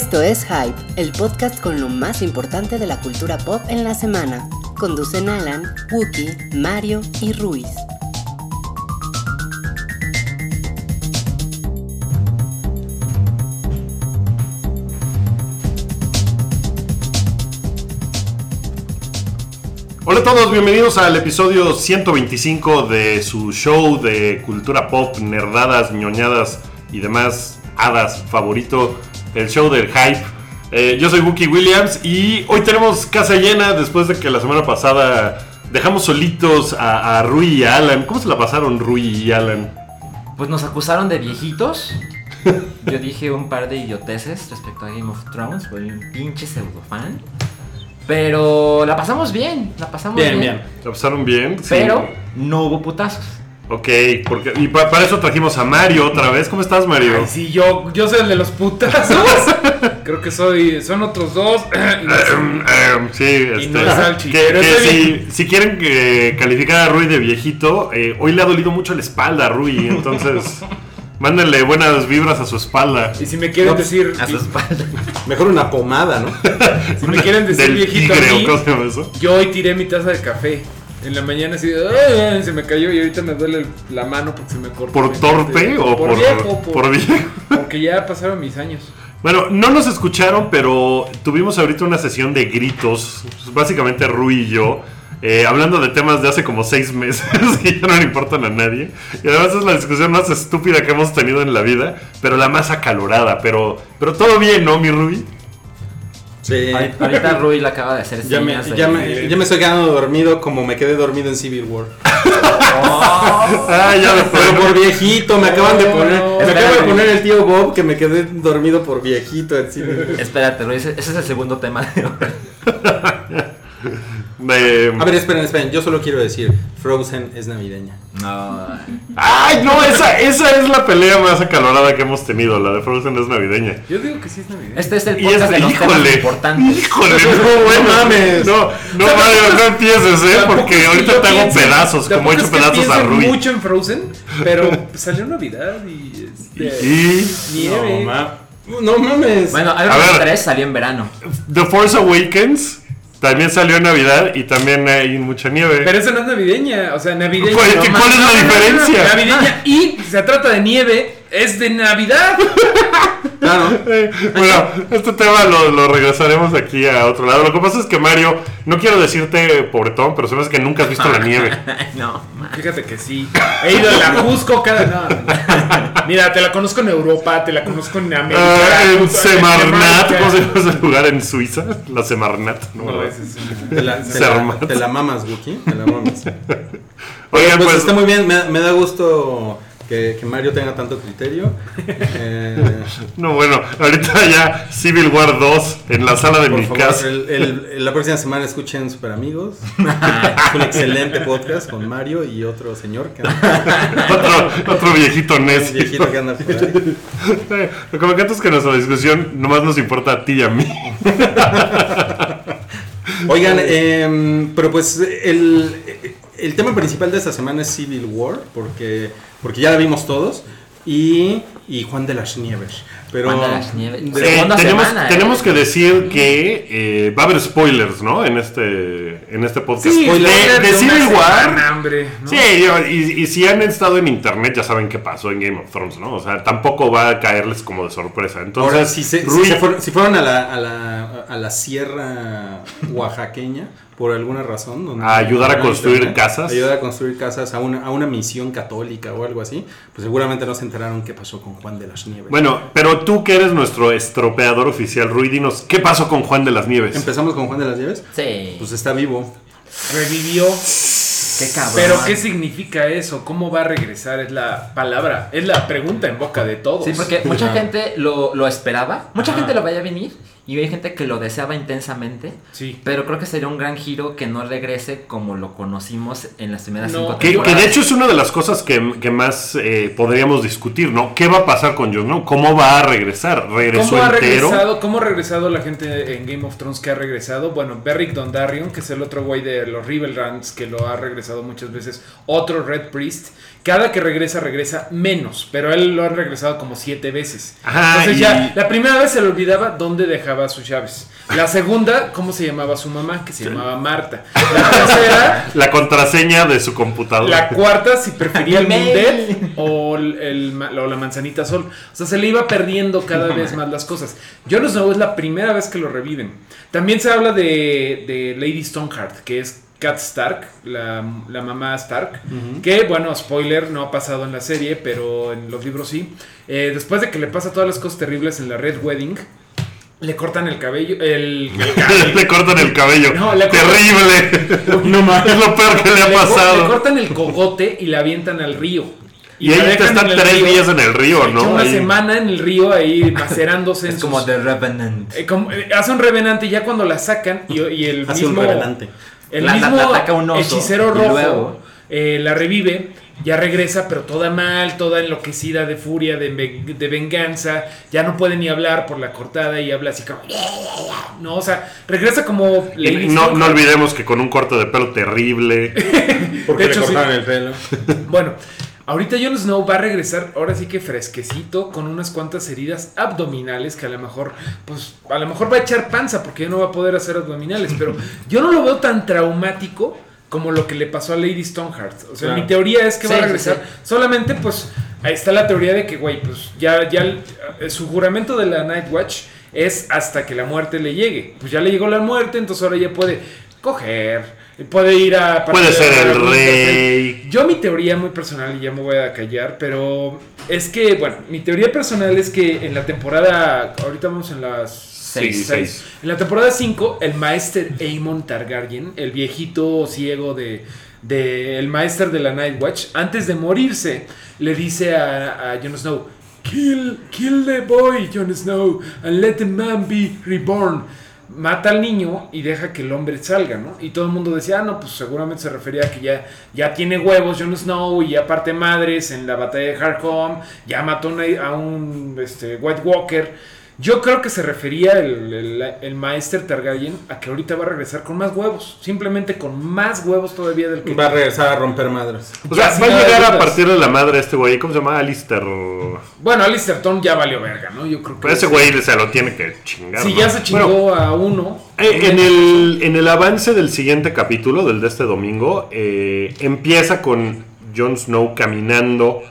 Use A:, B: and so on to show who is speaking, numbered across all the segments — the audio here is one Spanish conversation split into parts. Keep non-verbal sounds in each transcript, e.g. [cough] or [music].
A: Esto es Hype, el podcast con lo más importante de la cultura pop en la semana. Conducen Alan, Wookie, Mario y Ruiz.
B: Hola a todos, bienvenidos al episodio 125 de su show de cultura pop, nerdadas, ñoñadas y demás hadas favorito, el show del hype. Eh, yo soy Wookie Williams y hoy tenemos casa llena después de que la semana pasada dejamos solitos a, a Rui y a Alan. ¿Cómo se la pasaron Rui y Alan?
C: Pues nos acusaron de viejitos. [laughs] Yo dije un par de idioteces respecto a Game of Thrones, soy un pinche pseudo fan. Pero la pasamos bien, la pasamos bien.
D: Bien, bien.
B: ¿La pasaron bien? Sí.
C: Pero no hubo putazos.
B: Ok, porque, y pa- para eso trajimos a Mario otra vez. ¿Cómo estás Mario?
D: Ay, sí, yo, yo soy el de los putazos. [laughs] Creo que soy. Son otros dos. [clears throat]
B: Sí, este,
D: no es Salchi,
B: que, que si, si quieren eh, calificar a Rui de viejito, eh, hoy le ha dolido mucho la espalda a Rui, entonces [laughs] mándenle buenas vibras a su espalda.
D: Y si me quieren
E: No,
D: decir.
C: A su espalda. [laughs]
E: Mejor una pomada, ¿no?
D: Si me quieren decir viejito
B: tigre,
D: a mí,
B: ¿o cómo se llama eso?
D: yo hoy tiré mi taza de café. En la mañana así, se me cayó y ahorita me duele la mano porque se me cortó.
B: ¿Por torpe o por,
D: viejo? Por,
B: por viejo? [laughs]
D: Porque ya pasaron mis años.
B: Bueno, no nos escucharon, pero tuvimos ahorita una sesión de gritos, básicamente Rui y yo, eh, hablando de temas de hace como seis meses [laughs] que ya no le importan a nadie. Y además es la discusión más estúpida que hemos tenido en la vida, pero la más acalorada. Pero, pero todo bien, ¿no, mi Rui?
E: Sí.
C: Ahorita ahorita Rui le acaba de hacer
E: Ya me,
C: de-
E: ya, me, ya me estoy quedando dormido como me quedé dormido en Civil War. [laughs]
B: Ah, ya de
E: Pero por viejito, me acaban de poner. Me acaba de poner el tío Bob que me quedé dormido por viejito en Civil War.
C: Espérate, Rui, ese, ese es el segundo tema de hoy. [laughs]
B: Eh,
E: A ver, esperen, esperen. Yo solo quiero decir: Frozen es navideña.
C: No.
B: ¡Ay, no! Esa, esa es la pelea más acalorada que hemos tenido. La de Frozen es navideña.
D: Yo digo que sí es Navidad.
C: Este es el
B: Y es
C: podcast de los temas
B: híjole,
C: importantes.
B: híjole, [laughs] no,
E: No mames.
B: No, no, Mario, no empieces, ¿eh? Porque
D: es que
B: ahorita te hago pedazos, como he hecho
D: es que
B: pedazos a Rui.
D: mucho en Frozen, pero salió Navidad y. Este,
B: Y
D: nieve.
E: No, ma- no mames.
C: Bueno,
B: A
C: Iron
B: ver.
C: Man 3 salió en verano.
B: The Force Awakens también salió en Navidad y también hay mucha nieve.
D: Pero esa no es navideña, o sea, navideña.
B: Pues,
D: no
B: ¿qué-
D: más-
B: cuál es la
D: no, no, no, no,
B: diferencia?
D: Navideña y se trata de nieve, es de Navidad. [laughs]
E: Claro.
B: Eh, bueno, este tema lo, lo regresaremos aquí a otro lado. Lo que pasa es que Mario, no quiero decirte pobretón, pero se me hace que nunca has visto la nieve. [laughs]
C: no, man.
D: Fíjate que sí. He ido a la Cusco cada. Mira, te la conozco en Europa, te la conozco en América.
B: Ah, en Semarnat. ¿cómo se llama ese lugar en Suiza? La Semarnat. No,
D: es
E: Te la, te la, te la mamas, Wookie. Te la mamas. [laughs]
B: Oigan,
E: pues,
B: pues,
E: está muy bien. Me, me da gusto que, que Mario tenga tanto criterio. Eh, [laughs]
B: no, bueno, ahorita ya Civil War 2 en la sala de
E: Por
B: mi
E: favor,
B: casa.
E: el- el- la próxima semana escuchen Super Amigos. [laughs] es un excelente podcast con Mario y otro señor que anda, [laughs]
B: Otro, otro viejito necio.
E: viejito que anda por ahí.
B: Eh, Lo que me encanta es que nuestra discusión nomás nos importa a ti y a mí.
E: Oigan, em, pero pues el, el tema principal de esta semana es Civil War, porque, porque ya la vimos todos. Y, y Juan de las Nieves. Pero,
C: Juan de las Nieves.
E: de-
B: Eh, tenemos,
C: semana, ¿eh?
B: tenemos que decir que eh, va a haber spoilers, ¿no? En este, en este podcast.
D: Sí,
B: de,
D: spoiler
B: de
D: una
B: Civil War.
D: semana, hombre, ¿no?
B: Sí, y, y si han estado en internet ya saben qué pasó en Game of Thrones, ¿no? O sea, tampoco va a caerles como de sorpresa. Entonces,
E: Ahora, si, se- si se fueron, si fueron a la, a, la, a la sierra oaxaqueña, por alguna razón. donde-
B: A ayudar a construir
E: internet,
B: casas.
E: Ayudar a construir casas a una, a una misión católica o algo así. Pues seguramente no se enteraron qué pasó con Juan de las Nieves.
B: Bueno, pero tú que eres nuestro estropeador oficial, Rui, dinos, ¿qué pasó con Juan de las Nieves?
E: Empezamos con Juan de las Nieves.
C: Sí.
E: Pues está vivo.
D: Revivió.
C: qué cabrón.
D: Pero, ¿qué significa eso? ¿Cómo va a regresar? Es la palabra, es la pregunta en boca de todos.
C: Sí, porque mucha gente lo, lo esperaba, mucha gente lo veía venir Y hay gente que lo deseaba intensamente.
D: Sí.
C: Pero creo que sería un gran giro que no regrese como lo conocimos en las primeras
D: No.
C: cinco
B: Que, que
C: temporadas.
B: de hecho es una de las cosas que, que más eh, podríamos discutir, ¿no? ¿Qué va a pasar con Jon Snow? ¿Cómo va a regresar? ¿Regresó
D: ¿Cómo ha
B: entero?
D: regresado? ¿Cómo ha regresado la gente en Game of Thrones que ha regresado? Bueno, Beric Dondarrion, que es el otro güey de los Riverlands, que lo ha regresado muchas veces. Otro Red Priest. Cada que regresa, regresa menos. Pero él lo ha regresado como siete veces.
B: Ajá,
D: Entonces
B: y-
D: ya, la primera vez se le olvidaba dónde dejaba sus llaves. La segunda, ¿cómo se llamaba su mamá? Que se llamaba Marta. La [laughs] tercera,
B: La contraseña de su computadora.
D: la cuarta, si prefería el. Mundet o, el, o la manzanita sol. O sea, se le iba perdiendo cada vez más las cosas. Jon Snow es la primera vez que lo reviven. También se habla de, de Lady Stoneheart, que es Cat Stark, la, la mamá Stark. Que, bueno, spoiler, no ha pasado en la serie, pero en los libros sí. Eh, después de que le pasa todas las cosas terribles en la Red Wedding, le cortan el cabello. El, el [laughs] cabello.
B: le cortan el cabello.
D: No, le cortan-
B: Terrible. no más. [laughs] Es lo peor que le ha
D: Le co-
B: pasado.
D: Le cortan el cogote y la avientan al río.
B: y
D: la
B: ahí te están tres
D: río.
B: días en el río, ¿no?
D: Una
B: Ahí.
D: semana en el río ahí macerándose.
C: Es
D: en
C: como
D: sus-
C: The Revenant.
D: eh, como- eh, hace un revenante y ya cuando la sacan y, y el
E: Hace un
D: mismo,
E: revenante.
D: el
C: La- la-
D: mismo
C: la ataca un oso,
D: hechicero
C: y
D: rojo
C: luego-
D: eh, la revive, ya regresa pero toda mal, toda enloquecida de furia, de, de venganza, ya no puede ni hablar por la cortada y habla así como... [laughs] No, o sea, regresa como...
B: Y no, no olvidemos que con un corte de pelo terrible. [laughs]
E: Porque
D: De
E: le
D: sí.
E: cortaron el pelo. [laughs]
D: Bueno, ahorita Jon Snow va a regresar ahora sí que fresquecito con unas cuantas heridas abdominales que a lo mejor, pues, a lo mejor va a echar panza porque ya no va a poder hacer abdominales, pero yo no lo veo tan traumático como lo que le pasó a Lady Stoneheart. O sea,
E: Claro.
D: mi teoría es que va a regresar.
C: sí.
D: Solamente, pues, ahí está la teoría de que, güey, pues ya, ya el- eh, su juramento de la Night Watch es hasta que la muerte le llegue. Pues ya le llegó la muerte, entonces ahora ya puede coger, puede ir a...
B: Puede ser el rey.
D: yo mi teoría muy personal, y ya me voy a callar, pero es que, bueno, mi teoría personal es que en la temporada, ahorita vamos en las En la temporada 5, el Maester Aemon Targaryen, el viejito ciego de, de el Maester de la Night Watch, antes de morirse, le dice a, a Jon Snow, kill, kill the boy, Jon Snow, and let the man be reborn mata al niño y deja que el hombre salga, ¿no? Y todo el mundo decía, ah, no, pues seguramente se refería a que ya, ya tiene huevos Jon Snow y ya parte madres en la batalla de Hardhome, ya mató a un este, White Walker. Yo creo que se refería el, el, el Maester Targaryen a que ahorita va a regresar con más huevos, simplemente con más huevos todavía del que...
E: Va a regresar a romper madres.
B: O sea, va a llegar a partir de la madre este güey. ¿Cómo se llama? Alistair.
D: Bueno, Alistair Tone ya valió verga, ¿no? Yo creo que...
B: Pero ese güey se lo tiene que chingar.
D: Si
B: ¿no?
D: ya se chingó
B: Bueno,
D: a uno...
B: Eh, en, el, en el avance del siguiente capítulo, del de este domingo, eh, empieza con Jon Snow caminando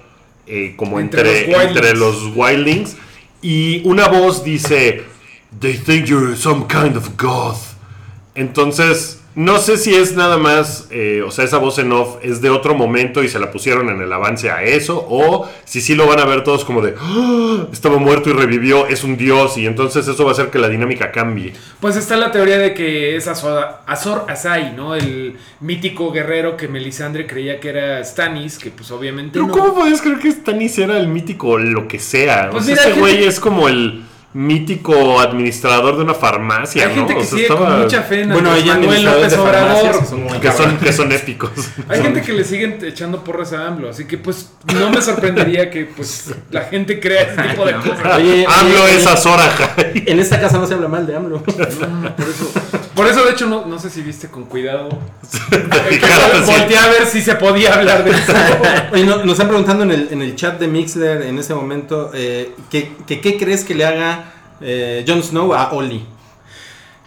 B: eh, como
D: Entre
B: entre,
D: los
B: entre,
D: wildlings.
B: los wildlings y una voz dice, They think you're some kind of god. Entonces, no sé si es nada más, eh, o sea, esa voz en off es de otro momento y se la pusieron en el avance a eso, o si sí lo van a ver todos como de, "Ah, estaba muerto y revivió, es un dios, y entonces eso va a hacer que la dinámica cambie.
D: Pues está la teoría de que es Azor, Azor Asai, ¿no? El mítico guerrero que Melisandre creía que era Stannis, que pues obviamente
B: Pero
D: no.
B: ¿cómo podías creer que Stannis era el mítico lo que sea?
D: Pues
B: o sea,
D: mira,
B: ese güey es como el mítico administrador de una farmacia,
D: Hay
B: ¿no?
D: gente que
B: O sea,
D: sigue
B: estaba-
D: con mucha fe en
E: Bueno,
D: Manuel López
E: de farmacias
D: Obrador.
E: que son
B: que son,
E: cabrones.
B: que son épicos.
D: Hay gente que le siguen echando porras a AMLO, así que pues no me sorprendería que pues la gente crea ese tipo de cosas.
E: Oye, [laughs]
B: AMLO
E: oye,
B: es Azor Ahai.
E: En esta casa no se habla mal de AMLO.
D: Por eso, por eso, de hecho no, no sé si viste con cuidado. [laughs] [laughs] Volteé a ver si se podía hablar de eso. [laughs]
E: Oye, no- nos están preguntando en el, en el chat de Mixler en ese momento eh, que, que qué crees que le haga eh, Jon Snow a Oli.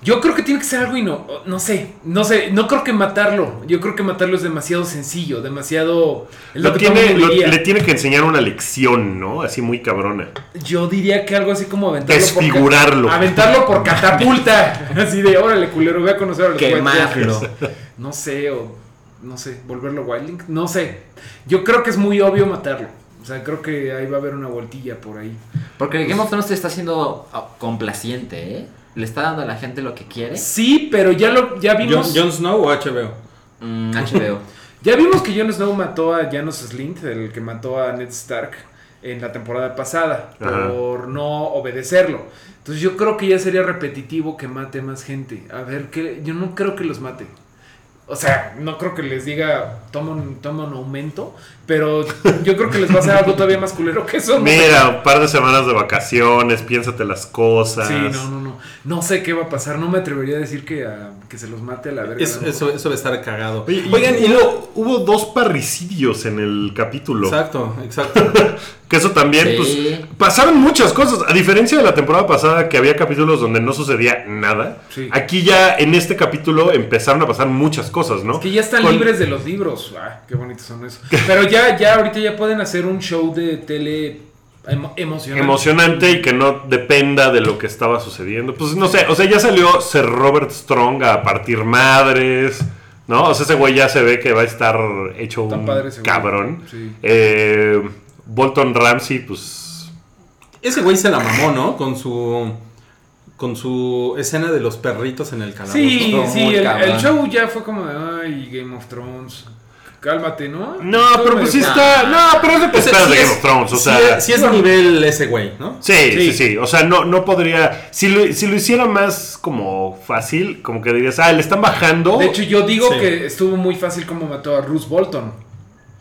D: Yo creo que tiene que ser algo y no, no sé, no sé, no creo que matarlo. Yo creo que matarlo es demasiado sencillo, demasiado.
B: Lo tiene, lo-
D: diría.
B: le tiene que enseñar una lección, ¿no? Así muy cabrona.
D: Yo diría que algo así como aventarlo
B: Desfigurarlo.
D: por aventarlo por catapulta. [laughs] así de, órale, culero, voy a conocer a los
C: Quemarlo.
D: Walkers". No sé, o no sé, volverlo Wildling. No sé. Yo creo que es muy obvio matarlo. O sea, creo que ahí va a haber una vueltilla por ahí.
C: Porque Game of Thrones te está siendo ah, complaciente, ¿eh? Le está dando a la gente lo que quiere.
D: Sí, pero ya lo ya vimos.
E: Jon Snow o HBO.
C: Mm, [laughs] HBO.
D: Ya vimos que Jon Snow mató a Janos Slint, el que mató a Ned Stark. en la temporada pasada
B: Ajá.
D: por no obedecerlo. Entonces yo creo que ya sería repetitivo que mate más gente. A ver, que yo no creo que los mate. O sea, no creo que les diga toma un, toma un aumento, pero yo creo que les va a hacer algo todavía más culero que eso. ¿no?
B: Mira, un par de semanas de vacaciones, piénsate las cosas.
D: Sí, no, no, no. No sé qué va a pasar. No me atrevería a decir que, ah, que se los mate a la verga.
E: Eso, eso, eso va a estar cagado.
B: Oye,
E: Oigan, y luego.
B: hubo dos parricidios en el capítulo.
E: Exacto, exacto. [laughs]
B: Que eso también,
C: Sí.
B: pues, pasaron muchas cosas. A diferencia de la temporada pasada, que había capítulos donde no sucedía nada,
D: Sí.
B: aquí ya en este capítulo empezaron a pasar muchas cosas, ¿no?
D: Es que ya están
B: Con-
D: libres de los libros. Ah, qué bonitos son esos. [laughs] Pero ya, ya ahorita ya pueden hacer un show de tele emo- emocionante.
B: Emocionante y que no dependa de lo que estaba sucediendo. Pues no sé, o sea, ya salió Sir Robert Strong a partir madres, ¿no? O sea, ese güey ya se ve que va a estar hecho
D: Está
B: un
D: padre
B: cabrón.
D: Sí.
B: Eh, Bolton Ramsey, pues
E: Ese güey se la mamó, ¿no? Con su. Con su escena de los perritos en el calabozo.
D: Sí, sí, el, el show ya fue como de, ay, Game of Thrones. Cálmate, ¿no?
B: No, pero pues sí está. No, pero es lo que esperas
E: sí
B: de Game of Thrones. O sea,
E: es- sí es nivel ese güey, ¿no?
B: Sí, sí,
D: Sí.
B: sí, O sea, no, no podría. Si lo, si lo hiciera más como fácil, como que dirías, ah, le están bajando.
D: De hecho, yo digo
E: Sí.
D: que estuvo muy fácil como mató a Bruce Bolton.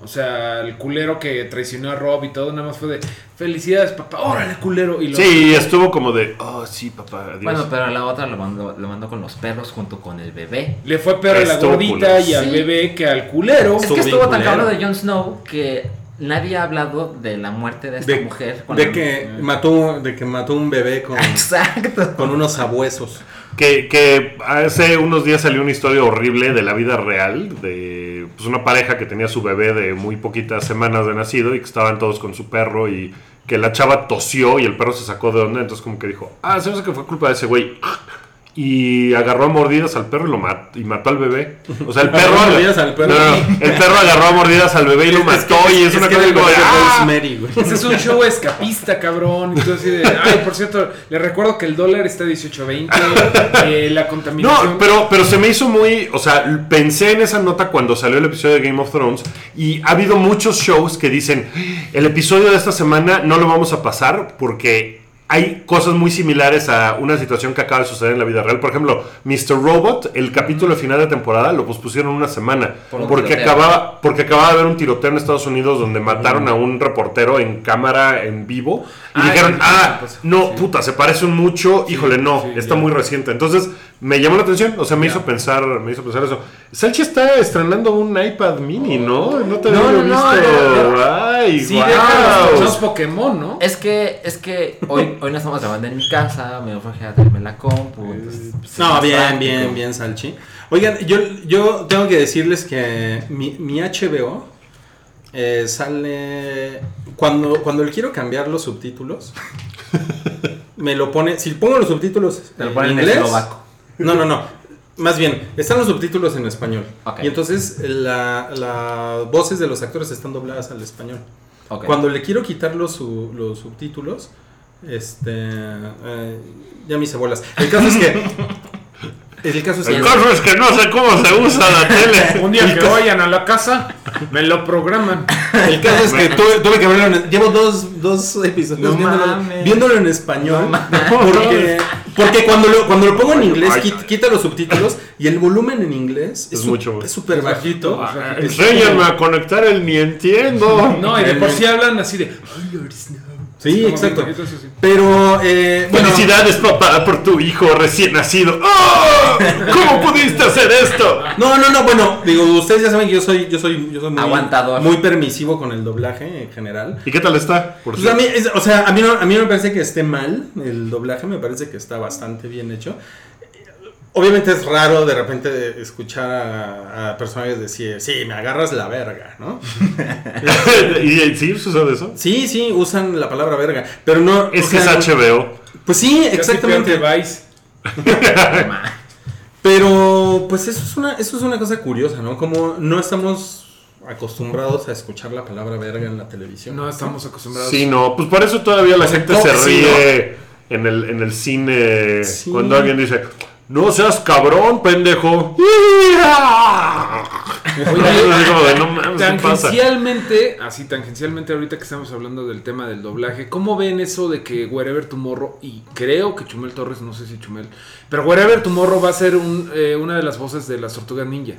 D: O sea, el culero que traicionó a Rob y todo, nada más fue de felicidades, papá, órale, culero. Y lo-
B: sí, estuvo como de, oh, sí, papá, adiós.
C: Bueno, pero la otra lo mandó, lo mandó con los perros junto con el bebé.
D: Le fue peor a la gordita y al
C: Sí.
D: bebé que al culero.
C: Es que estuvo tan cabrón de Jon Snow que nadie ha hablado de la muerte de esta
E: De,
C: mujer. con
E: de
C: la-
E: que [laughs] mató, de que mató un bebé con,
C: Exacto.
E: con unos sabuesos.
B: Que, que hace unos días salió una historia horrible de la vida real, de pues, una pareja que tenía su bebé de muy poquitas semanas de nacido y que estaban todos con su perro y que la chava tosió y el perro se sacó de onda, entonces como que dijo, ah, se que fue culpa de ese güey. Y agarró a mordidas al perro y lo mató, y mató al bebé. O sea, el [laughs] perro...
E: Agarró a mordidas al perro.
B: No, no, el perro agarró a mordidas al bebé y lo mató y es, una
E: que
B: cosa como de, "Ah".
D: Ese es un show escapista, cabrón. Entonces, así de, ay, por cierto, le recuerdo que el dólar está 18.20. eh, la contaminación.
B: No, pero, pero se me hizo muy. O sea, pensé en esa nota cuando salió el episodio de Game of Thrones. Y ha habido muchos shows que dicen: el episodio de esta semana no lo vamos a pasar porque hay cosas muy similares a una situación que acaba de suceder en la vida real. Por ejemplo, Mr. Robot, el capítulo final de temporada lo pospusieron una semana.
C: Por un
B: porque,
C: tiroteo.
B: acababa, porque acababa de haber un tiroteo en Estados Unidos donde mataron a un reportero en cámara en vivo. Y
D: Ah,
B: dijeron: Ah,
D: pues,
B: no,
D: sí.
B: puta, se parecen mucho. Híjole, no,
D: sí,
B: está
D: ya.
B: muy reciente. Entonces, me llamó la atención, o sea, me hizo pensar, me hizo pensar eso. Salchi está estrenando un iPad mini, ¿no? No te
C: No,
B: había
C: no, no,
B: visto.
C: no,
B: Ay,
D: Sí,
B: guau.
D: deja los Pokémon, ¿no?
C: Es que, es que hoy, hoy no estamos grabando en mi casa, me ofrecí a traerme la compu. entonces, pues, es
E: No, bien,
C: práctico.
E: bien, bien, Salchi. Oigan, yo, yo tengo que decirles que mi, mi HBO eh, sale. Cuando, cuando le quiero cambiar los subtítulos, [laughs] me lo pone. Si pongo los subtítulos en
C: ponen en
E: inglés.
C: eslovaco.
E: No, no, no. Más bien, están los subtítulos en español.
C: Ok.
E: Y entonces la- las voces de los actores están dobladas al español.
C: Ok.
E: Cuando le quiero quitar los, su- los subtítulos, este. eh, ya me hice bolas. El caso es que. [laughs] El caso es que.
B: El caso es que no sé cómo se usa la tele. [laughs]
D: Un día que vayan a la casa, me lo programan.
E: El caso es que [laughs] tuve, tuve que verlo en. Llevo dos, dos episodios
C: No
E: viéndolo, en español.
C: No
E: porque porque cuando, lo, cuando lo pongo en inglés,
B: Ay.
E: quita, quita los subtítulos y el volumen en inglés es,
B: Es
E: su-
B: mucho.
E: es súper bajito.
B: Ah, Enséñame a conectar el ni entiendo.
D: No, y de por sí hablan así de.
E: Sí, exacto. Pero, eh, bueno,
B: Felicidades, papá, por tu hijo recién nacido. ¡Oh! ¿Cómo pudiste hacer esto?
E: No, no, no, bueno, digo, ustedes ya saben que yo soy, yo soy, yo soy muy,
C: Aguantador.
E: muy permisivo con el doblaje en general.
B: ¿Y qué tal está? Por
E: Pues a mí, es- o sea, a mí, no, a mí no me parece que esté mal el doblaje, me parece que está bastante bien hecho. Obviamente es raro de repente escuchar a, a personajes decir, sí, me agarras la verga, ¿no? [laughs]
B: ¿Y sí sucede eso?
E: Sí, sí, usan la palabra verga, pero no...
B: Es que
E: sea,
B: es HBO.
E: Pues sí, exactamente.
D: Vice. [laughs]
E: Pero pues eso es una eso es una cosa curiosa, ¿no? Como no estamos acostumbrados a escuchar la palabra verga en la televisión.
D: No estamos acostumbrados.
B: Sí, no, pues por eso todavía la gente
E: no,
B: se
E: sí,
B: ríe en, el, en el cine
E: Sí.
B: cuando alguien dice, no seas cabrón, pendejo. [laughs] De.
D: Tangencialmente, así tangencialmente ahorita que estamos hablando del tema del doblaje, ¿cómo ven eso de que Wherever Tomorrow, y creo que Chumel Torres, no sé si Chumel, pero Wherever Tomorrow va a ser un, eh, una de las voces de las Tortugas Ninja?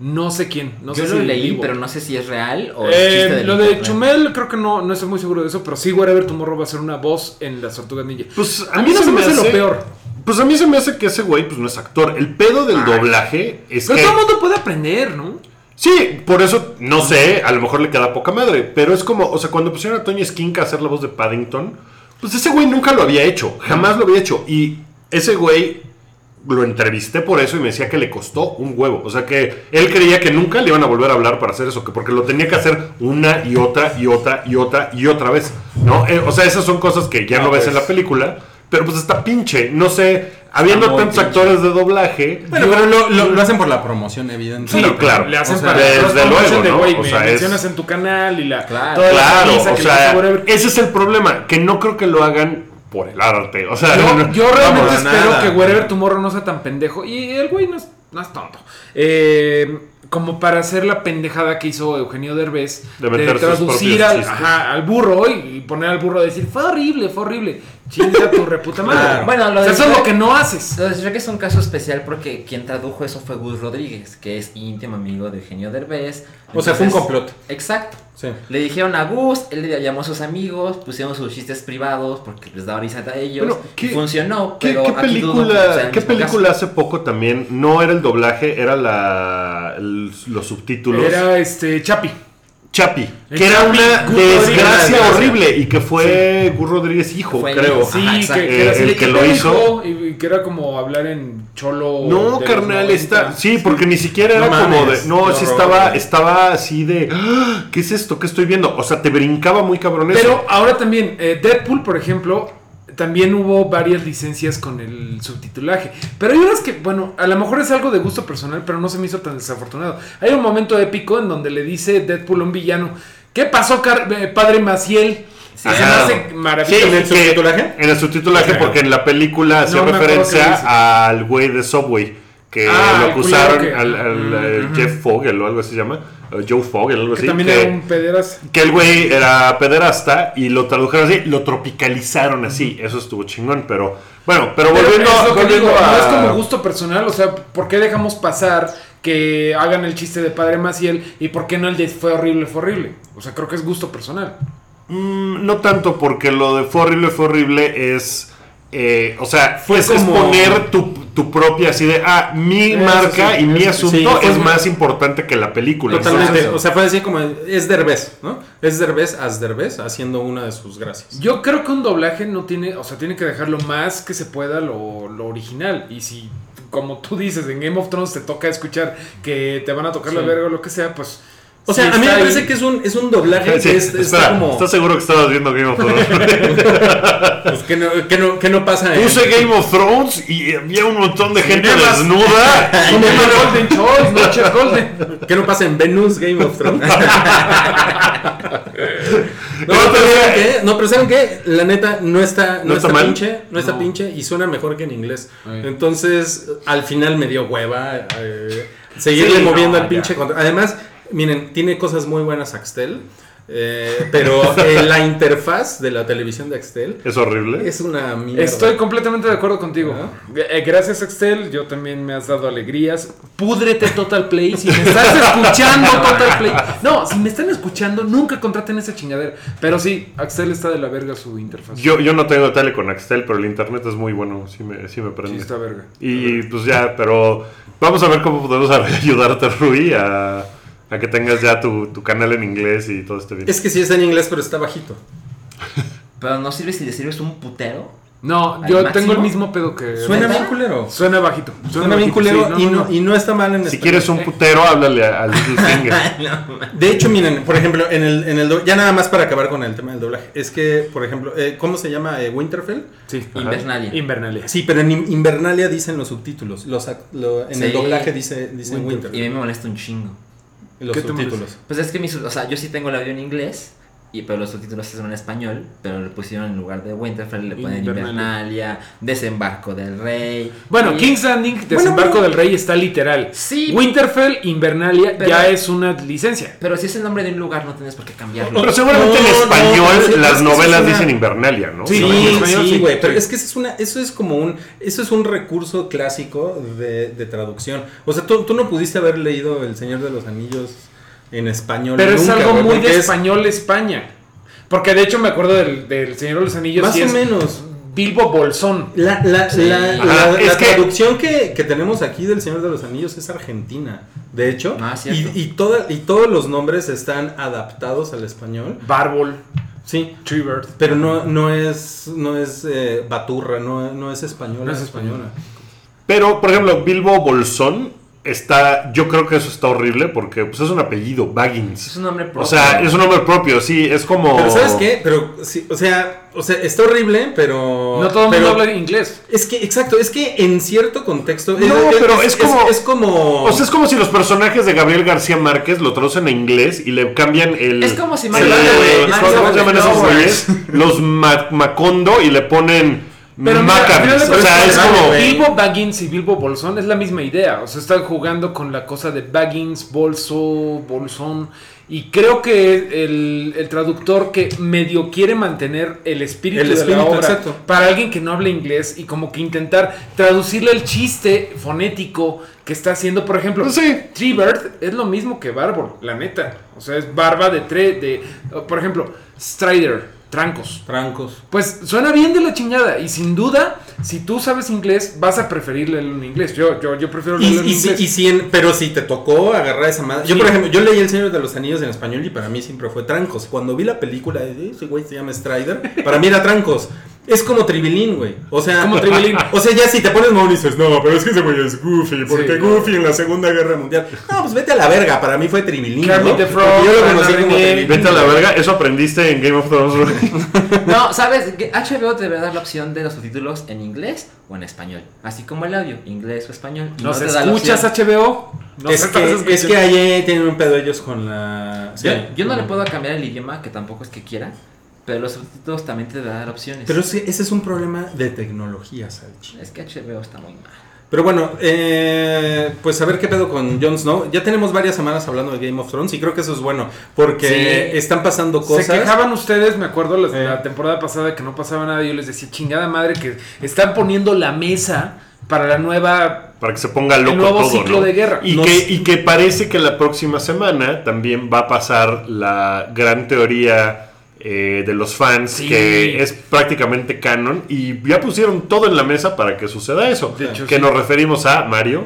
D: No sé quién, no
C: Yo
D: sé
C: lo
D: si
C: leí,
D: vivo.
C: pero no sé si es real o es
D: Eh,
C: chiste del
D: lo de
C: internet.
D: Chumel creo que no, no estoy muy seguro de eso, pero sí Wherever Tomorrow va a ser una voz en las Tortugas Ninja.
B: Pues
D: a mí no se me hace lo peor.
B: Pues a mí se me hace que ese güey pues no es actor. El pedo del doblaje es
D: Pero
B: que...
D: todo el mundo puede aprender, ¿no?
B: Sí, por eso, no sé, a lo mejor le queda poca madre. Pero es como, o sea, cuando pusieron a Tony Skink a hacer la voz de Paddington, pues ese güey nunca lo había hecho. Jamás lo había hecho. Y ese güey lo entrevisté por eso y me decía que le costó un huevo. O sea, que él creía que nunca le iban a volver a hablar para hacer eso, que porque lo tenía que hacer una y otra y otra y otra y otra vez. ¿No? Eh, o sea, esas son cosas que ya no,
E: No,
B: ves
E: pues.
B: en la película. Pero pues está pinche. No sé, habiendo tantos
E: pinche.
B: actores de doblaje.
E: Bueno, pero lo, lo- lo hacen por la promoción, evidente.
B: Sí, claro.
D: Le hacen
B: O sea,
D: para
B: desde luego,
D: de,
B: ¿no?
D: güey,
B: O
D: me
B: sea, es-
D: mencionas en tu canal y la
C: Claro.
D: toda
B: Claro, o sea, ese es el problema, que no creo que lo hagan por el arte. O sea,
D: Yo,
B: no-
D: yo realmente espero
E: nada.
D: que Wherever Tomorrow no sea tan pendejo. Y el güey no es, no es tonto. Eh, como para hacer la pendejada que hizo Eugenio Derbez
B: De
D: traducir al,
B: chistes.
D: ajá, al burro y, y poner al burro a decir fue horrible, fue horrible. Chinga tu reputa madre.
E: Claro.
C: Bueno, lo
D: O sea,
C: de
D: eso es lo que no haces.
C: Lo de Shrek es un caso especial porque quien tradujo eso fue Gus Rodríguez, que es íntimo amigo de Eugenio Derbez.
E: O sea, fue un complot.
C: Exacto.
E: Sí.
C: Le dijeron a Gus, él le llamó a sus amigos, pusieron sus chistes privados porque les daba risa a ellos.
B: Bueno, ¿qué-
C: y funcionó,
B: ¿Qué,
C: pero
B: qué
C: aquí dudo que sea
B: película,
C: el
B: ¿qué película
C: caso.
B: hace poco también no era el doblaje, era la, el- los subtítulos?
D: Era este Chapi.
B: Chapi, que era una
D: Gus
B: desgracia
E: Rodríguez.
B: horrible y que fue Gus Rodríguez hijo,
C: Fue
B: creo.
D: Sí, que, que era
B: Eh,
D: así
B: el que
D: ¿qué
B: lo hizo-?
D: Y, que era como hablar en cholo.
B: No, carnal,
D: 90.
B: está. Sí, porque ni siquiera era
E: No
B: como
E: mames,
B: de. No, sí estaba, estaba así de. "Ah, ¿Qué es esto? ¿Qué estoy viendo? O sea, te brincaba muy cabrón eso.
D: Pero ahora también, eh, Deadpool, por ejemplo, también hubo varias licencias con el subtitulaje. Pero hay unas que, bueno, a lo mejor es algo de gusto personal, pero no se me hizo tan desafortunado. Hay un momento épico en donde le dice Deadpool a un villano, ¿qué pasó, car- eh, padre Maciel? Sí, se me hace
B: Sí,
D: maravilloso.
E: ¿En el subtitulaje?
B: En el subtitulaje, porque en la película hace
D: No
B: referencia al güey de Subway. Que
D: Ah,
B: lo acusaron
D: que-
B: al, al, Jeff Fogel o algo así se llama. Joe Fogel, algo
D: que
B: así.
D: también
B: que-
D: era un pederas.
B: que el güey era pederasta y lo tradujeron así, lo tropicalizaron así. Eso estuvo chingón, pero bueno, pero
D: Pero
B: volviendo,
D: es lo que
B: volviendo
D: digo,
B: a.
D: no es como gusto personal, o sea, ¿por qué dejamos pasar que hagan el chiste de Padre Maciel y por qué no el de fue horrible, fue horrible? O sea, creo que es gusto personal.
B: Mm, no tanto, porque lo de fue horrible, fue horrible es. Eh, o sea,
D: Fue
B: es,
D: como-
B: poner tu, tu propia así de, ah, mi
D: Eso
B: marca
D: sí,
B: y mi asunto
E: sí,
B: es
E: muy-
B: más importante que la película.
E: Totalmente. O sea, fue así como. Es Derbez, ¿no? Es Derbez as Derbez haciendo una de sus gracias.
D: Yo creo que un doblaje no tiene, o sea, tiene que dejar lo más que se pueda lo, lo original. Y si, como tú dices, en Game of Thrones te toca escuchar que te van a tocar la verga o lo que sea, pues.
E: O sea,
D: sí
E: a mí me
D: ahí.
E: parece que es un, es un doblaje
B: Sí,
E: que es, está como.
B: ¿estás seguro que estabas viendo Game of [laughs] Thrones?
E: pues, que, no, que, no, que no pasa en-
B: Puse Game of Thrones y había un montón de gente
D: Cinemas.
B: desnuda. [laughs]
D: Golden Choice, no Chef Golden.
E: Que no pasa en Venus Game of Thrones. [laughs] No, pero ¿saben qué? No, pero ¿saben qué? La neta no está, no
B: ¿No está
E: pinche, no está
D: No.
E: pinche y suena mejor que en inglés.
D: Ay.
E: Entonces, al final me dio hueva eh, seguirle
D: Sí,
E: moviendo
D: no,
E: al pinche control. Además, miren, tiene cosas muy buenas Axtel, eh, pero eh, la interfaz de la televisión de Axtel
B: Es horrible.
E: es una mierda.
D: Estoy completamente de acuerdo contigo. Eh, Gracias, Excel. Yo también me has dado alegrías. Púdrete Total Play. Si me estás [laughs] escuchando, Total Play. No, si me están escuchando, nunca contraten esa chingadera. Pero sí, Axel está de la verga su interfaz.
B: Yo, yo no tengo tele con Axtel, pero el internet es muy bueno, sí me, sí me
D: Sí,
B: prende.
D: está verga.
B: y pues ya, pero vamos a ver cómo podemos [laughs] ayudarte, Rui, a, a que tengas ya tu, tu canal en inglés y todo esté bien.
E: Es que sí está en inglés, pero está bajito. [laughs]
C: Pero no sirve si le sirves un putero.
D: No,
C: ¿Al
D: yo
C: máximo?
D: tengo el mismo pedo que.
E: Suena bien culero.
D: Suena bajito.
E: Suena bien
D: bajito,
E: culero
D: sí,
E: y, no, y no está mal en
B: si
E: español.
B: quieres un putero, háblale a, a [laughs] Littlefinger.
E: De hecho, miren, por ejemplo, en el, en el do- ya nada más para acabar con el tema del doblaje, es que, por ejemplo, eh, ¿cómo se llama? Eh, Winterfell.
D: Sí.
C: Invernalia.
D: Invernalia.
E: Sí, pero en In- Invernalia dicen los subtítulos. Los, lo- en el doblaje dice, dicen
D: Winterfell.
C: Y a mí me molesta un chingo.
E: Los
D: ¿Qué
E: subtítulos.
C: Pues es que mi, sub- o sea, yo sí tengo el audio en inglés, y pero los subtítulos son en español, pero le pusieron en lugar de Winterfell, le ponen
D: Invernalia.
C: Desembarco del Rey.
D: Bueno,
C: Y-
D: King's Landing, Desembarco
E: bueno.
D: del Rey está literal.
C: Sí.
D: Winterfell, Invernalia,
C: Pero-
D: ya es una licencia.
C: Pero si es el nombre de un lugar, no tienes por qué cambiarlo.
B: Pero seguramente en
E: No,
B: español las novelas
E: es una-
B: dicen Invernalia, ¿no?
D: Sí,
E: Sí,
D: en español
E: sí,
D: sí.
E: güey, pero es que eso es una, eso es como un, eso es un recurso clásico de, de traducción. O sea, tú, tú no pudiste haber leído El Señor de los Anillos en español.
D: Pero es algo muy de
E: es
D: español España. Porque de hecho me acuerdo del, del Señor de los Anillos.
E: Más o
D: es
E: menos.
D: Bilbo Bolsón.
E: La, la,
C: Sí.
E: la,
B: Ajá,
E: la-
B: es
E: la
B: que-
E: traducción que, que tenemos aquí del Señor de los Anillos es argentina, de hecho.
C: Ah,
E: y, y, toda, y todos los nombres están adaptados al español.
D: Bárbol.
E: Sí.
D: Treebird.
E: Pero no, no es, no es eh, baturra, no, no es española.
D: No es española.
B: Pero, por ejemplo, Bilbo Bolsón está. Yo creo que eso está horrible porque pues, es un apellido, Baggins.
C: Es un nombre propio.
B: O sea, es un nombre propio, sí, es como.
E: Pero ¿sabes qué? Pero, sí, o sea, o sea, está horrible, pero...
D: No todo el mundo habla inglés.
E: Es que, exacto, es que en cierto contexto...
B: No, pero es como-
E: Es, como...
B: O sea, es como si los personajes de Gabriel García Márquez lo traducen a inglés y le cambian el.
C: Es como si
B: el-
C: Mario-
B: el- ¿Cómo se llaman esos güeyes? Los Ma- Macondo y le ponen.
D: Pero de
B: O sea, es como.
D: Bilbo Baggins y Bilbo Bolsón es la misma idea. O sea, están jugando con la cosa de Baggins, Bolso, Bolsón. Y creo que el, el traductor que medio quiere mantener el espíritu,
E: El
D: de la obra
E: exacto.
D: para alguien que no habla inglés y como que intentar traducirle el chiste fonético que está haciendo, por ejemplo,
B: Sí.
D: Treebird es lo mismo que Barbor, la neta. O sea, es barba de tre, de, por ejemplo, Strider, trancos.
E: Trancos.
D: Pues suena bien de la chingada y sin duda, si tú sabes inglés, vas a preferir leerlo en inglés. Yo, yo, yo prefiero
E: Y,
D: leerlo en
E: y si-
D: inglés.
E: y si en- pero si te tocó agarrar esa madre. Yo,
D: Sí.
E: por ejemplo, yo leí El Señor de los Anillos en español y para mí siempre fue Trancos. Cuando vi la película ese güey se llama Strider, para mí era Trancos. Es como Tribilín, güey. O sea,
D: Como Tribilín. [laughs]
E: O sea, ya si te pones mamón y dices, no, pero es que ese güey es Goofy, porque
D: Sí.
E: Goofy en la Segunda Guerra Mundial. No, pues vete a la verga. Para mí fue Tribilín. ¿no?
D: the Frog,
E: Porque yo lo
D: Ana
E: conocí como
D: René.
E: Tribilín.
B: Vete a la verga, eso aprendiste en Game of Thrones. güey. [laughs]
C: No, ¿sabes? Que HBO te debe dar la opción de los subtítulos en inglés o en español. Así como el audio, inglés o español. y
D: ¿Nos
C: te da la
D: escuchas. HBO? ¿Nos
E: es, que, es
D: escuchando?
E: que ahí tienen un pedo ellos con la. sí.
C: Yo, yo no le puedo cambiar el idioma, que tampoco es que quiera. Pero los subtítulos también te dan opciones.
E: Pero sí, ese es un problema de tecnología, Salchi.
C: es que HBO está muy mal.
E: Pero bueno, eh, pues a ver qué pedo con Jon Snow. Ya tenemos varias semanas hablando de Game of Thrones y creo que eso es bueno porque
C: Sí.
E: están pasando cosas.
D: Se quejaban ustedes, me acuerdo la,
E: Eh.
D: la temporada pasada que no pasaba nada. Yo les decía, chingada madre, que están poniendo la mesa para la nueva.
B: Para que se ponga loco
D: El nuevo
B: todo,
D: ciclo
B: ¿no?
D: de guerra.
B: Y,
E: Nos-
B: que, y que parece que la próxima semana también va a pasar la gran teoría eh, de los fans,
D: Sí.
B: que es prácticamente canon, y ya pusieron todo en la mesa para que suceda eso.
D: De hecho,
B: que
D: sí.
B: nos referimos a Mario.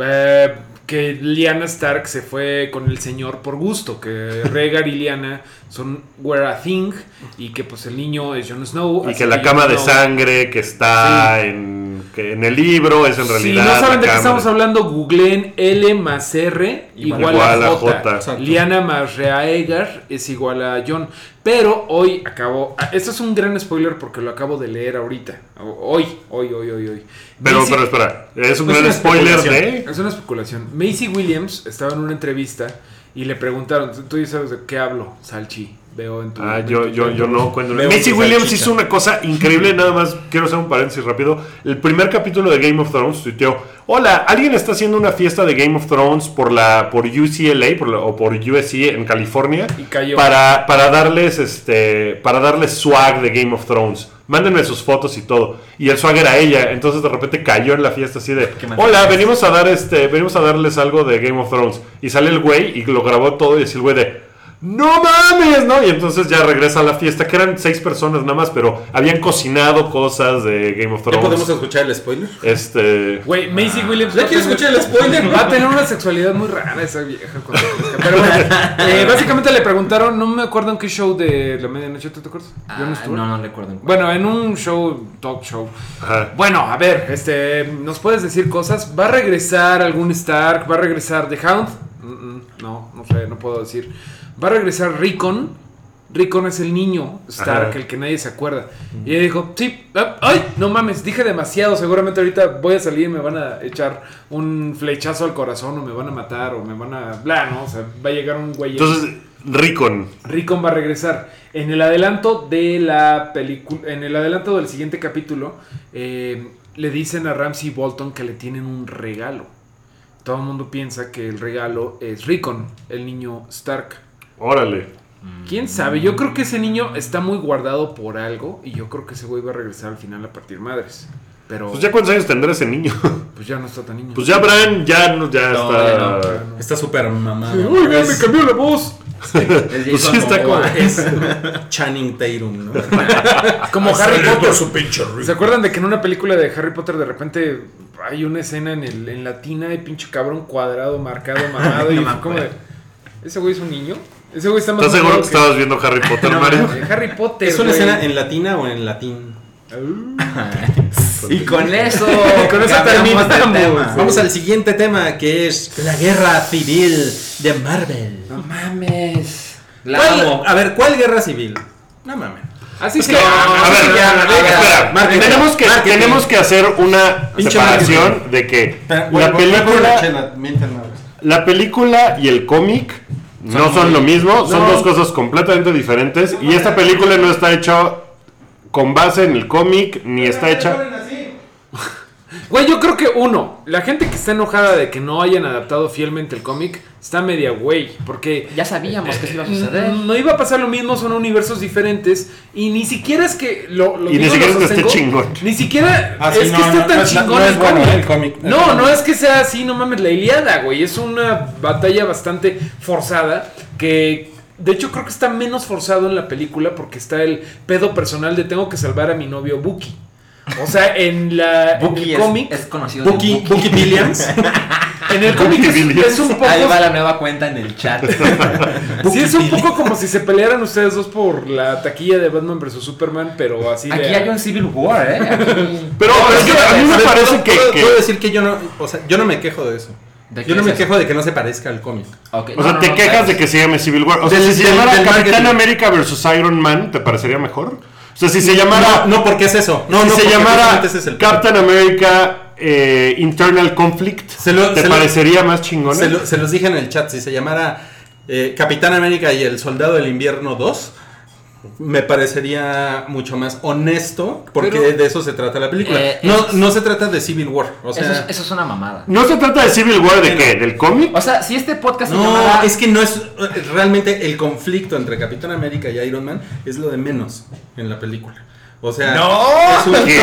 D: eh, que Lyanna Stark se fue con el señor por gusto. Que Rhaegar y Lyanna son were a thing. Y que pues el niño es Jon Snow.
B: Y que la cama de
D: Snow-
B: sangre que está en, que en el libro es en
D: Si
B: realidad.
D: no saben de qué estamos hablando, googleen L más R igual,
B: Igual
D: a
B: a
D: J.
B: J.
D: Liana más Reaegar es igual a John. Pero hoy acabo. ah, Esto es un gran spoiler porque lo acabo de leer ahorita. Hoy, hoy, hoy, hoy, hoy.
B: Pero,
D: Macy-
B: pero espera, es un
E: Es
B: gran spoiler de.
D: es una especulación. Macy Williams estaba en una entrevista y le preguntaron: ¿Tú ya sabes de qué hablo, Salchi? Veo en tu.
B: Ah, yo, yo, yo no cuento.
E: Veo
B: Macy
E: tu
B: Williams hizo una cosa increíble, nada más quiero hacer un paréntesis rápido. El primer capítulo de Game of Thrones tuiteó, hola, alguien está haciendo una fiesta de Game of Thrones por la por UCLA por la- o por USC en California
D: Y cayó.
B: para, para darles este para darles swag de Game of Thrones. Mándenme sus fotos y todo. Y el swag era ella, entonces de repente cayó en la fiesta así de, hola, venimos a dar este, venimos a darles algo de Game of Thrones. Y sale el güey y lo grabó todo y es el güey de, ¡No mames! ¿No? Y entonces ya regresa a la fiesta, que eran seis personas nada más, pero habían cocinado cosas de Game of
E: ¿Ya
B: Thrones.
E: podemos escuchar el spoiler?
B: Este.
D: Güey, Macy Williams.
E: ¿Ya
D: va a
E: quieres
D: tener-
E: escuchar el spoiler? [laughs]
D: Va a tener una sexualidad muy rara esa vieja. Pero bueno, eh, [laughs] básicamente le preguntaron, no me acuerdo en qué show de la medianoche, ¿tú te acuerdas?
C: Ah,
D: Stewart.
C: no, no recuerdo.
D: Bueno, en un show, talk show.
B: Ajá.
D: Bueno, a ver, este, ¿nos puedes decir cosas? ¿Va a regresar algún Stark? ¿Va a regresar The Hound? Mm, mm, no, no sé, no puedo decir. ¿Va a regresar Rickon? Rickon es el niño Stark,
B: Ajá.
D: el que nadie se acuerda. Y ella dijo, sí, ah, ay, no mames, dije demasiado. Seguramente ahorita voy a salir y me van a echar un flechazo al corazón o me van a matar o me van a... Bla, ¿no? O sea, va a llegar un güey...
B: Entonces, Ricon.
D: Rickon va a regresar. En el adelanto de la película, en el adelanto del siguiente capítulo, eh, le dicen a Ramsey Bolton que le tienen un regalo. Todo el mundo piensa que el regalo es Rickon, el niño Stark.
B: Órale.
D: ¿Quién sabe? Yo creo que ese niño está muy guardado por algo y yo creo que ese güey va a regresar al final a partir madres. Pero
B: Pues ya cuántos años tendrá ese niño. [laughs]
D: pues ya no está tan niño.
B: Pues ya Bran ya, no- ya
C: No,
B: está.
C: ya no.
E: Está súper mamado.
D: Sí, Oigan, me cambió la voz.
C: Es [laughs]
B: Pues sí está como-
E: Es Channing Tatum, ¿no? [laughs]
D: Como Harry Potter.
E: pinche
D: ¿Se acuerdan de que en una película de Harry Potter de repente hay una escena en, el, en la tina de pinche cabrón cuadrado, marcado, mamado? y
C: No me
D: fue como de, ¿Ese güey es un niño? Ese güey está más
B: ¿Estás seguro que estabas viendo Harry [laughs] Potter,
C: No,
B: Mario?
D: Harry Potter.
E: ¿Es una
D: güey.
E: escena en latina o en latín? [laughs]
C: Y con eso, [laughs]
D: Con eso terminamos.
C: tema.
E: Vamos al siguiente tema que es la guerra civil de Marvel.
C: No mames. La
E: ¿Cuál-
C: amo.
E: a ver, ¿cuál guerra civil? No mames.
D: Así
B: Es
D: que,
B: que, a ver,
C: ya,
B: espera,
E: marketing,
B: tenemos que,
E: marketing.
B: tenemos que hacer una
E: Pinche
B: separación
E: marketing.
B: de que la película,
E: chela,
B: la película y el cómic no son lo mismo, son dos cosas completamente diferentes y esta película no está hecha con base en el cómic ni está hecha
D: güey, yo creo que uno, la gente que está enojada de que no hayan adaptado fielmente el cómic está media güey, porque
C: Ya sabíamos que eso iba a suceder.
D: no iba a pasar lo mismo, son universos diferentes y ni siquiera es que lo, lo
B: Y ni siquiera
D: lo
B: es que esté
D: sostengo,
B: chingón.
D: Ni siquiera
E: Ah,
D: es que esté
E: no,
D: tan
E: no
D: chingón
E: no es
D: el
E: bueno
D: cómic.
E: el cómic.
D: No, no es que sea así, no mames, la Iliada, güey, es una batalla bastante forzada que de hecho creo que está menos forzado en la película porque está el pedo personal de tengo que salvar a mi novio Bucky. O sea, en la en el
C: es,
D: cómic
C: es conocido de
E: Bucky,
C: Bucky.
E: Bucky Williams.
D: en el [laughs] cómic es, un poco
C: Ahí va la nueva cuenta en el chat. [laughs]
D: Sí, es un poco como si se pelearan ustedes dos por la taquilla de Batman vs Superman, pero así
C: Aquí
D: de
C: hay un Civil War, ¿eh? Aquí-
B: Pero es que a mí me parece que,
E: puedo,
B: que-
E: puedo decir que yo no, o sea, yo no me quejo de eso.
C: ¿De qué
E: Yo no me quejo de que no se parezca al cómic.
B: O
C: no,
B: sea,
C: no,
B: te
C: no,
B: quejas de que se llame Civil War. O sea,
E: Del-
B: si se llamara Capitán. América versus Iron Man, ¿te parecería mejor? O sea, si se llamara
E: No, no, porque es eso. No,
B: si
E: no,
B: se llamara
E: es el.
B: Captain America eh, Internal Conflict,
E: Se lo-
B: ¿te
E: se lo-
B: parecería más chingón?
E: Se, lo- se los dije en el chat, si se llamara eh, Capitán América y el Soldado del Invierno 2, me parecería mucho más honesto, porque
D: Pero-
E: de eso se trata la película.
C: Eh,
E: no,
C: es-
E: no se trata de Civil War. O sea,
C: Eso es, eso es una mamada.
B: No se trata de Civil War, ¿de qué? ¿Del cómic?
C: O sea, si este podcast
E: no,
C: llamara...
E: es que no es eh, realmente el conflicto entre Capitán América y Iron Man es lo de menos en la película. O sea, es un-
B: ¿Qué?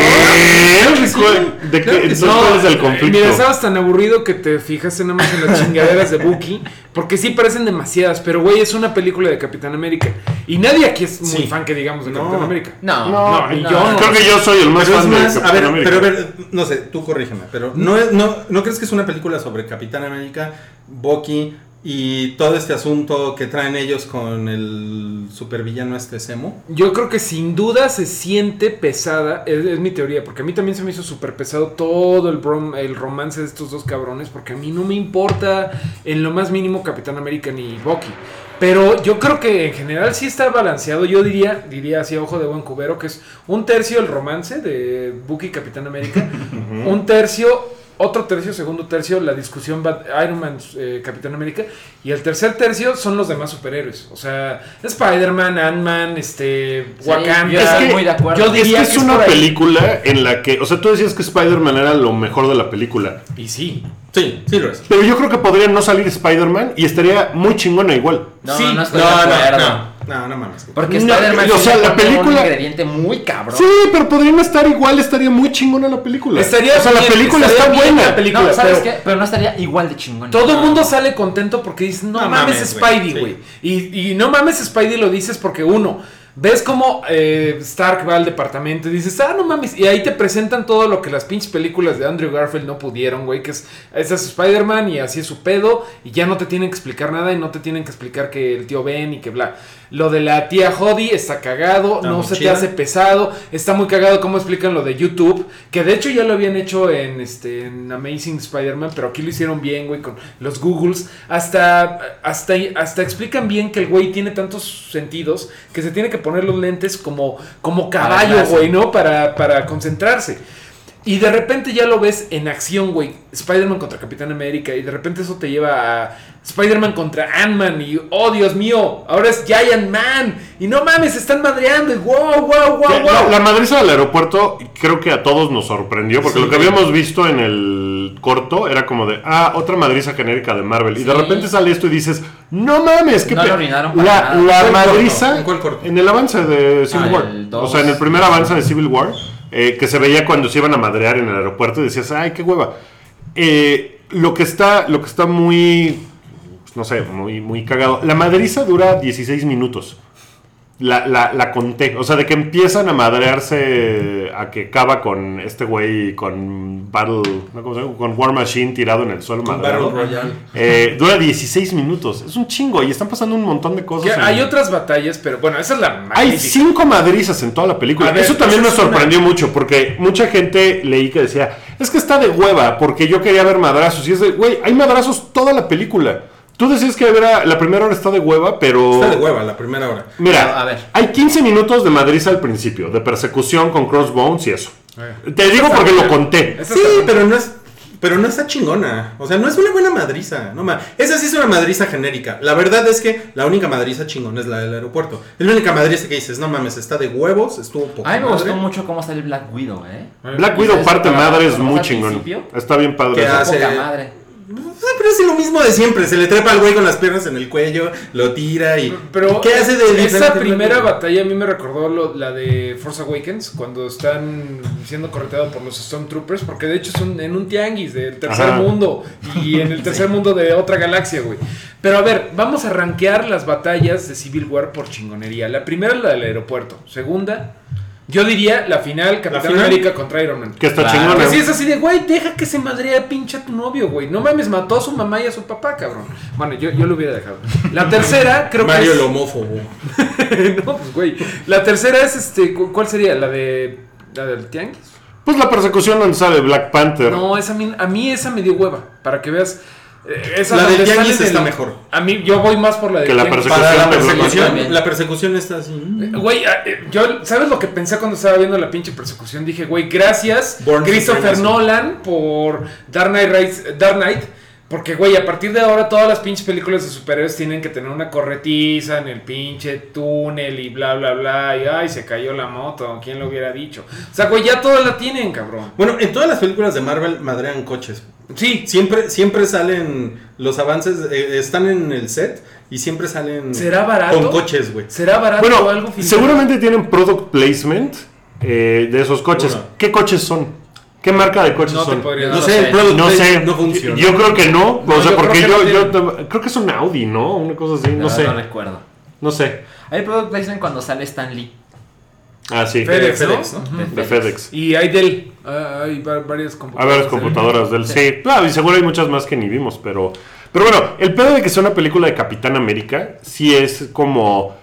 B: ¿Cuál- ¿De qué? ¿cuál es el conflicto?
D: Mira, estabas tan aburrido que te fijaste nada más en las chingaderas de Bucky, porque sí parecen demasiadas, pero güey, es una película de Capitán América. Y nadie aquí es muy
E: Sí.
D: fan que digamos de
E: No.
D: Capitán América.
C: No,
B: No,
D: no,
B: yo
D: no.
B: creo que yo soy el más
E: Pero
B: fan de
E: más,
B: Capitán
E: a ver,
B: América.
E: pero a ver, no sé, tú corrígeme, pero no, es- no, ¿no crees que es una película sobre Capitán América, Bucky y todo este asunto que traen ellos con el supervillano este Semo?
D: Yo creo que sin duda se siente pesada, es, es mi teoría, porque a mí también se me hizo súper pesado todo el, brom- el romance de estos dos cabrones, porque a mí no me importa en lo más mínimo Capitán América ni Bucky. Pero yo creo que en general sí está balanceado. Yo diría, diría así a ojo de buen cubero, que es un tercio el romance de Bucky y Capitán América, [laughs] un tercio, otro tercio, segundo tercio, la discusión Bat- Iron Man, eh, Capitán América, y el tercer tercio son los demás superhéroes. O sea, Spider-Man, Ant-Man, este,
C: Sí,
D: Wakanda.
C: yo estoy muy de acuerdo.
D: Yo
B: Es que es
D: que es
B: una película en la que, o sea, tú decías que Spider-Man era lo mejor de la película,
D: Y sí.
E: Sí, sí lo es.
B: pero yo creo que podría no salir Spider-Man y estaría muy chingona igual.
C: No,
D: Sí.
C: no estoy
E: No,
C: de
E: no,
C: acuerdo.
E: no, no, no mames.
C: Porque
B: No,
C: Spider-Man
B: o
C: sí
B: sea, la película-
C: un ingrediente muy cabrón.
B: Sí, pero podrían estar igual, estaría muy chingona la película.
D: Estaría
B: o sea, la película
D: estaría
B: está
D: bien
B: buena.
D: la película.
C: no, ¿sabes
D: pero-
C: qué? Pero no estaría igual de chingón.
D: Todo el mundo sale contento porque dice, no,
E: No
D: mames,
E: mames, güey,
D: Spidey,
E: sí.
D: güey. Y, y no mames, Spidey lo dices porque uno, ves como eh, Stark va al departamento y dices, ah, no mames. Y ahí te presentan todo lo que las pinches películas de Andrew Garfield no pudieron, güey. Que es, es Spider-Man y así es su pedo. Y ya no te tienen que explicar nada y no te tienen que explicar que el tío Ben y que bla. Lo de la tía Jodie está cagado,
E: Está
D: no se
E: chida.
D: te hace pesado. Está muy cagado cómo explican lo de YouTube. Que de hecho ya lo habían hecho en, este, en Amazing Spider-Man, pero aquí lo hicieron bien, güey, con los Googles. Hasta, hasta, hasta explican bien que el güey tiene tantos sentidos que se tiene que poner los lentes como, como caballo, güey, ¿no? Para, para concentrarse. Y de repente ya lo ves en acción, güey. Spider-Man contra Capitán América. Y de repente eso te lleva a Spider-Man contra Ant-Man. Y oh, Dios mío, ahora es Giant Man. Y no mames, se están madreando. Y wow, wow, wow, wow.
B: La, la madriza del aeropuerto creo que a todos nos sorprendió, porque lo que habíamos visto en el corto era como de, ah, otra madriza genérica de Marvel. Y de repente sale esto y dices, no mames, qué
C: No
B: pe-".
C: lo arruinaron para
B: La,
C: nada.
B: la
E: ¿En cuál
B: madriza
E: corto? ¿En cuál corto?
B: en el avance de Civil
C: Ah,
B: War. O sea, en el primer avance de Civil War, eh, que se veía cuando se iban a madrear en el aeropuerto y decías, ay, qué hueva. Eh, lo que está, lo que está muy, pues, no sé, muy, muy cagado. La madriza dura 16 minutos. La, la, la conté. O sea, de que empiezan a madrearse a que acaba con este güey con Battle. ¿no? ¿Cómo se llama? Con War Machine tirado en el suelo
E: Con
B: madreado.
E: Battle Royale.
B: Eh, dura 16 minutos. Es un chingo y están pasando un montón de
D: Que
B: cosas. en-
D: hay otras batallas, pero bueno, esa es la
B: Hay
D: magnífica.
B: cinco madrizas en toda la película.
D: Ver,
B: Eso también me
D: una-
B: sorprendió mucho porque mucha gente leí que decía, es que está de hueva porque yo quería ver madrazos. Y es de, güey, hay madrazos toda la película. Tú decías que era- la primera hora está de hueva, pero...
E: Está de hueva la primera hora.
B: Mira,
C: A ver.
B: hay 15 minutos de madriza al principio, de persecución con crossbones y eso.
D: Eh.
B: Te digo porque lo conté.
E: Sí, pero no es. Pero no está chingona. O sea, no es una buena madriza. No ma- Esa sí es una madriza genérica. La verdad es que la única madriza chingona es la del aeropuerto. Es la única madriza que dices, no mames, está de huevos, estuvo poco.
C: A mí me gustó mucho cómo sale Black Widow, ¿eh?
B: Black Widow
C: ¿Sabes
B: parte madre es muy chingón.
C: principio?
B: Está bien padre.
E: ¿Qué
B: eso.
E: hace?
C: Poca madre.
E: Pero es lo mismo de siempre. Se le trepa al güey con las piernas en el cuello, lo tira y.
D: Pero
E: ¿Qué hace de
D: esa
E: diferente
D: primera batalla a mí me recordó lo- la de Force Awakens cuando están siendo correteados por los Stormtroopers porque de hecho son en un tianguis del tercer
B: Ajá.
D: mundo y en el [laughs] tercer mundo de otra galaxia, güey. Pero a ver, vamos a rankear las batallas de Civil War por chingonería. La primera la del aeropuerto, segunda yo diría la final Capitán
E: final?
D: América contra Iron Man.
B: Que está
C: Claro.
B: chingona.
D: Pues sí, es así de, güey, deja que se madrea pinche a tu novio, güey. No mames, mató a su mamá y a su papá, cabrón. Bueno, yo, yo lo hubiera dejado. La [laughs] tercera, creo
E: Mario
D: que es...
E: el homófobo. [laughs]
D: no, pues, güey. La tercera es, este, cu- ¿cuál sería? ¿La de... la del tianguis?
B: Pues la persecución donde sale Black Panther.
D: No, esa, a mí- a mí esa me dio hueva. Para que veas... eh, esa
E: La del
D: salen
E: está
D: el-
E: mejor.
D: A mí, yo voy más por la de
B: Que la
D: tianguis.
E: Para la
B: Persecución
E: la persecución está así. mm.
D: Güey, ah, eh, yo, ¿sabes lo que pensé cuando estaba viendo la pinche persecución? Dije, güey, gracias
E: Born
D: Christopher. Nolan por Dark Knight, Rise- Dark Knight. Porque, güey, a partir de ahora todas las pinches películas de superhéroes tienen que tener una corretiza en el pinche túnel y bla, bla, bla. Y, ay, se cayó la moto, ¿quién lo hubiera dicho? O sea, güey, ya todas la tienen, cabrón.
E: Bueno, en todas las películas de Marvel madrean coches.
D: Sí,
E: Siempre, siempre salen los avances, eh, están en el set y siempre salen
D: ¿Será barato?
E: con coches, güey.
D: ¿será barato o algo filtrado?
B: seguramente tienen product placement eh, de esos coches. ¿Qué coches son? ¿Qué marca de coches
D: No
B: son?
E: No
C: No
E: sé, el product
B: No sé,
E: no funciona.
B: yo creo que no,
D: No,
B: o sea,
D: yo
B: porque
D: creo que
B: yo,
D: no
B: yo creo que es un Audi, ¿no? Una cosa así, no,
C: No,
B: sé,
C: No recuerdo.
B: no sé.
C: Hay product placement cuando sale Stan Lee.
B: Ah, sí,
D: FedEx,
E: de
D: ¿no?
E: FedEx, ¿no?
D: Ujú.
B: de FedEx.
D: Y hay Dell. Ah, hay va- varias computadoras.
B: ver, computadoras del sí. Claro, y seguro hay muchas más que ni vimos, pero. Pero bueno, el pedo de que sea una película de Capitán América, sí es como.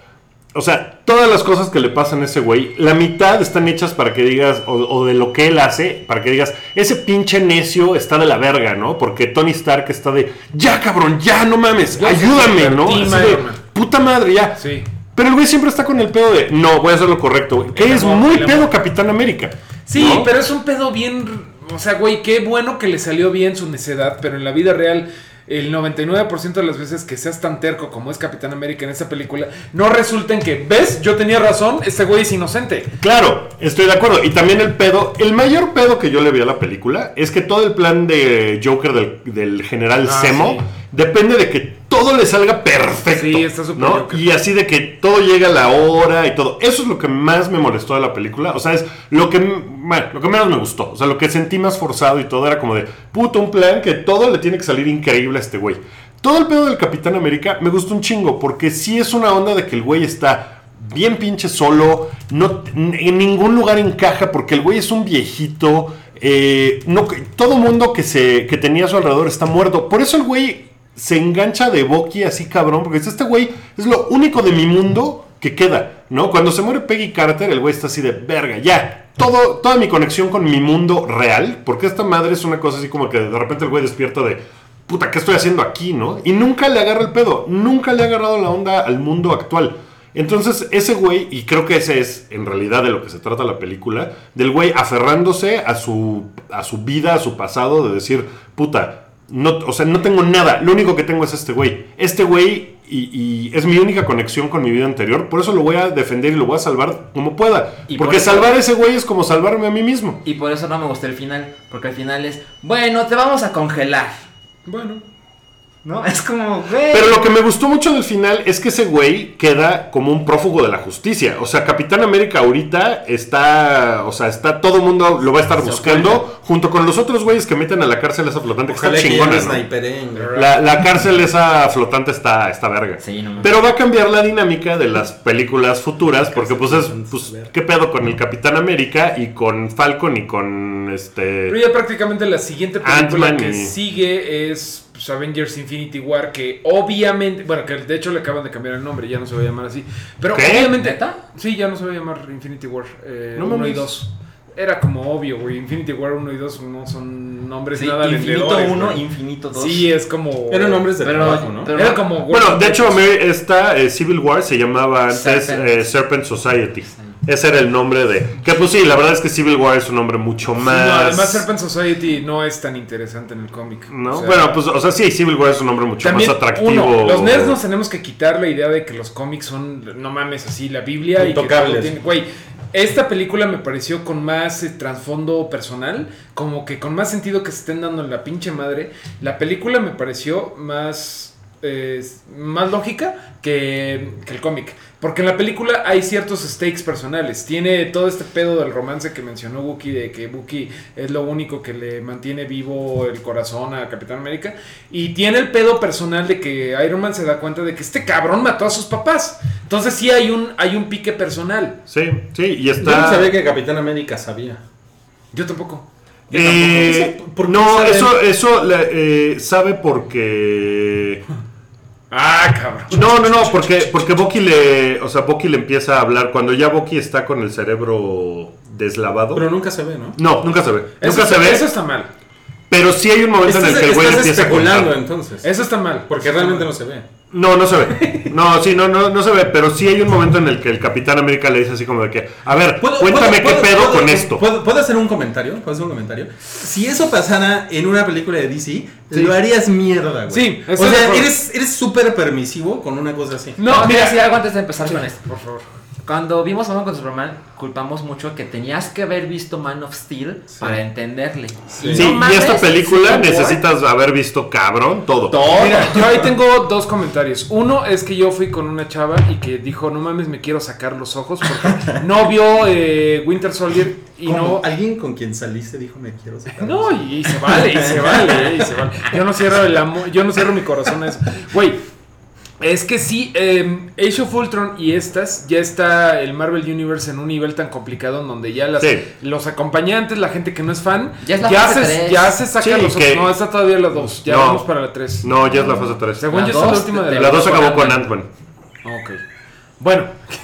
B: O sea, todas las cosas que le pasan a ese güey, la mitad están hechas para que digas, o, o de lo que él hace, para que digas, ese pinche necio está de la verga, ¿no? Porque Tony Stark está de, ya cabrón, ya no mames,
D: Yo
B: ayúdame, ¿no? Así de, puta madre, ya.
D: Sí.
B: Pero el güey siempre está con el pedo de, no, voy a hacer lo correcto, güey. Que
D: El
B: es
D: amor,
B: muy pedo. Capitán América.
D: Sí,
B: ¿no?
D: pero es un pedo bien. O sea, güey, qué bueno que le salió bien su necedad, pero en la vida real. El 99% de las veces que seas tan terco como es Capitán América en esta película, no resulta en que, ¿ves? Yo tenía razón, este güey es inocente.
B: Claro, estoy de acuerdo. Y también el pedo, el mayor pedo que yo le vi a la película es que todo el plan de Joker del, del general
D: Ah,
B: Zemo
D: sí.
B: Depende de que todo le salga perfecto.
D: Sí, está súper
B: ¿no? Y así de que todo llega a la hora y todo. Eso es lo que más me molestó de la película. O sea, es lo que, bueno, lo que menos me gustó. O sea, lo que sentí más forzado y todo era como de, puto, un plan que todo le tiene que salir increíble a este güey. Todo el pedo del Capitán América me gustó un chingo porque sí es una onda de que el güey está bien pinche solo, no, en ningún lugar encaja porque el güey es un viejito, eh, no, todo mundo que, se, que tenía a su alrededor está muerto. Por eso el güey se engancha de Bucky así cabrón, porque dice, este güey es lo único de mi mundo que queda, ¿no? Cuando se muere Peggy Carter, el güey está así de verga, ya. Todo, toda mi conexión con mi mundo real, porque esta madre es una cosa así como que de repente el güey despierta de, puta, ¿qué estoy haciendo aquí, no? Y nunca le agarra el pedo, nunca le ha agarrado la onda al mundo actual. Entonces, ese güey, y creo que ese es en realidad de lo que se trata la película, del güey aferrándose a su, a su vida, a su pasado, de decir, puta, no, o sea, no tengo nada, lo único que tengo es este güey. Este güey y, y es mi única conexión con mi vida anterior, por eso lo voy a defender y lo voy a salvar como pueda.
C: Y por
B: Porque
C: eso-
B: salvar a ese güey es como salvarme a mí mismo.
C: Y por eso no me gustó el final. Porque el final es, bueno, te vamos a congelar.
D: Bueno.
C: ¿No? Es como, güey.
B: Pero lo que me gustó mucho del final es que ese güey queda como un prófugo de la justicia. O sea, Capitán América ahorita está, o sea, está todo el mundo lo va a estar
E: Se
B: buscando junto con los otros güeyes que meten a la cárcel esa flotante que
E: Ojalá
B: está chingona. La, la cárcel esa flotante está, está verga.
C: Sí, no.
B: Pero va a cambiar la dinámica de las películas futuras porque pues es, pues, ¿qué pedo con el Capitán América y con Falcon y con este...
D: Pero ya prácticamente la siguiente película que
B: y-
D: sigue es pues, Avengers Infinity War, que obviamente, bueno, que de hecho le acaban de cambiar el nombre, ya no se va a llamar así. Pero
B: ¿Qué?
D: obviamente...
C: ¿Neta?
D: Sí, ya no se va a llamar Infinity War eh,
B: No
D: 1 y
B: mames.
D: 2. Era como obvio, güey. Infinity War 1 y 2 no son nombres
C: Sí,
D: nada
C: infinito
D: vendedores,
C: 1,
D: güey.
C: infinito 2.
D: Sí, es como...
E: Eran nombres de
C: Pero-
E: trabajo, ¿no?
C: pero-
D: Era como...
B: Bueno, de hecho, me- esta eh, Civil War se llamaba antes
C: Serpent.
B: eh, Serpent Society. Ese era el nombre de... Que pues sí, la verdad es que Civil War es un nombre mucho
D: Sí,
B: más...
D: no, además Serpent Society no es tan interesante en el cómic.
B: ¿no?
D: O sea,
B: bueno, pues, o sea, sí, Civil War es un nombre mucho
D: También,
B: más atractivo.
D: uno, los nerds nos tenemos que quitar la idea de que los cómics son, no mames, así, la Biblia y que todo
E: Intocables.
D: tiene- Güey, esta película me pareció con más eh, trasfondo personal, como que con más sentido que se estén dando en la pinche madre. La película me pareció más, eh, más lógica que, que el cómic. Porque en la película hay ciertos stakes personales. Tiene todo este pedo del romance que mencionó Wookie, de que Wookie es lo único que le mantiene vivo el corazón a Capitán América. Y tiene el pedo personal de que Iron Man se da cuenta de que este cabrón mató a sus papás. Entonces sí hay un, hay un pique personal.
B: Sí, sí, y
E: Yo
B: está...
E: no sabía que Capitán América sabía.
D: Yo tampoco.
B: Eh,
E: ¿por qué
B: no,
E: saben?
B: eso, eso eh, sabe porque...
D: Ah, cabrón.
B: No, no, no, porque, porque Bucky le... O sea, Bucky le empieza a hablar cuando ya Bucky está con el cerebro deslavado.
E: Pero nunca se ve, ¿no?
B: no, nunca se ve.
D: Eso,
B: nunca se ve.
D: eso está mal.
B: Pero sí hay un momento en el
E: Estás,
B: que el güey
E: estás
B: empieza a
E: especulando
B: contar.
E: entonces.
D: Eso está mal.
E: Porque realmente no se ve.
B: No, no se ve. No, sí, no, no, no se ve. Pero sí hay un momento en el que el Capitán América le dice así como de que, a ver,
E: ¿Puedo-
B: cuéntame
E: puedo-
B: qué
E: puedo-
B: pedo
E: puedo-
B: con esto.
E: ¿puedo, puedo hacer un comentario? ¿Puedo hacer un comentario? Si eso pasara en una película de DC, lo harías mierda, güey.
D: Sí,
E: o sea, eres eres súper permisivo con una cosa así.
D: No,
C: No, mira, decir algo antes de empezar con esto.
D: por favor.
C: Cuando vimos Batman contra Superman, culpamos mucho que tenías que haber visto Man of Steel para entenderle.
B: Sí,
C: no
B: y
C: mames,
B: esta película necesitas haber visto cabrón todo.
D: Mira, yo ahí tengo dos comentarios. Uno es que yo fui con una chava y que dijo, no mames, me quiero sacar los ojos porque [laughs] no vio eh, Winter Soldier y no...
E: Alguien con quien saliste dijo me quiero sacar.
D: No, y, y se vale, y se vale, eh, y se vale. Yo no cierro el amor, yo no cierro mi corazón a eso. Güey, es que sí, eh, Age of Ultron y estas, ya está el Marvel Universe en un nivel tan complicado en donde ya las,
B: Sí.
D: los acompañantes, la gente que no es fan,
C: Ya es la
D: ya,
C: fase
D: se,
C: tres.
D: ya se saca
B: Sí,
D: los
B: que-
D: otros. No, está todavía la 2, ya
B: No.
D: vamos para la 3.
B: No, ya es la fase 3.
D: Según
C: La
D: yo, esta es la
C: dos
D: última de la
B: La 2
C: con
B: acabó con
C: Ant-Man.
B: Ant-Man.
D: Ok. Bueno, [laughs]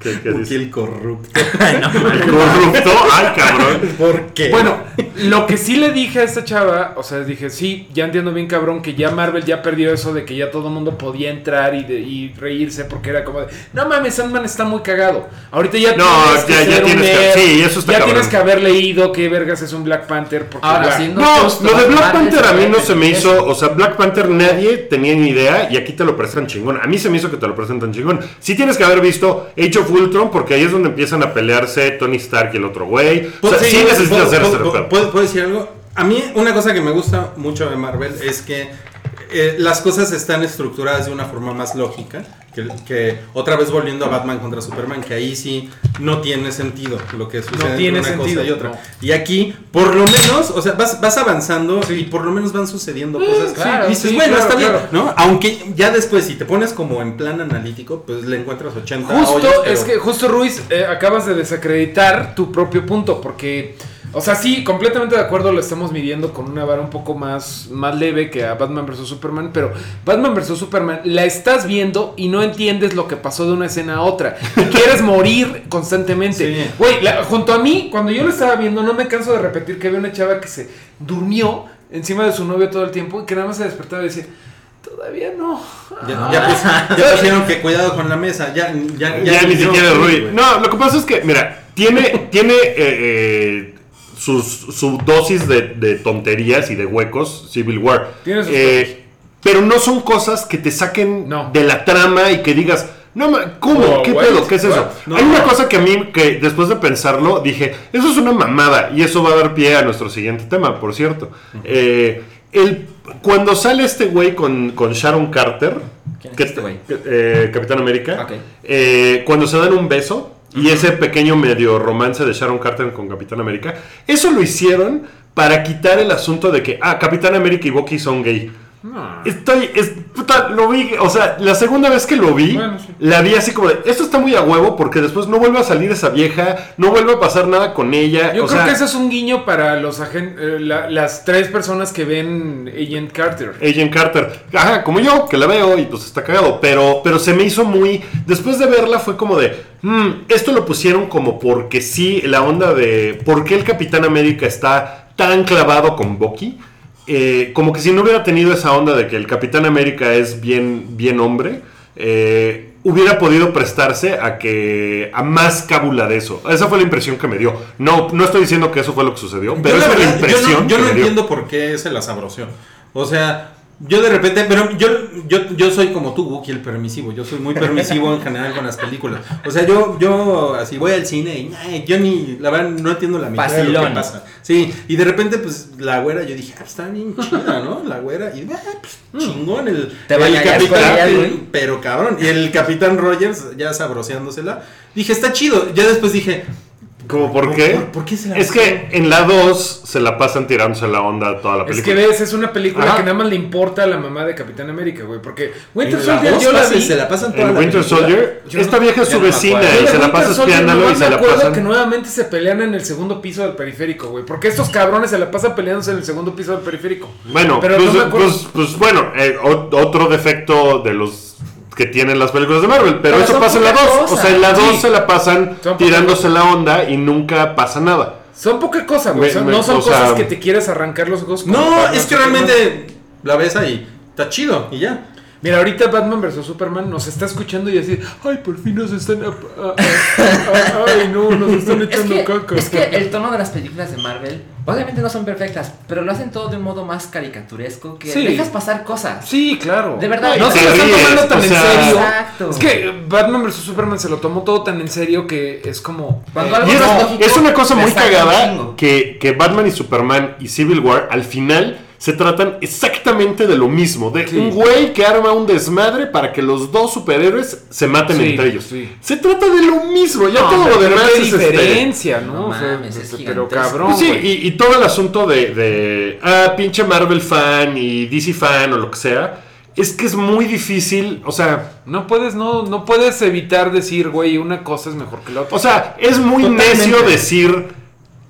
B: ¿Qué, qué dice?
E: el corrupto. [laughs]
B: ¿Corrupto? Ay, cabrón.
E: ¿Por qué?
D: Bueno, lo que sí le dije a esta chava, o sea, dije, sí, ya entiendo bien cabrón que ya Marvel ya perdió eso de que ya todo el mundo podía entrar y, de- y reírse porque era como de, no mames, Sandman está muy cagado. Ahorita ya
B: No,
D: tienes que
B: ya- que-
D: nerd,
B: sí, eso está
D: Ya
B: cabrón.
D: tienes que haber leído qué vergas es un Black Panther porque
C: Ahora,
B: No,
C: justo,
B: lo de Black Panther a mí no se me
C: eso.
B: hizo, o sea, Black Panther nadie tenía ni idea y aquí te lo presentan chingón. A mí se me hizo que te lo presentan chingón. Sí tienes que haber visto Age of Ultron porque ahí es donde empiezan a pelearse Tony Stark y el otro güey. O sea, sí, necesitas
E: ¿puedo,
B: hacer este
E: puedo-
B: pedo.
E: puedo- puedo decir algo? A mí una cosa que me gusta mucho de Marvel es que eh, las cosas están estructuradas de una forma más lógica. Que, que otra vez volviendo a Batman contra Superman, que ahí sí no tiene sentido lo que sucede
D: tiene
E: una
D: sentido,
E: cosa y otra.
D: no.
E: Y aquí, por lo menos, o sea, vas, vas avanzando y por lo menos van sucediendo cosas.
C: claro,
E: y dices,
D: sí,
E: bueno,
D: claro,
E: está bien,
D: claro.
E: ¿no? Aunque ya después, si te pones como en plan analítico, pues le encuentras 80
D: Justo,
E: hoyos, pero-
D: es que justo Ruiz, eh, acabas de desacreditar tu propio punto, porque, o sea, sí, completamente de acuerdo, lo estamos midiendo con una vara un poco más, más leve que a Batman vs. Superman, pero Batman vs. Superman la estás viendo y no entiendes lo que pasó de una escena a otra. Y quieres morir constantemente. Güey, junto a mí, cuando yo lo estaba viendo, no me canso de repetir que había una chava que se durmió encima de su novio todo el tiempo y que nada más se despertaba y decía... Todavía no.
E: Ya, ya, pus- ya pusieron que cuidado con la mesa. Ya, ya,
B: Ya, ni
E: yo-
B: siquiera Rui. No, lo que pasa es que, mira, tiene, tiene eh, eh, sus, su dosis de, de tonterías y de huecos Civil War.
D: Tiene sus
B: Eh, pero no son cosas que te saquen
D: No.
B: de la trama y que digas, no, ma- ¿cómo?
D: Oh,
B: ¿Qué
D: wait,
B: pedo? ¿Qué es eso?
E: No.
B: Hay una cosa que a mí, que después de pensarlo, dije, eso es una mamada y eso va a dar pie a nuestro siguiente tema, por cierto. Eh, el, cuando sale este güey con, con Sharon Carter,
C: ¿Quién es
B: que-
C: este güey?
B: eh, Capitán América, eh, cuando se dan un beso y ese pequeño medio romance de Sharon Carter con Capitán América, eso lo hicieron para quitar el asunto de que, ah, Capitán América y Bucky son gay.
D: No.
B: Estoy, es, puta, lo vi, o sea, la segunda vez que lo vi,
D: Bueno, sí.
B: la vi así como de, esto está muy a huevo porque después no vuelve a salir esa vieja, no vuelve a pasar nada con ella.
D: Yo
B: o
D: creo
B: sea,
D: que eso es un guiño para los agen- eh, la- las tres personas que ven Agent Carter.
B: Agent Carter, ajá, como yo, que la veo y pues está cagado, pero, pero se me hizo muy, después de verla fue como de, "Hmm, esto lo pusieron como porque sí, la onda de, ¿por qué el Capitán América está tan clavado con Bucky? Eh, como que si no hubiera tenido esa onda de que el Capitán América es bien, bien hombre, eh, hubiera podido prestarse a que a más cábula de eso. Esa fue la impresión que me dio. No, no estoy diciendo que eso fue lo que sucedió, pero
E: Yo,
B: esa
E: la
B: fue la
E: yo
B: impresión
E: no, yo
B: que
E: no
B: me dio.
E: entiendo por qué se la sabroció. O sea, yo de repente, pero yo, yo, yo soy como tú, Wookie, el permisivo. Yo soy muy permisivo en general con las películas. O sea, yo, yo así voy al cine y ay, yo ni, la verdad, no entiendo la mitad de lo que pasa. Sí, y de repente, pues, la güera, yo dije, ah, está bien chida, ¿no? La güera, y ah, pues, chingón el,
C: Te
E: el
C: ella,
E: capitán,
C: güey.
E: pero cabrón. Y el capitán Rogers, ya sabroseándosela, dije, está chido. Ya después dije,
B: ¿Cómo por
E: ¿Por-
B: qué?
E: por- por qué se la
B: es que en la 2 se la pasan tirándose la onda toda la
D: Es
B: película.
D: que ves, es una película
B: Ajá.
D: que nada más le importa a la mamá de Capitán América, güey. Porque Winter Soldier yo la vi.
E: se la pasan toda
B: en
E: la
B: Winter
E: película.
B: Soldier,
D: Yo
B: esta
D: no-
B: vieja es su vecina y se la pasa espiándolo y se la pasan.
D: que nuevamente se pelean en el segundo piso del periférico, güey. Porque estos cabrones se la pasan peleándose en el segundo piso del periférico.
B: Bueno,
D: Pero
B: pues,
D: no me acuerdo.
B: pues- pues bueno, eh, otro defecto de los que tienen las películas de Marvel, pero,
C: Pero
B: eso
C: son
B: pasa en la
C: poca
B: 2. O
C: cosa.
B: sea, en la 2
D: Sí.
B: se la pasan tirándose la onda y nunca pasa nada.
D: Son poca cosa, güey.
B: Me-
D: Son-
B: me-
D: no son
B: o sea-
D: cosas que te quieres arrancar los ojos.
E: No, es que realmente la ves ahí, está chido y ya.
D: Mira, ahorita Batman vs Superman nos está escuchando y así, ay, por fin nos están. ah, ah, ay, no, nos están
C: Es
D: echando
C: que,
D: caca.
C: es que el tono de las películas de Marvel, obviamente no son perfectas, pero lo hacen todo de un modo más caricaturesco que
D: Sí.
C: dejas pasar cosas.
D: Sí, claro.
C: De verdad.
D: No
B: Y
D: se lo están tomando tan
B: o
D: en serio.
C: Exacto.
D: Es que Batman vs Superman se lo tomó todo tan en serio que es como.
C: Cuando
D: eh,
C: algo
B: Y es,
C: no es lógico,
B: es una cosa muy cagada que, que Batman y Superman y Civil War al final se tratan exactamente de lo mismo. De
D: Sí.
B: un güey que arma un desmadre para que los dos superhéroes se maten
D: Sí,
B: entre ellos.
D: sí.
B: Se trata de lo mismo. Ya
D: no,
B: todo lo demás es este,
D: diferencia, ¿no?
C: No
D: O sea,
C: mames, es
D: pero cabrón.
B: Pues sí, y, y todo el asunto de, de, ah, pinche Marvel fan y DC fan o lo que sea, es que es muy difícil, o sea,
D: No puedes, no, no puedes evitar decir, güey, una cosa es mejor que la otra.
B: o sea, es muy
E: Totalmente.
B: necio decir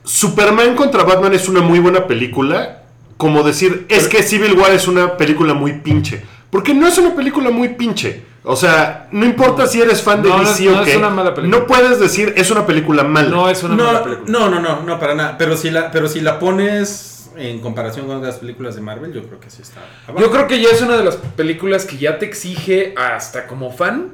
B: Superman contra Batman es una muy buena película, como decir, es que Civil War es una película muy pinche, porque no es una película muy pinche. O sea, no importa si eres fan de
D: No, no
B: DC
D: es-
B: o
D: no es una mala película.
B: no puedes decir es una película mala.
D: no es una mala
E: No,
D: película.
E: no, no, no, no, para nada. Pero si la, pero si la pones en comparación con las películas de Marvel, yo creo que sí está. abajo.
D: Yo creo que ya es una de las películas que ya te exige hasta como fan.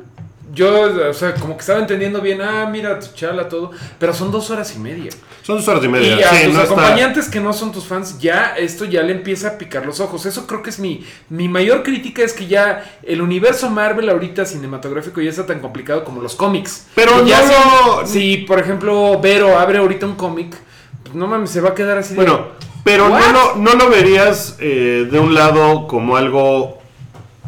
D: Yo, o sea, como que estaba entendiendo bien, ah, mira, chala todo, pero son dos horas y media.
B: Son dos horas y
D: Y
B: media.
D: a
B: sí,
D: tus
B: no está-
D: acompañantes que no son tus fans, ya esto ya le empieza a picar los ojos. Eso creo que es mi, mi mayor crítica, es que ya el universo Marvel ahorita cinematográfico ya está tan complicado como los cómics.
B: Pero
D: ya
B: no
D: si,
B: lo-
D: si, por ejemplo, Vero abre ahorita un cómic, pues no mames, se va a quedar así de-
B: Bueno, pero no lo, no lo verías eh, de un lado como algo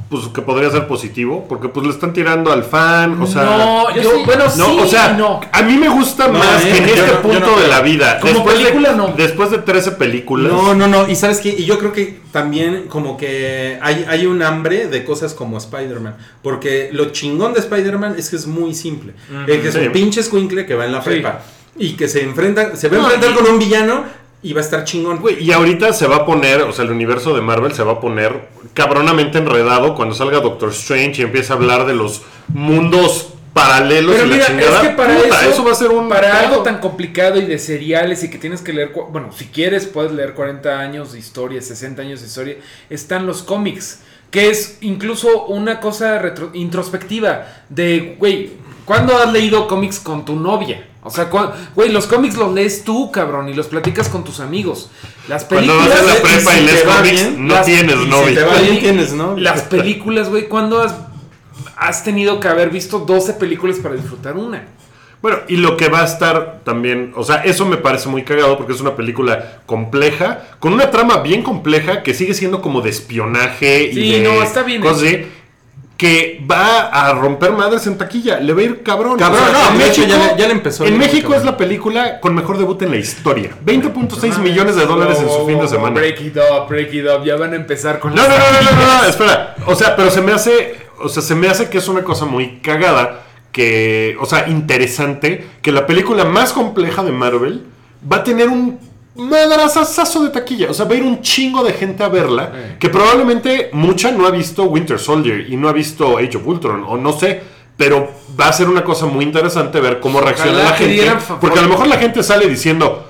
B: pues que podría ser positivo, porque pues le están tirando al fan, o sea,
D: no,
C: yo
D: yo,
C: sí.
D: bueno,
B: no,
D: sí
B: o sea,
D: no.
B: a mí me gusta
E: No,
B: más
E: eh,
B: que en este
E: no-
B: punto
E: no
B: de la vida,
D: Como
B: después
D: película,
B: de,
D: no.
B: después de 13 películas,
E: No, no, no. Y sabes qué, y yo creo que también como que hay, hay un hambre de cosas como Spider-Man. Porque lo chingón de Spider-Man es que es muy simple. Eh, que es
B: Sí.
E: un pinche escuincle que va en la
D: Sí.
E: prepa. Y que se enfrenta, se va a enfrentar
B: y-
E: con un villano y va a estar chingón.
B: Güey, y ahorita se va a poner, o sea, el universo de Marvel se va a poner cabronamente enredado cuando salga Doctor Strange y empiece a hablar de los mundos paralelos
D: Pero
B: y
D: mira,
B: la chingada.
D: es que para
B: Puta,
D: eso,
B: va a ser un
D: para algo tan complicado y de seriales y que tienes que leer, bueno, si quieres puedes leer 40 años de historia, 60 años de historia, están los cómics. que es incluso una cosa retro- introspectiva de, güey, ¿cuándo has leído cómics con tu novia? O sea, cua- güey, los cómics los lees tú, cabrón, y los platicas con tus amigos. Las
B: Cuando
D: películas...
B: vas a la
E: y
B: prepa
E: si
B: y lees cómics,
E: bien,
B: no
D: las-
B: tienes
E: si
B: novia.
E: te va bien, tienes novia.
D: Las películas, güey, ¿cuándo has, has tenido que haber visto 12 películas para disfrutar una?
B: Bueno, y lo que va a estar también, o sea, eso me parece muy cagado porque es una película compleja, con una trama bien compleja que sigue siendo como de espionaje
D: Sí,
B: y de
D: no, está bien
B: cosas así, que va a romper madres en taquilla, le va a ir cabrón.
E: Cabrón, no,
B: en
E: de hecho, ya le- ya le empezó
B: En México
E: cabrón.
B: es la película con mejor debut en la historia, 20.6 millones de dólares en su fin de semana.
D: Break it up, break it up. Ya van a empezar con
B: No,
D: las
B: no, no, no, no, no, espera. O sea, pero se me hace, o sea, se me hace que es una cosa muy cagada, que, o sea, interesante, que la película más compleja de Marvel va a tener un madrazazazo de taquilla. O sea, va a ir un chingo de gente a verla,
D: Eh.
B: que probablemente mucha no ha visto Winter Soldier y no ha visto Age of Ultron, o no sé. Pero va a ser una cosa muy interesante ver cómo reacciona
D: Ojalá
B: la gente. Porque a lo mejor la gente sale diciendo,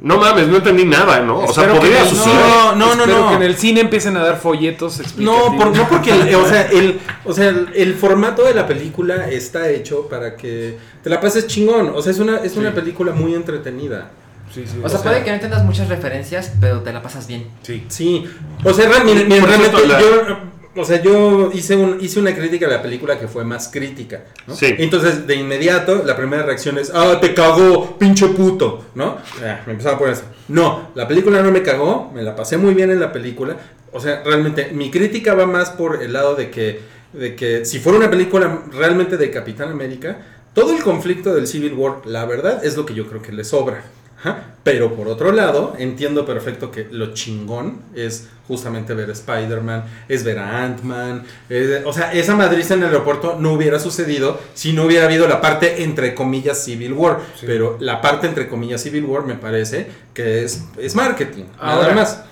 B: no mames, no entendí nada, ¿no? O sea, podría
D: el-
B: suceder.
E: No, no, no,
D: Espero
E: no.
D: que en el cine empiecen a dar folletos
E: No,
D: explicativos.
E: por- no porque, el, o sea, el, o sea, el, el formato de la película está hecho para que te la pases chingón. O sea, es una, es una película muy entretenida.
D: Sí, sí,
C: O sea, puede que no entiendas muchas referencias, pero te la pasas bien.
D: Sí.
E: Sí. O sea,
B: Por
E: realmente
B: la-
E: yo, o sea, yo hice, un, hice una crítica a la película que fue más crítica, ¿no?
B: Sí.
E: Entonces, de inmediato, la primera reacción es, ah, te cagó, pinche puto, ¿no? Ah, me empezaron a poner eso. No, la película no me cagó, me la pasé muy bien en la película. O sea, realmente, mi crítica va más por el lado de que, de que si fuera una película realmente de Capitán América, todo el conflicto del Civil War, la verdad, es lo que yo creo que le sobra. Ajá. Pero por otro lado, entiendo perfecto que lo chingón es justamente ver a Spider-Man, es ver a Ant-Man. o sea, esa madriza en el aeropuerto no hubiera sucedido si no hubiera habido la parte entre comillas Civil War.
D: Sí.
E: Pero la parte entre comillas Civil War me parece que es, es marketing.
D: Ahora,
E: nada más.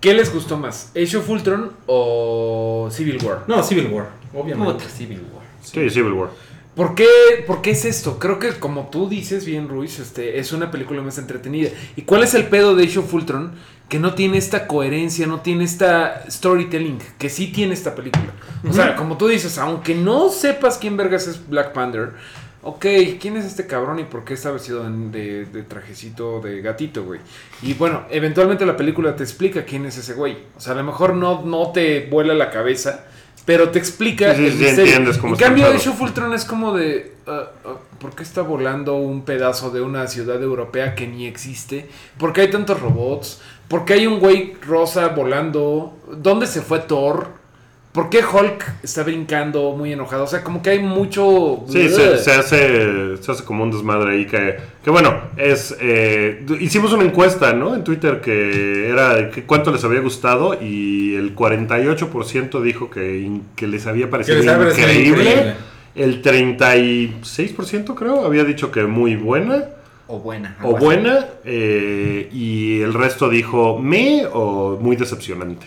D: ¿Qué les gustó más? ¿Age of Ultron o Civil War?
E: No, Civil War, obviamente.
C: Puta, Civil War.
B: Sí, Civil War.
D: ¿Por qué, ¿Por qué es esto? Creo que como tú dices bien, Ruiz, este, es una película más entretenida. ¿Y cuál es el pedo de Age of Ultron? Que no tiene esta coherencia, no tiene esta storytelling, que sí tiene esta película. O sea, como tú dices, aunque no sepas quién vergas es Black Panther, ok, ¿quién es este cabrón y por qué está vestido de trajecito de gatito, güey? Y bueno, eventualmente la película te explica quién es ese güey. O sea, a lo mejor no, no te vuela la cabeza, pero te explica
B: Sí, sí,
D: el
B: sí,
D: misterio.
B: cómo
D: En cambio,
B: pedo.
D: Age of Ultron es como de. ah, ah, ¿Por qué está volando un pedazo de una ciudad europea que ni existe? ¿Por qué hay tantos robots? ¿Por qué hay un güey rosa volando? ¿Dónde se fue Thor? ¿Por qué Hulk está brincando muy enojado? O sea, como que hay mucho.
B: Sí, se, se hace, se hace como un desmadre ahí que, que bueno, es... eh, hicimos una encuesta, ¿no? En Twitter que era que cuánto les había gustado y el 48% dijo que, in- que les había parecido
E: les había
B: increíble.
E: increíble.
B: El 36% creo había dicho que muy buena
C: O buena.
B: o buena eh, y el resto dijo me o muy decepcionante.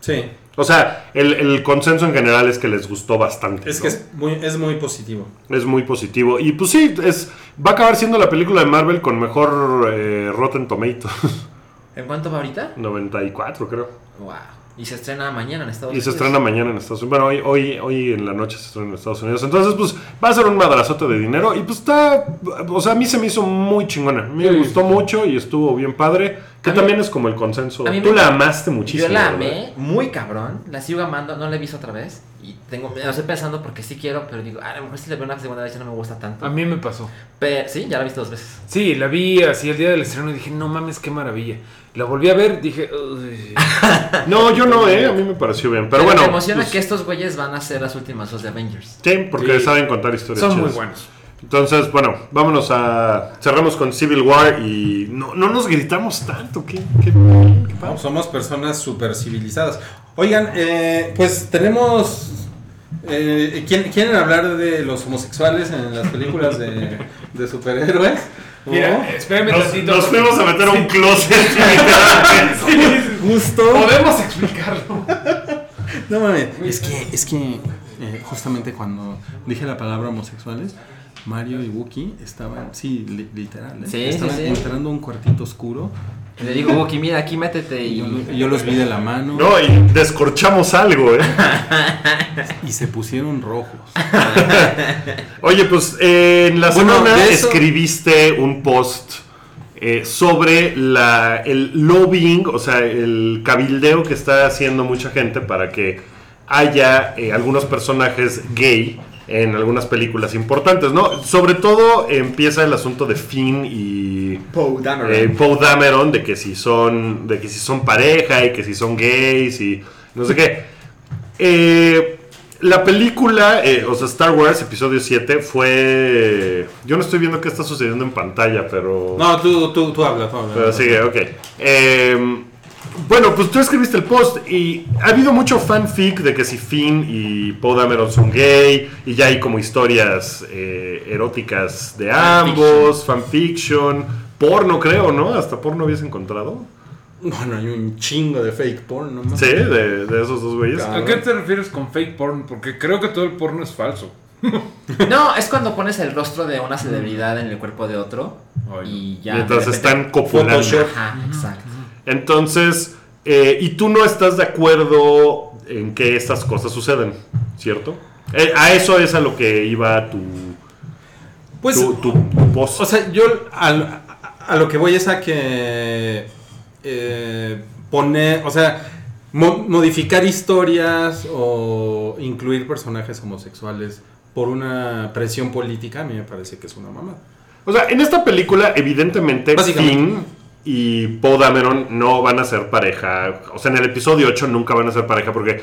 E: Sí.
B: O sea, el, el consenso en general es que les gustó bastante.
E: Es
B: ¿no?
E: que es muy, es muy positivo.
B: Es muy positivo. Y pues sí, es, va a acabar siendo la película de Marvel con mejor eh, Rotten Tomatoes.
C: ¿En cuánto va ahorita?
B: 94 creo.
C: Wow. Y se estrena mañana en Estados
B: Y
C: Unidos.
B: se estrena mañana en Estados Unidos. Bueno, hoy, hoy, hoy en la noche se estrena en Estados Unidos. Entonces, pues va a ser un madrazote de dinero. Y pues está. O sea, a mí se me hizo muy chingona. A mí me
D: Sí.
B: gustó mucho y estuvo bien padre. Que
C: A mí-
B: también es como el consenso.
C: a mí
B: Tú
C: me-
B: la amaste muchísimo.
C: Yo la
B: ¿verdad?
C: amé muy cabrón. La sigo amando. No la he visto otra vez. Y tengo. Me lo estoy pensando porque sí quiero, pero digo, "Ah, a lo mejor si la veo una segunda vez ya no me gusta tanto.
D: A mí me pasó.
C: Pero sí, ya la he visto dos veces.
D: Sí, la vi así el día del estreno y dije, no mames, qué maravilla. La volví a ver, dije, "Uy". [laughs]
B: No, yo no, ¿eh? A mí me pareció bien. Pero, bueno.
C: me emociona
B: pues,
C: que estos güeyes van a ser las últimas dos de Avengers.
B: Sí, porque
D: Sí.
B: saben contar historias.
D: son muy buenos.
B: Entonces, bueno, vámonos a. Cerramos con Civil War y no, no nos gritamos tanto. ¿Qué, qué, qué
E: No,
B: pasa?
E: somos personas súper civilizadas. Oigan, eh, pues tenemos... eh, ¿quieren, quieren hablar de los homosexuales en las películas de, de superhéroes?
D: Mira, espérame
B: Nos,
D: tantito.
B: nos fuimos a meter a un closet. [laughs] literalmente.
E: Justo.
D: Podemos explicarlo.
E: No mames. Es que, es que eh, justamente cuando dije la palabra homosexuales, Mario y Wookie estaban, sí, li- literal, ¿eh?
C: Sí,
E: estaban
C: sí, sí.
E: entrando a un cuartito oscuro
C: Le digo, Wookie, mira, aquí métete
E: Y yo, los vi de la mano
B: No, y descorchamos algo, ¿eh?
E: y se pusieron rojos.
B: Oye, pues eh, en la
E: Bueno,
B: semana
E: eso-
B: escribiste un post eh, sobre la, el lobbying, o sea, el cabildeo que está haciendo mucha gente para que haya eh, algunos personajes gay en algunas películas importantes, ¿no? Sobre todo empieza el asunto de Finn y
D: Poe Dameron.
B: eh, Poe Dameron de que si son de que si son pareja y que si son gays y no sé qué. Eh, la película, eh, o sea, Star Wars Episodio 7 fue... Yo no estoy viendo qué está sucediendo en pantalla, pero...
E: No, tú, tú, tú habla, tú habla.
B: Pero sigue, ok. Bueno, pues tú escribiste el post y ha habido mucho fanfic de que si Finn y Poe Dameron son gay y ya hay como historias eh, eróticas de ambos, fanfiction, porno creo, ¿no? Hasta porno habías encontrado.
E: Bueno, hay un chingo de fake porn, ¿no?
B: Sí, de, de esos dos güeyes.
D: ¿A qué te refieres con fake porn? Porque creo que todo el porno es falso. [laughs]
C: No, es cuando pones el rostro de una celebridad en el cuerpo de otro
D: Ay,
C: y ya...
B: Mientras
C: repente-
B: están copulando.
C: Ajá, exacto.
B: Entonces, eh, y tú no estás de acuerdo en que estas cosas suceden, ¿cierto? Eh, a eso es a lo que iba tu,
E: Pues,
B: tu, tu- tu post.
E: o sea, yo a, lo que voy es a que eh, poner, o sea, mo- modificar historias o incluir personajes homosexuales por una presión política, a mí me parece que es una mamada.
B: O sea, en esta película, evidentemente. Finn y Poe Dameron no van a ser pareja. O sea, en el episodio 8 nunca van a ser pareja porque,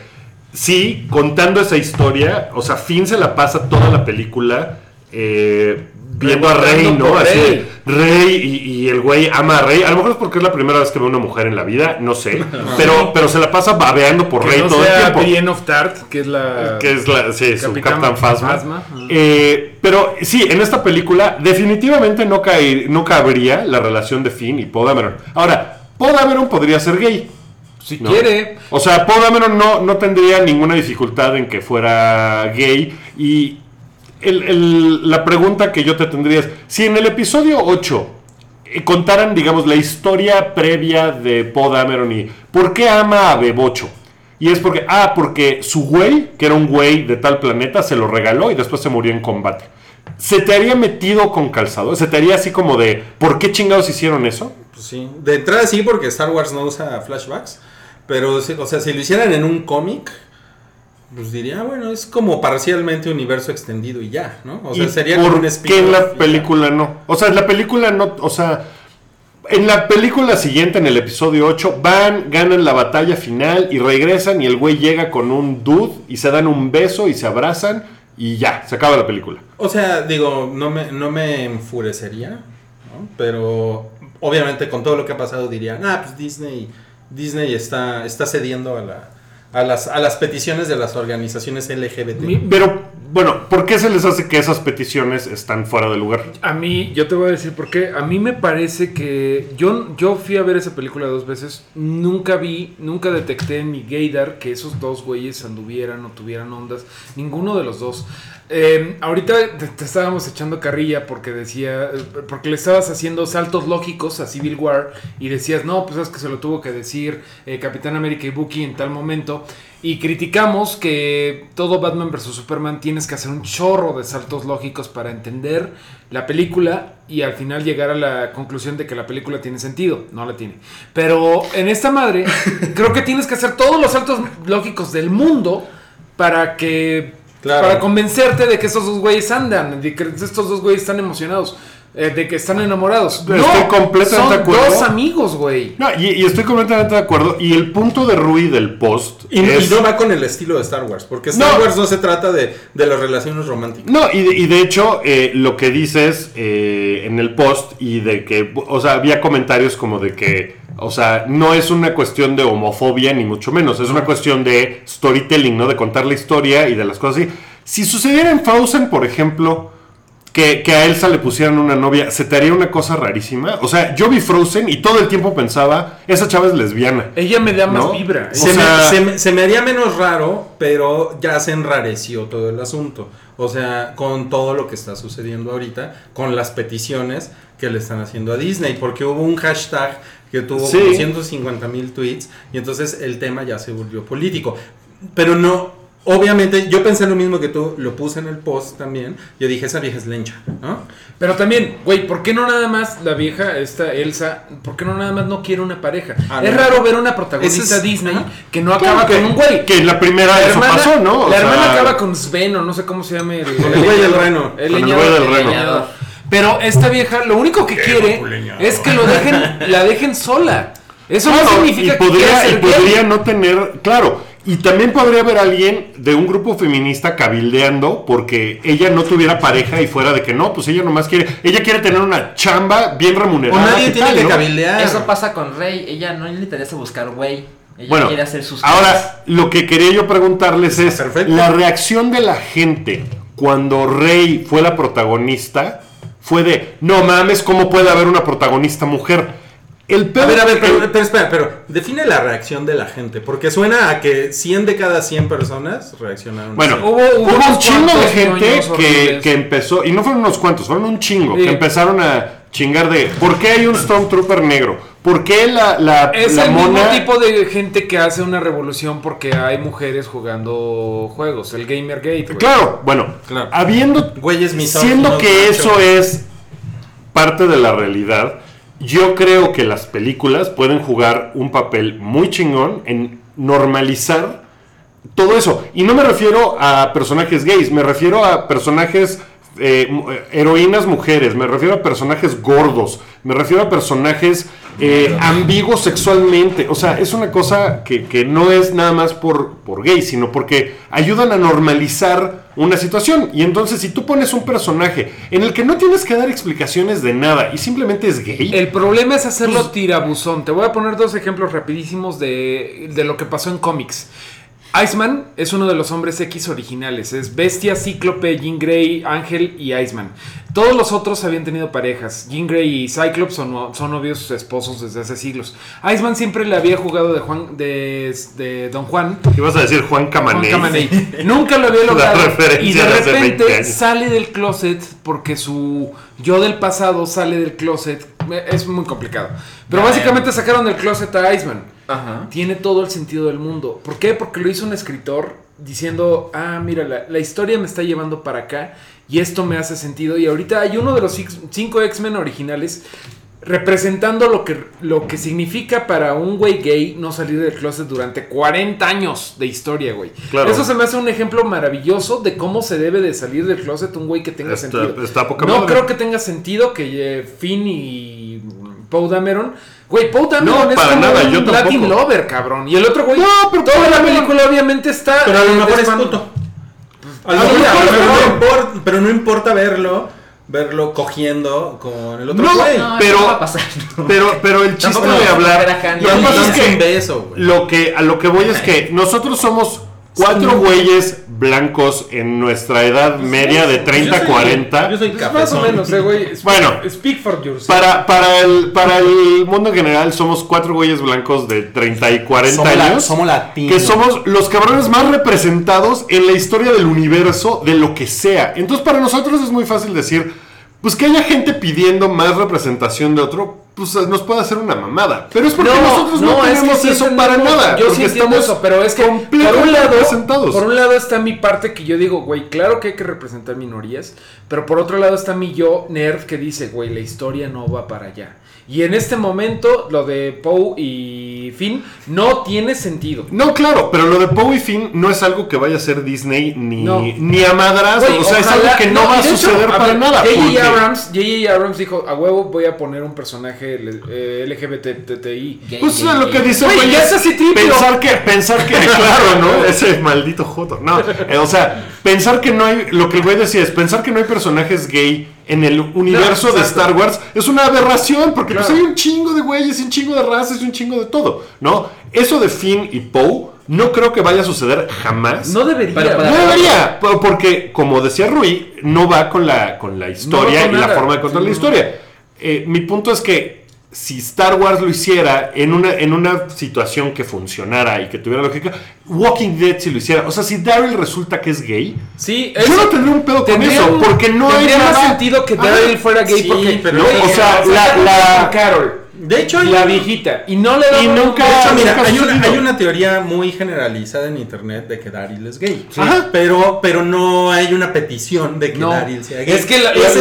B: sí, contando esa historia, o sea, Finn se la pasa toda la película eh, viendo a Rey, ¿no? Así
D: Rey.
B: Rey y, y el güey ama a Rey. A lo mejor es porque es la primera vez que ve a una mujer en la vida, no sé. [laughs] pero, pero se la pasa babeando por
D: Que
B: Rey
D: no
B: todo el tiempo.
D: Of Tart, que es la...
B: Que es la, sí, su
D: Capitán
B: Phasma.
D: Phasma.
B: Eh, pero sí, en esta película definitivamente no, caer, no cabría la relación de Finn y Poe Dameron. Ahora, Poe Dameron podría ser gay.
D: Si
B: ¿no?
D: quiere.
B: O sea, Poe Dameron no, no tendría ninguna dificultad en que fuera gay. Y la pregunta que yo te tendría es, si en el episodio 8 eh, contaran, digamos, la historia previa de Poe Dameron y por qué ama a Bebocho. Y es porque, ah, porque su güey, que era un güey de tal planeta, se lo regaló y después se murió en combate. ¿Se te haría metido con calzado? ¿Se te haría así como de, ¿por qué chingados hicieron eso?
E: Pues sí, de entrada sí, porque Star Wars no usa flashbacks, pero, o sea, si lo hicieran en un cómic, pues diría, bueno, es como parcialmente universo extendido y ya, ¿no? O sea,
B: ¿Y
E: sería
B: por
E: como un
B: qué
E: spin-off
B: en la
E: ya.
B: película no? O sea, en la película no, o sea, en la película siguiente, en el episodio 8, van, ganan la batalla final y regresan y el güey llega con un dude y se dan un beso y se abrazan y ya, se acaba la película.
E: O sea, digo, no me, no me enfurecería, ¿no? Pero obviamente con todo lo que ha pasado diría, ah, pues Disney, Disney está, está cediendo a, la, a, las, a las peticiones de las organizaciones LGBT.
D: Mi-
B: Pero, bueno, ¿por qué se les hace que esas peticiones están fuera de lugar?
D: A mí, yo te voy a decir por qué. A mí me parece que yo, yo fui a ver esa película dos veces. Nunca vi, nunca detecté ni Gaydar que esos dos güeyes anduvieran o tuvieran ondas. Ninguno de los dos. Eh, ahorita te, te estábamos echando carrilla porque decía, porque le estabas haciendo saltos lógicos a Civil War y decías, no, pues es que se lo tuvo que decir eh, Capitán América y Bucky en tal momento. Y criticamos que todo Batman vs. Superman tienes que hacer un chorro de saltos lógicos para entender la película y al final llegar a la conclusión de que la película tiene sentido. No la tiene. Pero en esta madre, [laughs] creo que tienes que hacer todos los saltos lógicos del mundo para que.
E: Claro.
D: Para convencerte de que estos dos güeyes andan, de que estos dos güeyes están emocionados, eh, de que están enamorados.
B: Estoy completamente
D: son
B: de acuerdo.
D: dos amigos, güey.
B: No, y, y estoy completamente de acuerdo. Y el punto de Rui del post
E: Y,
B: es...
E: y no va con el estilo de Star Wars, porque Star
B: No.
E: Wars no se trata de, de las relaciones románticas.
B: No, y de, y de hecho, eh, lo que dices eh, en el post y de que, o sea, había comentarios como de que, o sea, no es una cuestión de homofobia ni mucho menos, es una cuestión de storytelling, ¿no? De contar la historia y de las cosas así. Si sucediera en Frozen, por ejemplo, que, que a Elsa le pusieran una novia, ¿se te haría una cosa rarísima? O sea, yo vi Frozen y todo el tiempo pensaba, esa chava es lesbiana.
D: Ella me da más vibra.
B: O
E: Se,
B: sea-
E: me, se me- se me haría menos raro, pero ya se enrareció todo el asunto. O sea, con todo lo que está sucediendo ahorita, con las peticiones que le están haciendo a Disney, porque hubo un hashtag que tuvo
B: Sí.
E: como 150 mil tweets, y entonces el tema ya se volvió político. Pero no, obviamente, yo pensé lo mismo que tú, lo puse en el post también, yo dije, esa vieja es lencha, ¿no?
D: Pero también, güey, ¿por qué no nada más la vieja, esta Elsa, ¿por qué no nada más no quiere una pareja?
E: Ah,
D: es
E: no.
D: raro ver una protagonista
E: es-
D: Disney que no acaba
B: que,
D: con un güey.
B: que en la primera
D: La
B: eso
D: hermana,
B: pasó, ¿no? O
D: la hermana
B: sea,
D: acaba con Sven o no sé cómo se llama el,
E: el güey del reno.
D: El leñador.
B: güey del reno.
D: Pero esta vieja lo único que quiere es que lo dejen, la dejen sola. Eso
B: Claro,
D: no significa
B: y
D: que quiera
B: podría, y
D: ser gay.
B: podría no tener, claro, y también podría haber alguien de un grupo feminista cabildeando porque ella no tuviera pareja y fuera de que no, pues ella nomás quiere, ella quiere tener una chamba bien
E: O
B: remunerada.
E: nadie
B: ¿qué
E: tiene
B: tal,
E: que
B: no?
E: cabildear.
C: Eso pasa con Rey. Ella no le interesa buscar güey. Ella
B: Bueno,
C: quiere hacer sus cosas.
B: ahora lo que quería yo preguntarles es
E: Perfecto.
B: la reacción de la gente cuando Rey fue la protagonista fue de no mames cómo puede haber una protagonista mujer. El pedo
E: A ver, a ver, pero, pero espera, pero define la reacción de la gente, porque suena a que 100 de cada 100 personas reaccionaron.
B: Bueno,
E: así.
D: Hubo-
B: hubo,
D: hubo
B: un chingo de gente que, que empezó, y no fueron unos cuantos, fueron un chingo,
D: Sí.
B: que empezaron a chingar de ¿por qué hay un Stormtrooper negro? ¿Por qué la, la,
D: Es
B: la
D: el
B: mona?
D: mismo tipo de gente que hace una revolución porque hay mujeres jugando juegos, el Gamergate. güey.
B: Claro, bueno,
E: Claro.
B: habiendo,
E: Güeyes
B: siendo que eso es parte de la realidad, yo creo que las películas pueden jugar un papel muy chingón en normalizar todo eso. Y no me refiero a personajes gays, me refiero a personajes, eh, eh, heroínas mujeres, me refiero a personajes gordos, me refiero a personajes eh, ambiguos sexualmente. O sea, es una cosa que, que no es nada más por, por gay, sino porque ayudan a normalizar una situación. Y entonces, si tú pones un personaje en el que no tienes que dar explicaciones de nada y simplemente es gay,
D: El problema es hacerlo
B: Pues-
D: tirabuzón. Te voy a poner dos ejemplos rapidísimos de, de lo que pasó en cómics. Iceman es uno de los hombres X originales. Es Bestia, Cíclope, Jean Grey, Ángel y Iceman. Todos los otros habían tenido parejas. Jean Grey y Cyclops son, son novios esposos desde hace siglos. Iceman siempre le había jugado de Juan de, de Don Juan.
B: ibas a decir Juan
D: Juan
B: Camaney.
D: Camaney. [laughs] Nunca lo había logrado. Y de
B: de hace 20
D: repente sale del closet porque su yo del pasado sale del closet. Es muy complicado. Pero básicamente sacaron del closet a Iceman.
C: Ajá.
D: Tiene todo el sentido del mundo. ¿Por qué? Porque lo hizo un escritor diciendo, ah, mira, la, la historia me está llevando para acá y esto me hace sentido. Y ahorita hay uno de los cinco X-Men originales representando lo que, lo que significa para un güey gay no salir del closet durante 40 años de historia, güey.
B: Claro.
D: Eso se me hace un ejemplo maravilloso de cómo se debe de salir del closet un güey que tenga
B: Está-
D: sentido.
B: está poca
D: no
B: madre.
D: creo que tenga sentido que eh, Finn y Poe Dameron... Güey, Poe Dameron
B: No,
D: es
B: para
D: como
B: nada,
D: un
B: yo tampoco.
D: Latin lover, cabrón. Y el otro güey...
B: No, pero
D: toda la película obviamente está...
E: Pero a lo mejor es puto. A lo mejor-
D: mira,
E: a lo
D: a
E: mejor importa, pero no importa verlo, verlo cogiendo con el otro
B: No,
E: güey.
C: No,
B: Pero-
C: eso no va a pasar. [laughs] ¿no?
B: Pero, pero el chiste de hablar. Lo
C: y
B: que es que lo que a lo que voy es que [laughs] nosotros somos cuatro güeyes blancos en nuestra edad media de 30
E: Yo soy-
B: 40.
E: Yo soy
D: Pues más o menos, eh, güey. Speak-
B: Bueno.
D: Speak for yourself.
B: Para, para, el, para el mundo en general somos cuatro güeyes blancos de 30 y 40
E: Somos la-
B: años.
E: somos latinos.
B: Que somos los cabrones más representados en la historia del universo de lo que sea. Entonces para nosotros es muy fácil decir, pues que haya gente pidiendo más representación de otro, pues nos puede hacer una mamada. Pero es porque nosotros no,
D: es que
B: tenemos
D: sí
B: eso para nada.
D: Yo sí
B: estamos
D: eso, pero es que por un lado,
B: representados.
D: por un lado está mi parte que yo digo, güey, claro que hay que representar minorías, pero por otro lado está mi yo nerd que dice, güey, la historia no va para allá. Y en este momento lo de Poe y Finn no tiene sentido.
B: No, claro, pero lo de Poe y Finn no es algo que vaya a ser Disney ni,
D: No.
B: ni a madrazo.
D: Güey,
B: o sea, es
D: ojalá-
B: algo que no, va a
D: hecho,
B: suceder
D: a
B: para
D: ver,
B: nada.
D: J.J. Abrams. Abrams dijo, a huevo voy a poner un personaje eh, LGBTI.
C: Gay,
B: Pues es lo que dice
D: güey, ya
B: es
D: es así
B: pensar que pensar que [laughs] claro, ¿no? Ese maldito joto. No, eh, o sea, pensar que no hay lo que el güey decía es pensar que no hay personajes gay en el universo
D: No,
B: de. Star Wars es una aberración porque pues hay un chingo de güeyes, y un chingo de razas y un chingo de todo, ¿no? Eso de Finn y Poe no creo que vaya a suceder jamás.
D: No debería.
C: Para-
B: No debería, po- porque como decía Rui, no va con la, con la historia
D: No va con
B: y la forma de contar
D: Sí,
B: la historia. Eh, mi punto es que si Star Wars lo hiciera en una, en una situación que funcionara y que tuviera lógica, Walking Dead si lo hiciera, o sea, si Daryl resulta que es gay,
D: Sí,
B: yo no tendría un pedo con eso, porque no hay
D: tendría más
B: nada-
D: sentido que
B: Ajá.
D: Daryl fuera gay
E: Sí,
D: porque
E: pero-
B: No, o sea, la- la-
D: Carol
E: De hecho, hay,
D: La viejita. Y no le da
B: Y nunca-
E: de hecho, mira,
B: nunca ha
E: hay una, hay una teoría muy generalizada en internet de que Daryl es gay.
B: Ajá.
E: Pero, pero no hay una petición de que
D: No.
E: Daryl sea gay.
D: Es que la- lo,
E: es
D: que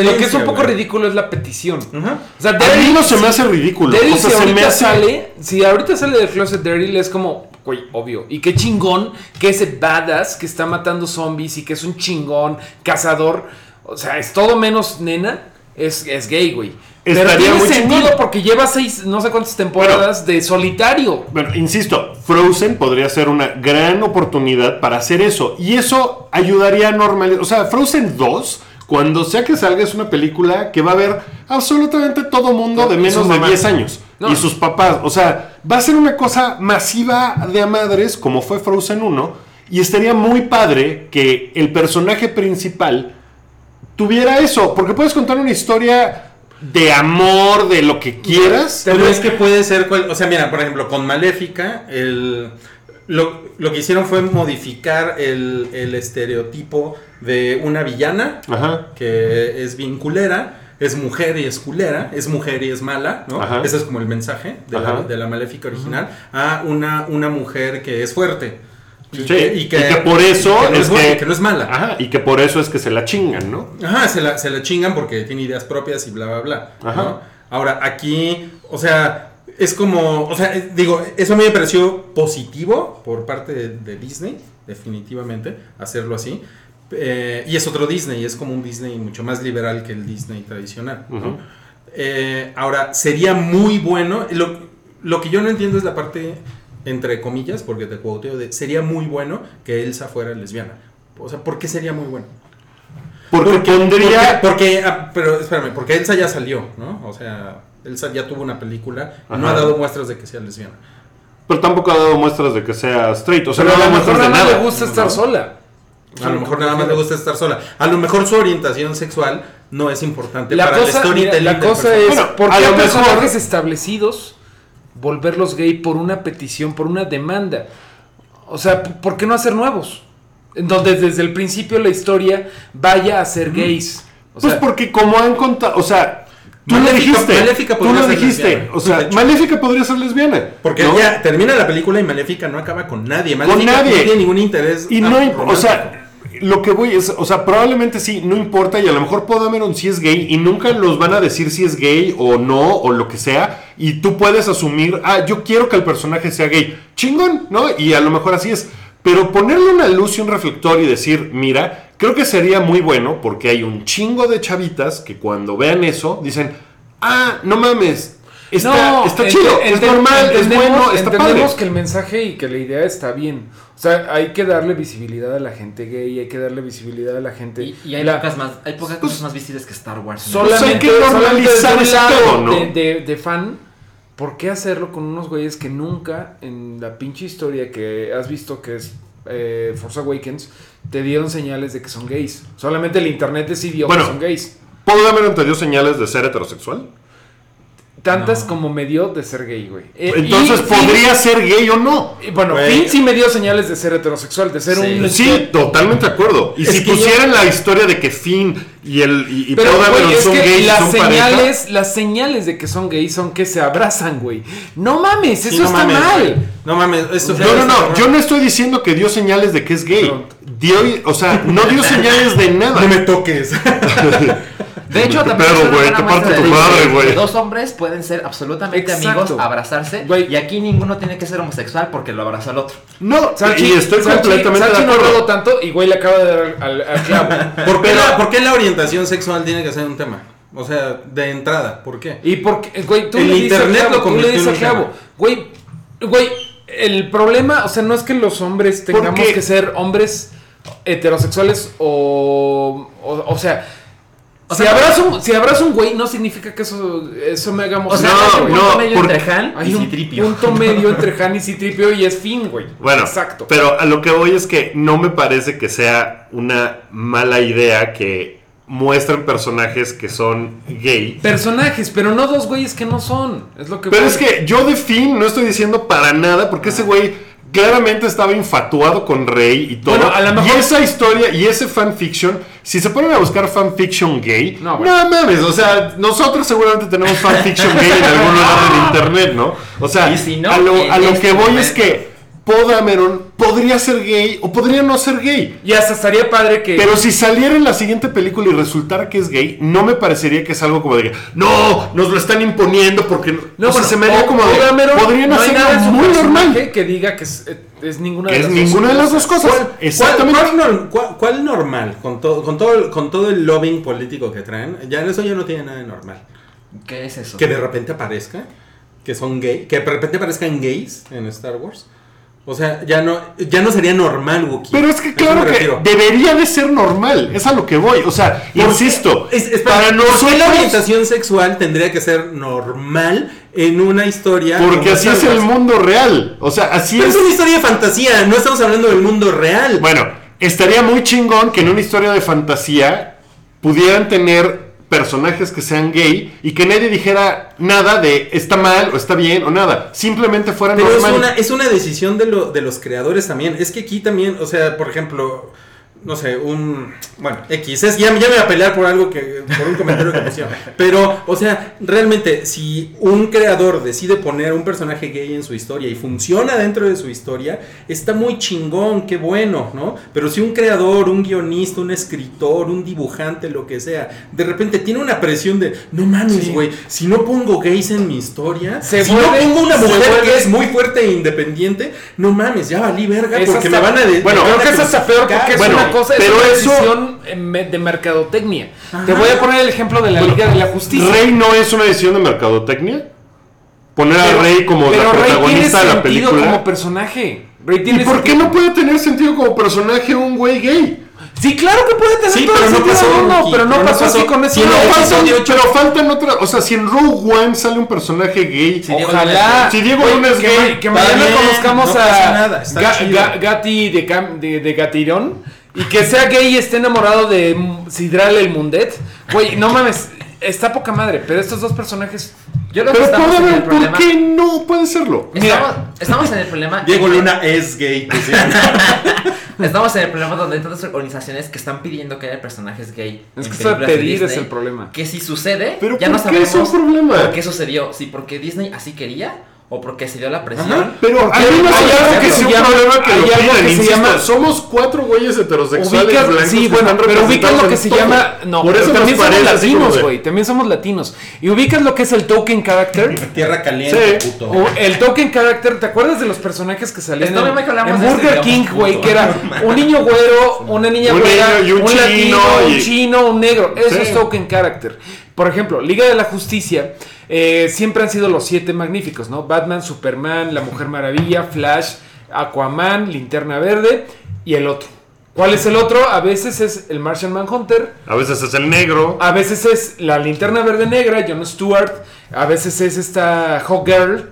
D: es, lo que es un poco
E: güey.
D: ridículo es la petición.
E: Ajá.
D: O sea,
B: A mí
D: Daryl-
B: no se me hace ridículo.
D: Daryl,
B: o sea,
D: si
B: se me
D: ahorita
B: hace...
D: sale, si ahorita sale del closet Daryl es como, güey, obvio. Y qué chingón que ese badass que está matando zombies y que es un chingón cazador, o sea, es todo menos nena, es, es gay, güey. Pero
B: Estaría
D: tiene
B: muy
D: sentido porque lleva seis, no sé cuántas temporadas de solitario.
B: Bueno, insisto, Frozen podría ser una gran oportunidad para hacer eso. Y eso ayudaría a normalizar. O sea, Frozen 2, cuando sea que salga, es una película que va a ver absolutamente todo mundo de menos de
D: mamá.
B: 10 años.
D: No.
B: Y sus papás. O sea, va a ser una cosa masiva de a madres, como fue Frozen 1. Y estaría muy padre que el personaje principal tuviera eso. Porque puedes contar una historia de amor, de lo que quieras.
E: Pero es que puede ser, cual- o sea, mira, por ejemplo, con Maléfica, el, lo, lo que hicieron fue modificar el, el estereotipo de una villana
B: Ajá.
E: que es bien culera, es mujer y es culera, es mujer y es mala, ¿no?
B: Ajá.
E: Ese es como el mensaje de, la, de la Maléfica original, a una, una mujer que es fuerte.
B: Sí, y que por eso
E: que no
B: es
E: es, buena,
B: que-
E: no es mala.
B: Ajá, y que por eso es que se la chingan, ¿no?
E: Ajá, se la, se la chingan porque tiene ideas propias y bla, bla, bla.
B: Ajá.
E: ¿no? Ahora, aquí, o sea, es como, o sea, eh, digo, eso a mí me pareció positivo por parte de, de Disney, definitivamente, hacerlo así. Eh, y es otro Disney, es como un Disney mucho más liberal que el Disney tradicional. ¿no? Eh, ahora, sería muy bueno, lo, lo que yo no entiendo es la parte, entre comillas, porque te quoteo de, sería muy bueno que Elsa fuera lesbiana. O sea, ¿por qué sería muy bueno?
B: Porque.
E: Porque, porque, ah, pero espérame, porque Elsa ya salió, ¿no? O sea, Elsa ya tuvo una película y no ha dado muestras de que sea lesbiana.
B: Pero tampoco ha dado muestras de que sea straight. O sea,
D: Pero
B: no
D: a
B: ha
D: lo
B: dado
D: mejor
B: muestras de
D: nada más
B: nada.
D: le gusta estar
B: ¿no?
D: sola.
E: A lo mejor nada más le gusta estar sola. A lo mejor su orientación sexual no es importante
D: La
E: para
D: cosa, mira,
E: storytelling
D: la cosa es,
B: Bueno,
D: ¿por
B: a
D: qué
B: lo
D: a
B: mejor-
D: personajes establecidos volverlos gay por una petición, por una demanda? O sea, ¿p- ¿por qué no hacer nuevos? En donde desde el principio la historia vaya a ser gays. O
B: Pues
D: sea,
B: porque como han contado. O sea, tú lo
E: Maléfica-
B: dijiste.
E: Maléfica
B: tú lo
E: ser
B: dijiste.
E: lesbiana,
B: O sea. Maléfica podría ser lesbiana.
E: Porque
B: ¿no?
E: ya termina la película y Maléfica no acaba con nadie. Maléfica
B: nadie.
E: no tiene ningún interés.
B: Y no, o
E: romántico.
B: sea, lo que voy es, o sea, probablemente sí, no importa y a lo mejor Podameron sí es gay y nunca los van a decir si es gay o no o lo que sea y tú puedes asumir, ah, yo quiero que el personaje sea gay, chingón, ¿no? Y a lo mejor así es, pero ponerle una luz y un reflector y decir, mira, creo que sería muy bueno porque hay un chingo de chavitas que cuando vean eso dicen, ah, no mames, está, está
D: ente-
B: chido, es normal, es bueno, está
D: entendemos
B: padre.
D: que el mensaje y que la idea está bien. O sea, hay que darle visibilidad a la gente gay, hay que darle visibilidad a la gente.
C: Y, y hay
D: La-
C: pocas más, hay pocas
B: Pues-
C: cosas más visibles que Star Wars. ¿no?
B: Solo-
D: solamente,
B: hay que
D: solamente
B: normalizar
D: lado
B: pedo, ¿no?
D: de, de- de fan, ¿por qué hacerlo con unos güeyes que nunca en la pinche historia que has visto que es eh, Force Awakens te dieron señales de que son gays? Solamente el internet decidió
B: Bueno.
D: que son gays.
B: ¿Podameron te dio señales de ser heterosexual?
D: Tantas como me dio de ser gay, güey. Eh,
B: Entonces, ¿podría ser gay o no?
D: y bueno,
E: Güey.
D: Finn sí me dio señales de ser heterosexual, de ser
E: Sí.
D: un...
B: Sí, totalmente de acuerdo. Y
E: Es
B: si pusieran la historia de que Finn y el y, y
D: Pero, güey, es
B: son
D: que
B: gays y
D: las
B: son pareja,
D: señales, las señales de que son gays son que se abrazan, güey. No mames, eso
E: Sí, no
D: está
E: mames,
D: mal.
E: güey. No mames, eso
B: No, no, no, yo no estoy diciendo que dio señales de que es gay.
D: No.
B: Dio, o sea, no dio [laughs] señales de nada.
E: No me toques. [laughs]
C: De hecho,
B: ¿Qué
C: también una
B: güey? Te
C: muestra
B: tu madre, güey.
C: Dos hombres pueden ser absolutamente
D: Exacto.
C: amigos, abrazarse.
D: Güey.
C: Y aquí ninguno tiene que ser homosexual porque lo abraza al otro.
B: No,
D: Salchi,
B: y estoy
D: Salchi-
B: completamente
D: Salchi
B: de
D: no hablado tanto y güey le acaba de dar al, al [laughs] clavo.
E: ¿Por qué, la, por qué la orientación sexual tiene que ser un tema? O sea, de entrada, ¿por qué?
D: Y porque, güey, tú
E: El
D: le dices
E: internet
D: al clavo,
E: lo convirtió en.
D: Güey, güey, el problema, o sea, no es que los hombres tengamos que ser hombres heterosexuales o, o, o sea,
C: O
D: si,
C: sea,
D: abrazo, un- si abrazo un güey, no significa que eso, eso me haga
C: O sea, hay un punto
B: no,
C: medio entre Han
D: Hay
C: y
D: un
C: Citripio.
D: punto [laughs] medio entre Han y Citripio y es fin, güey.
B: Bueno,
D: exacto.
B: pero a lo que voy es que no me parece que sea una mala idea que muestren personajes que son gay.
D: Personajes, pero no dos güeyes que no son. Es lo que
B: Pero
D: voy.
B: es que yo de Finn no estoy diciendo para nada, porque ese güey claramente estaba infatuado con Rey y todo.
D: Bueno, a lo mejor-
B: Y esa historia y ese fanfiction, si se ponen a buscar fanfiction gay,
D: No,
B: mames, o sea, nosotros seguramente tenemos fanfiction gay en algún lugar del [laughs] internet, ¿no? O sea,
C: Y si no,
B: a lo, a lo
C: este
B: que voy
C: momento.
B: es que Podameron podría ser gay o podría no ser gay.
D: Y hasta estaría padre que.
B: Pero si saliera en la siguiente película y resultara que es gay, no me parecería que es algo como de que, no, nos lo están imponiendo porque no.
D: no,
B: o sea,
D: bueno,
B: se me haría como de, podrían
D: no hay
B: hacer
D: nada en su
B: muy normal.
D: que diga que es, eh, es ninguna de
B: Es
D: las
B: ninguna de las dos cosas.
E: ¿Cuál,
B: Exactamente.
E: cuál- cuál nor- cuál- cuál normal? Con, todo con, todo, el- con todo el lobbying político que traen, ya eso ya no tiene nada de normal.
C: ¿Qué es eso?
E: Que de repente aparezca, que son gay, que de repente aparezcan gays en Star Wars. O sea, ya no, ya no sería normal, Wookiee.
B: Pero es que claro que debería de ser normal. Es a lo que voy. O sea,
E: Porque-
B: insisto.
E: es- es
B: para
E: ¿por qué la
B: nosotros.
E: orientación sexual tendría que ser normal en una historia.
B: Porque así es el mundo real. O sea, así
E: Pero
B: es.
E: es una historia de fantasía, no estamos hablando del mundo real.
B: Bueno, estaría muy chingón que en una historia de fantasía pudieran tener personajes que sean gay y que nadie dijera nada de está mal o está bien o nada. Simplemente fuera
E: Pero es
B: normal.
E: una, es una decisión de, lo- de los creadores también. Es que aquí también, o sea, por ejemplo, no sé, un. Bueno, X. Es, ya, ya me voy a pelear por algo que. por un comentario que pusieron. [laughs] Pero, o sea, realmente, si un creador decide poner un personaje gay en su historia y funciona dentro de su historia, está muy chingón, qué bueno, ¿no? Pero si un creador, un guionista, un escritor, un dibujante, lo que sea, de repente tiene una presión de, no mames,
D: Sí.
E: güey, si no pongo gays en mi historia,
D: Se
E: si
D: vuelve-
E: no pongo una mujer
D: vuelve-
E: que es muy fuerte e independiente, no mames, ya valí verga porque
D: hasta-
E: me van a
B: Bueno,
D: Creo que es hasta peor porque es
B: Bueno,
D: cosa, es
B: pero
D: una
B: eso-
D: decisión me- de mercadotecnia. Te voy a poner el ejemplo de la Liga de la Justicia.
B: Rey no es una decisión de mercadotecnia. Poner a
D: Pero-
B: Rey como
D: pero
B: la
D: Rey tiene
B: protagonista de la
D: sentido
B: película.
D: como personaje. Rey
B: ¿Y por qué
D: sentido-
B: no puede tener sentido como personaje un güey gay?
D: Sí, claro que puede tener
E: Sí,
D: todo
E: pero
D: el
E: no
D: sentido
E: pasó,
D: del mundo, pero no
E: pero no
D: pasó así
E: pasó.
D: con ese.
E: no,
B: Pero
E: faltan-
B: faltan, pero faltan otras. O sea, si en Rogue One sale un personaje gay.
C: Diego
D: Ojalá.
B: Si Diego Luna es
D: que,
B: gay,
D: que
E: está
D: mañana
E: bien,
D: conozcamos
E: no
D: a
E: nada, está
D: Ga-
E: chido.
D: Ga- Gati de, Cam- de, de Gatirón y que sea gay y esté enamorado de Sidral el Mundet. Güey, no mames, está poca madre, pero estos dos personajes.
C: Yo creo que
B: Pero
C: estamos
B: puede
C: en el
B: haber, ¿por
C: problema.
B: qué no puede serlo?
C: Estamos, estamos en el problema. [laughs]
E: Diego Luna es gay. [laughs] pues, sí.
C: Estamos en el problema donde hay tantas organizaciones que están pidiendo que haya personajes gay.
D: Es
C: en
D: que eso pedir es
C: Disney,
D: el problema.
C: Que si sucede,
B: Pero
C: ya
B: ¿por
C: no
B: qué es
C: sabemos
B: un problema?
C: por qué sucedió. Si porque Disney así quería o porque se dio la presión.
E: Ajá.
B: Pero hay,
D: hay algo que se llama-
B: problema que
D: hay
B: lo
D: algo
B: piden,
D: que se
B: insisto,
D: llama-
B: somos cuatro güeyes heterosexuales
D: Ubicas-
B: blancos
D: sí,
B: que
D: bueno,
B: están
D: pero ubicas lo que se
B: todo.
D: llama. No,
B: Por eso
D: también somos latinos, güey. También somos latinos. Y ubicas lo que es el token character. [laughs]
E: Tierra caliente,
B: Sí.
E: puto.
D: O el token character, ¿te acuerdas de los personajes que salían
C: Está
D: en,
C: este,
D: Burger King, güey? Que era [laughs] un niño güero, una niña
B: Un
D: güera,
B: niño y un
D: un,
B: chino
D: latino,
B: y-
D: un chino, un negro. Eso
B: Sí.
D: es token character. Por ejemplo, Liga de la Justicia eh, siempre han sido los siete magníficos, ¿no? Batman, Superman, La Mujer Maravilla, Flash, Aquaman, Linterna Verde y el otro. ¿Cuál es el otro? A veces es el Martian Manhunter,
B: A veces es el negro.
D: a veces es la linterna verde negra, Jon Stewart. A veces es esta Hawk Girl.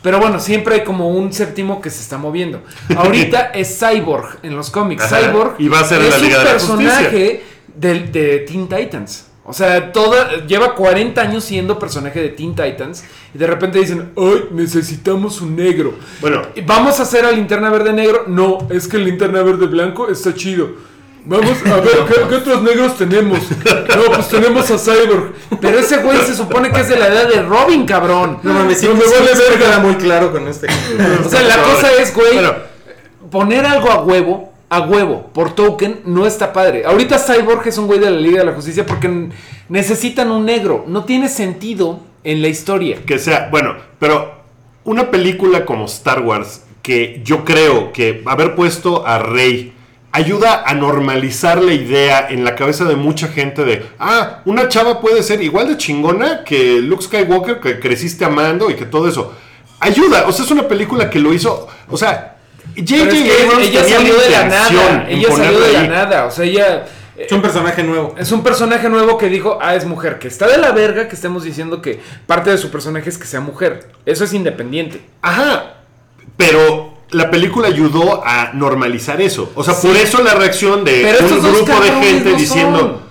D: Pero bueno, siempre hay como un séptimo que se está moviendo. [laughs] Ahorita es Cyborg en los cómics.
B: Ajá,
D: Cyborg
B: y va a ser
D: es
B: la Liga
D: un
B: de la
D: personaje del- de, Teen Titans. O sea, toda, lleva 40 años siendo personaje de Teen Titans. Y de repente dicen, ¡ay, necesitamos un negro!
B: Bueno,
D: ¿Y ¿Vamos a hacer a linterna verde negro? No, es que el linterna verde blanco está chido. Vamos a ver, ¿qué, qué otros negros tenemos? No, pues tenemos a Cyborg. Pero ese güey se supone que es de la edad de Robin, cabrón.
E: No mames, sí,
D: No me
E: sí,
D: vale
E: sí
D: verga.
E: queda muy claro con este.
D: O sea, la cosa es, güey,
B: Bueno.
D: poner algo a huevo, a huevo, por token, no está padre. Ahorita Cyborg es un güey de la Liga de la Justicia porque necesitan un negro. No tiene sentido en la historia.
B: que sea, bueno, pero una película como Star Wars, que yo creo que haber puesto a Rey ayuda a normalizar la idea en la cabeza de mucha gente de, ah, una chava puede ser igual de chingona que Luke Skywalker, que creciste amando y que todo eso. Ayuda, o sea, es una película que lo hizo, o sea, J.J.
D: Pero es que
B: Abrams
D: ella salió de la nada. Ella salió de la nada. O sea, ella. eh,
E: Es un personaje nuevo.
D: Es un personaje nuevo que dijo, ah, es mujer, que está de la verga que estemos diciendo que parte de su personaje es que sea mujer. Eso es independiente.
B: Ajá, pero la película ayudó a normalizar eso. O sea,
D: Sí.
B: por eso la reacción de
D: Pero
B: un grupo de gente
D: no
B: diciendo...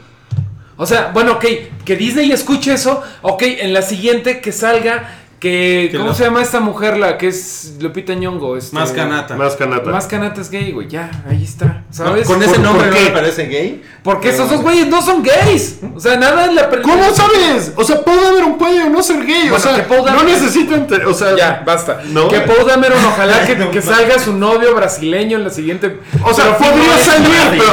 D: O sea, bueno, ok, que Disney escuche eso, ok, en la siguiente que salga Que, ¿Cómo
E: lo-
D: se llama esta mujer, la que es Lupita Nyong'o? Este,
E: Más canata.
B: Más canata.
D: Más canata es gay, güey. Ya, ahí está.
E: No,
D: ¿Sabes?
E: con ese
B: ¿Por-
E: nombre no me parece gay.
D: Porque
E: Pero-
D: esos dos güeyes no son gays. O sea, nada en la
B: ¿Cómo sabes? O sea, Paul Dameron puede o no ser gay. o sea,
D: que Paul
B: no
D: Dameron-
B: necesitan. te- O sea,
D: Ya, basta.
B: ¿No?
D: Que Paul Dameron, ojalá [laughs] que, que salga su novio brasileño en la siguiente.
B: O sea, podría
D: no
B: salir, pero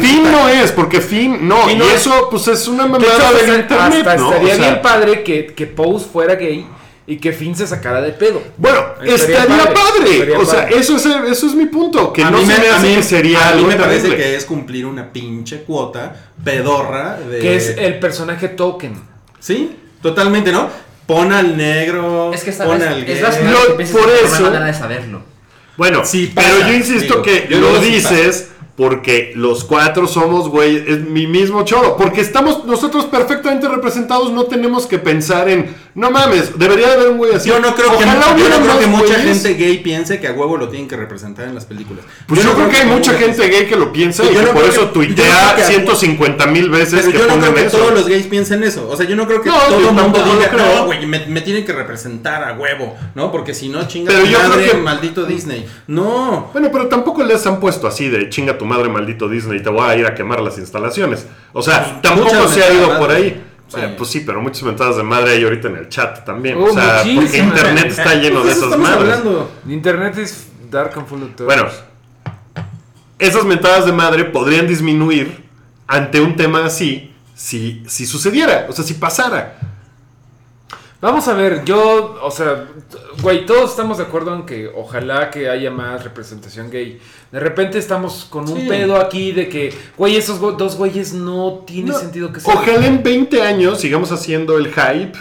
E: Finn no es
B: no, no porque Finn no. Y
D: no es.
B: eso, pues es una
D: De
B: mamada
D: hasta,
B: del internet,
D: hasta
B: ¿no?
D: estaría
B: O sea,
D: bien padre que, que Pose fuera gay y que Finn se sacara de pedo.
B: Bueno,
D: Estaría
B: estaría,
D: padre,
B: padre.
D: estaría
B: o sea,
D: padre.
B: eso es, eso es mi punto. Que
E: a
B: no
E: mí
B: se me hace
E: mí-
B: que sería
E: a mí
B: algo
E: me parece
B: terrible.
E: que es cumplir una pinche cuota pedorra de
D: Que es el personaje token.
E: Sí, totalmente, ¿no? Pon al negro,
C: Es que
E: pon al
C: es
E: gay.
C: la primera
B: No, por
C: que no hay
B: eso-
C: manera de saberlo.
B: Bueno,
E: Sí
B: pero yo insisto
E: digo,
B: que
E: yo
B: lo dices porque los cuatro somos, güey, es mi mismo choro. Porque estamos nosotros perfectamente representados, no tenemos que pensar en, no mames, debería de haber un güey así.
E: Yo no creo que,
B: Ojalá
E: yo
B: hubiera
E: no creo que mucha
B: güeyes.
E: gente gay piense que a huevo lo tienen que representar en las películas.
B: Pues yo,
E: no
B: creo que hay mucha gente gay que lo piensa
E: Yo
B: y que
E: no
B: por
E: creo
B: eso
E: que- yo no
B: tuitea
E: creo que-
B: 150 mil veces
E: Pero
B: que
E: yo no creo que
B: eso.
E: todos los gays piensen eso. O sea, yo no creo que
B: No,
E: todo
B: yo
E: el mundo diga,
B: creo.
E: no, güey, me, me tienen que representar a huevo, ¿no? Porque si no, chinga
B: Pero
E: tu
B: yo creo
E: madre,
B: que-
E: maldito Disney. No.
B: Bueno, pero tampoco les han puesto así de chinga tu madre, maldito Disney, te voy a ir a quemar las instalaciones. O sea, tampoco se ha ido por ahí.
E: Sí.
B: Pues sí, pero muchas mentadas de madre hay ahorita en el chat también.
D: Uh,
B: o sea, porque internet está lleno de
E: Pues
B: esas madres.
E: hablando.
D: Internet es dark and full of.
B: Bueno, esas mentadas de madre podrían disminuir ante un tema así si, si sucediera, o sea, si pasara.
D: Vamos a ver, yo, o sea, güey, todos estamos de acuerdo en que ojalá que haya más representación gay. De repente estamos con un
E: Sí.
D: pedo aquí de que, güey, esos dos güeyes no tiene
B: No,
D: sentido que sean.
B: Ojalá en 20 años sigamos haciendo el hype.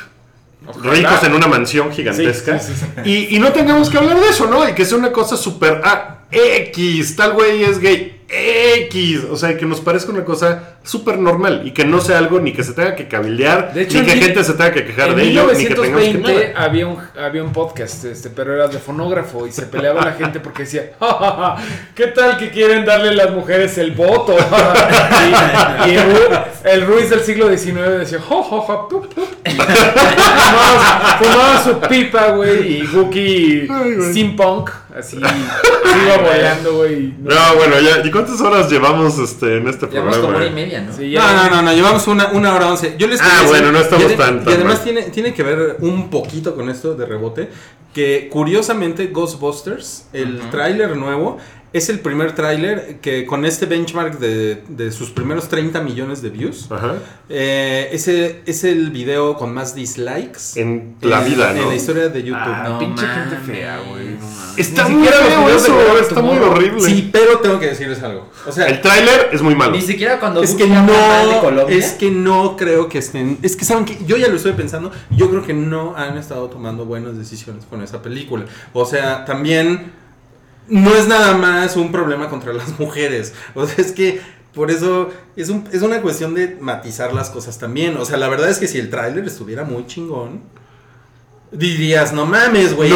D: Ojalá.
B: Ricos en una mansión gigantesca.
D: Sí, sí,
B: Y, y no tengamos que hablar de eso, ¿no? Y que sea una cosa súper. Ah, X, tal güey es gay. X. O sea, que nos parezca una cosa súper normal. Y que no sea algo ni que se tenga que cabildear.
D: De hecho,
B: ni que
D: en
B: gente se tenga que quejar
D: En
B: de ello. Ni que tengamos que
D: 1920
B: nada.
D: había un, había un podcast, este, pero era de fonógrafo y se peleaba la gente porque decía, [laughs] "Ja, ja, ja, ¿qué tal que quieren darle a las mujeres el voto? y [laughs] y el, Ru- el Ruiz del siglo XIX decía, "Ja, ja, ja, pup, pup". Fumaba, fumaba su pipa, güey, y
B: güey.
D: steampunk, así, [laughs] iba volando, güey.
B: No, bueno, ya. ¿Y cuántas horas llevamos este, en este
C: Llevamos
B: programa?
C: como hora y media, ¿no?
D: Sí,
E: No, no, no, no, llevamos una, una hora once. Yo les
B: Ah, bueno, no estamos
E: y ade-
B: tan- tan
E: Y además
B: mal.
E: tiene, tiene que ver un poquito con esto de rebote. Que curiosamente Ghostbusters, el
C: Ujú.
E: tráiler nuevo, es el primer tráiler que con este benchmark de, de sus primeros 30 millones de views.
B: Ajá.
E: eh, ese es el video con más dislikes
B: En la vida,
E: en
B: ¿no?
E: la historia de YouTube.
D: Ah,
C: No
D: pinche gente fea, güey. no.
B: Está
D: Ni
B: muy feo eso, está muy horrible.
E: Sí, pero tengo que decirles algo. O sea,
B: El tráiler es muy malo.
C: Ni siquiera cuando
E: Es que
C: de
E: no,
C: Colombia.
E: es que no creo que estén, es que saben que yo ya lo estoy pensando, yo creo que no han estado tomando buenas decisiones con esa película. O sea, también no es nada más un problema contra las [laughs] mujeres. O sea, es que por eso es, un- es una cuestión de matizar las cosas también. O sea, la verdad es que si el tráiler estuviera muy chingón, dirías, no mames, güey.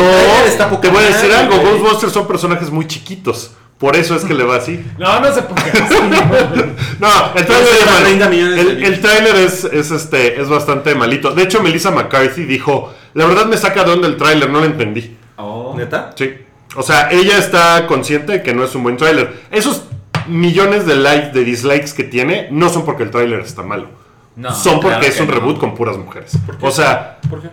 E: está
B: No,
E: poca
B: te voy a decir
E: madre,
B: algo.
E: güey".
B: Ghostbusters son personajes muy chiquitos. Por eso es que le va así. [laughs]
D: No, no se ponga así. [laughs]
B: No, el
E: Entonces,
B: tráiler es malo.
E: 30 millones de
B: El, el tráiler es, es, este, es bastante malito. De hecho, Melissa McCarthy dijo, la verdad me saca de onda el tráiler, no lo entendí.
C: Oh.
E: ¿Neta?
B: Sí. O sea, ella está consciente de que no es un buen tráiler. Esos millones de likes, de dislikes que tiene, no son porque el tráiler está malo.
C: No,
B: son porque
C: claro
B: es un
C: no.
B: reboot con puras mujeres. O sea,
E: ¿Por qué?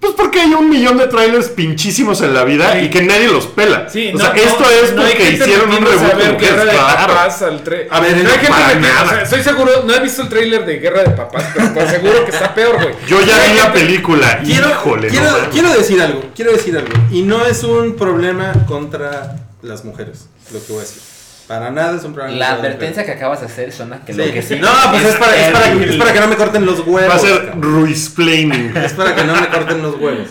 B: Pues porque hay un millón de trailers pinchísimos en la vida
D: Sí.
B: y que nadie los pela.
D: Sí,
B: o
D: no,
B: sea,
D: no,
B: esto es
D: no
B: porque
D: gente
B: hicieron un reboot
D: a ver
B: con mujeres,
D: Guerra de. Papás al
E: A ver,
D: no hay gente
B: para
D: que-
B: nada.
D: o sea, estoy seguro, no he visto el tráiler de Guerra de Papás, pero te aseguro que está peor, güey.
B: Yo ya vi la película.
E: Quiero,
B: Híjole,
E: quiero,
B: no
E: quiero decir algo, quiero decir algo. Y no es un problema contra las mujeres, lo que voy a decir. Para nada es un problema
C: La advertencia que acabas de hacer suena que lo que
E: Sí. No, pues es para, es, para, es para que no me corten los huevos.
B: Va a ser
E: cabrón.
B: Ruisplaining. [laughs]
E: Es para que no me corten los huevos.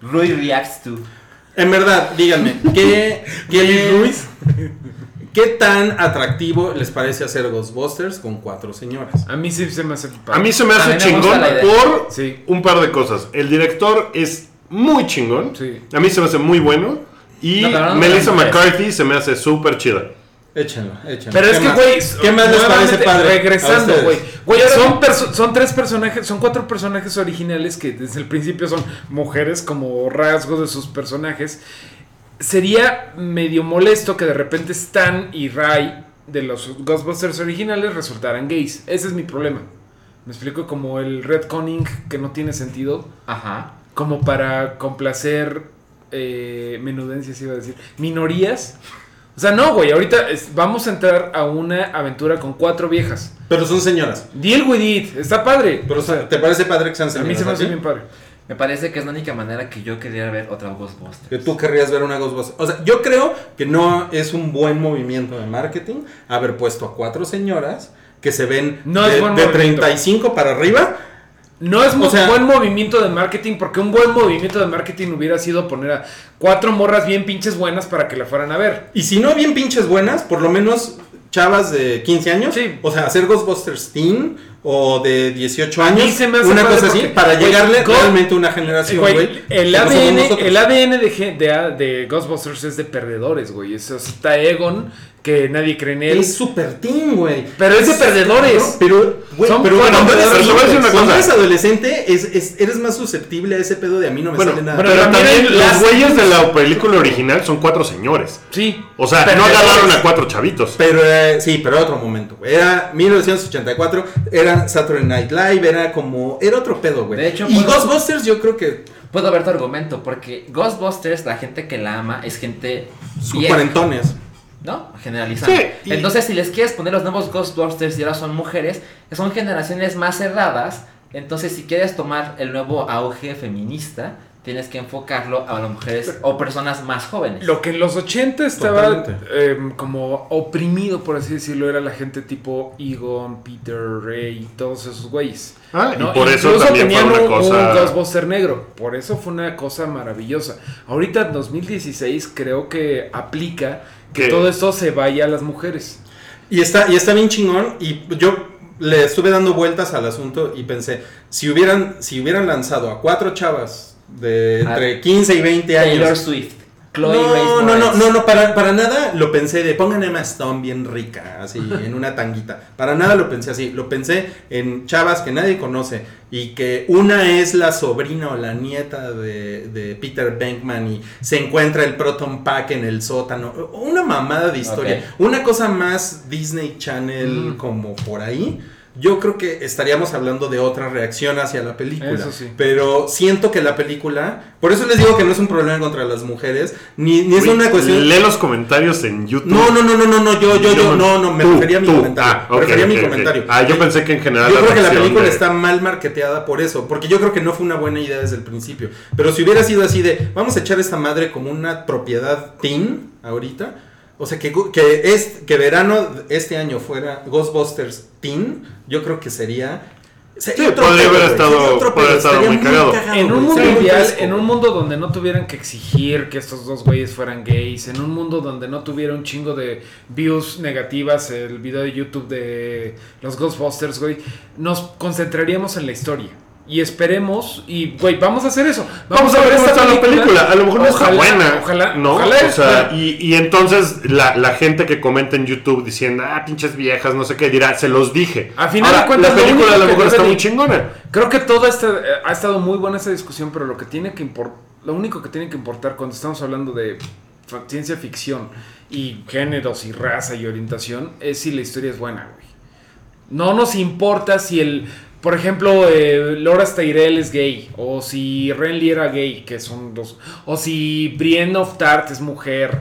C: Rui reacts to.
E: En verdad, díganme, ¿qué, [laughs] qué, ¿qué tan atractivo les parece hacer Ghostbusters con cuatro señoras?
D: A mí sí se me hace.
B: A mí se me hace
C: me
B: chingón por
D: Sí.
B: un par de cosas. El director es muy chingón.
D: Sí.
B: A mí se me hace muy bueno. Y
C: No, pero no, no,
B: Melissa
C: no, no,
B: McCarthy se me hace súper chida.
E: Échenlo, échenlo.
D: Pero es
E: ¿Qué
D: que, güey,
E: ¿Qué más les parece padre?
D: Regresando, güey. Güey, son, tres personajes, son cuatro personajes originales que desde el principio son mujeres como rasgos de sus personajes. Sería medio molesto que de repente Stan y Ray de los Ghostbusters originales resultaran gays. Ese es mi problema. Me explico como el retconning que no tiene sentido.
C: Ajá.
D: Como para complacer eh, menudencias, iba a decir. Minorías. O sea, no, güey. Ahorita es- vamos a entrar a una aventura con cuatro viejas.
E: Pero son señoras.
D: Deal with it. Está padre.
E: Pero, o sea, ¿te parece padre que sean
D: a
E: señoras?
D: mí se me hace bien padre.
C: Me parece que es la única manera que yo quería ver otra Ghostbusters.
E: Que tú querrías ver una Ghostbusters. O sea, yo creo que no es un buen movimiento de marketing haber puesto a cuatro señoras que se ven
D: No
E: de, de
D: movimiento.
E: 35 para arriba.
D: No es
E: O
D: un
E: sea-
D: buen movimiento de marketing, porque un buen movimiento de marketing hubiera sido poner a cuatro morras bien pinches buenas para que la fueran a ver.
E: Y si no bien pinches buenas, por lo menos chavas de 15 años.
D: Sí.
E: O sea, hacer Ghostbusters Teen o de 18
D: A mí
E: años.
D: se me hace
E: una cosa así, para
D: güey,
E: llegarle realmente a una generación,
D: Güey, el, ADN, el ADN de, de, de Ghostbusters es de perdedores, güey. Eso está Egon, que nadie cree en él.
E: Es super teen, güey.
D: Pero es de perdedores.
E: Pero, güey,
D: Son
E: pero
D: bueno,
E: cuando
B: pero
E: eres, adolescente, es, es- eres más susceptible a ese pedo de a mí no me
B: Bueno,
E: sale nada.
B: pero,
D: Pero
B: también,
D: también las-
B: los güeyes de la película original son cuatro señores.
D: Sí.
B: O sea, no agarraron a cuatro chavitos.
E: Pero eh, sí, pero era otro momento. Era 1984, era Saturday Night Live, era como. Era otro pedo, güey.
C: De hecho,
E: y
C: bueno-
E: Ghostbusters, yo creo que.
C: Puedo ver tu argumento, porque Ghostbusters, la gente que la ama es gente
E: Son
C: vieja,
E: cuarentones.
C: ¿no? Generalizando.
B: Sí, y-
C: Entonces, si les quieres poner los nuevos Ghostbusters y ahora son mujeres, son generaciones más cerradas. Entonces, si quieres tomar el nuevo auge feminista, tienes que enfocarlo a las mujeres o personas más jóvenes.
D: Lo que en los 80 estaba em, como oprimido, por así decirlo, era la gente tipo Egon, Peter, Ray, todos esos güeyes.
B: Ah, y
D: ¿no?
B: por eso
D: Incluso
B: también fue
D: tenían
B: una
D: un,
B: cosa-
D: un Ghostbuster negro. Por eso fue una cosa maravillosa. Ahorita en 2016 creo que aplica que
B: Que-
D: todo esto se vaya a las mujeres.
E: Y está, y está bien chingón. Y yo le estuve dando vueltas al asunto y pensé, si hubieran, si hubieran lanzado a cuatro chavas de
C: Ah,
E: entre 15 y 20 años.
C: Taylor Swift, Chloe
E: no, no, no, no, no, para, para nada lo pensé de pongan a Emma Stone bien rica, así, [laughs] en una tanguita. Para nada lo pensé así. Lo pensé en chavas que nadie conoce y que una es la sobrina o la nieta de, de Peter Venkman y se encuentra el Proton Pack en el sótano. Una mamada de historia. Una cosa más Disney Channel
D: Mm.
E: como por ahí. Yo creo que estaríamos hablando de otra reacción hacia la película.
D: Eso sí.
E: Pero siento que la película. Por eso les digo que no es un problema contra las mujeres. Ni, ni es una cuestión.
B: Lee los comentarios en YouTube.
E: No, no, no, no, no, no, yo, yo, yo, no, no, me
B: Tú,
E: refería a mi
B: tú.
E: comentario.
B: Ah,
E: me
B: ok,
E: refería a mi comentario.
B: Ah, yo pensé que en general.
E: Yo creo que la película
B: de-
E: está mal marketeada por eso, porque yo creo que no fue una buena idea desde el principio. Pero si hubiera sido así de, vamos a echar esta madre como una propiedad teen ahorita, o sea, que, que, es, que verano este año fuera Ghostbusters teen, yo creo que sería... sería
B: Sí, podría haber estado-
E: sería otro
B: podría
E: pedo,
B: estado
E: estaría
B: muy cagado.
D: En un mundo ideal, en un mundo donde no tuvieran que exigir que estos dos güeyes fueran gays, en un mundo donde no tuviera un chingo de views negativas el video de YouTube de los Ghostbusters, güey, nos concentraríamos en la historia. Y esperemos, y güey, vamos a hacer eso.
B: Vamos a ver cómo está la película. A lo mejor no
D: Ojalá,
B: está buena.
D: Ojalá,
B: ¿no?
D: ojalá.
B: o sea, y, y entonces la, la gente que comenta en YouTube diciendo, ah, pinches viejas, no sé qué, dirá, se los dije.
D: A final
B: Ahora,
D: de cuentas,
B: la película a lo mejor está
D: de-
B: muy chingona.
D: Creo que todo este, eh, ha estado muy buena esa discusión, pero lo que tiene que impor- lo único que tiene que importar cuando estamos hablando de ciencia ficción y géneros y raza y orientación es si la historia es buena, güey. No nos importa si el, por ejemplo, eh, Loras Tyrell es gay o si Renly era gay, que son dos, o si Brienne of Tart es mujer,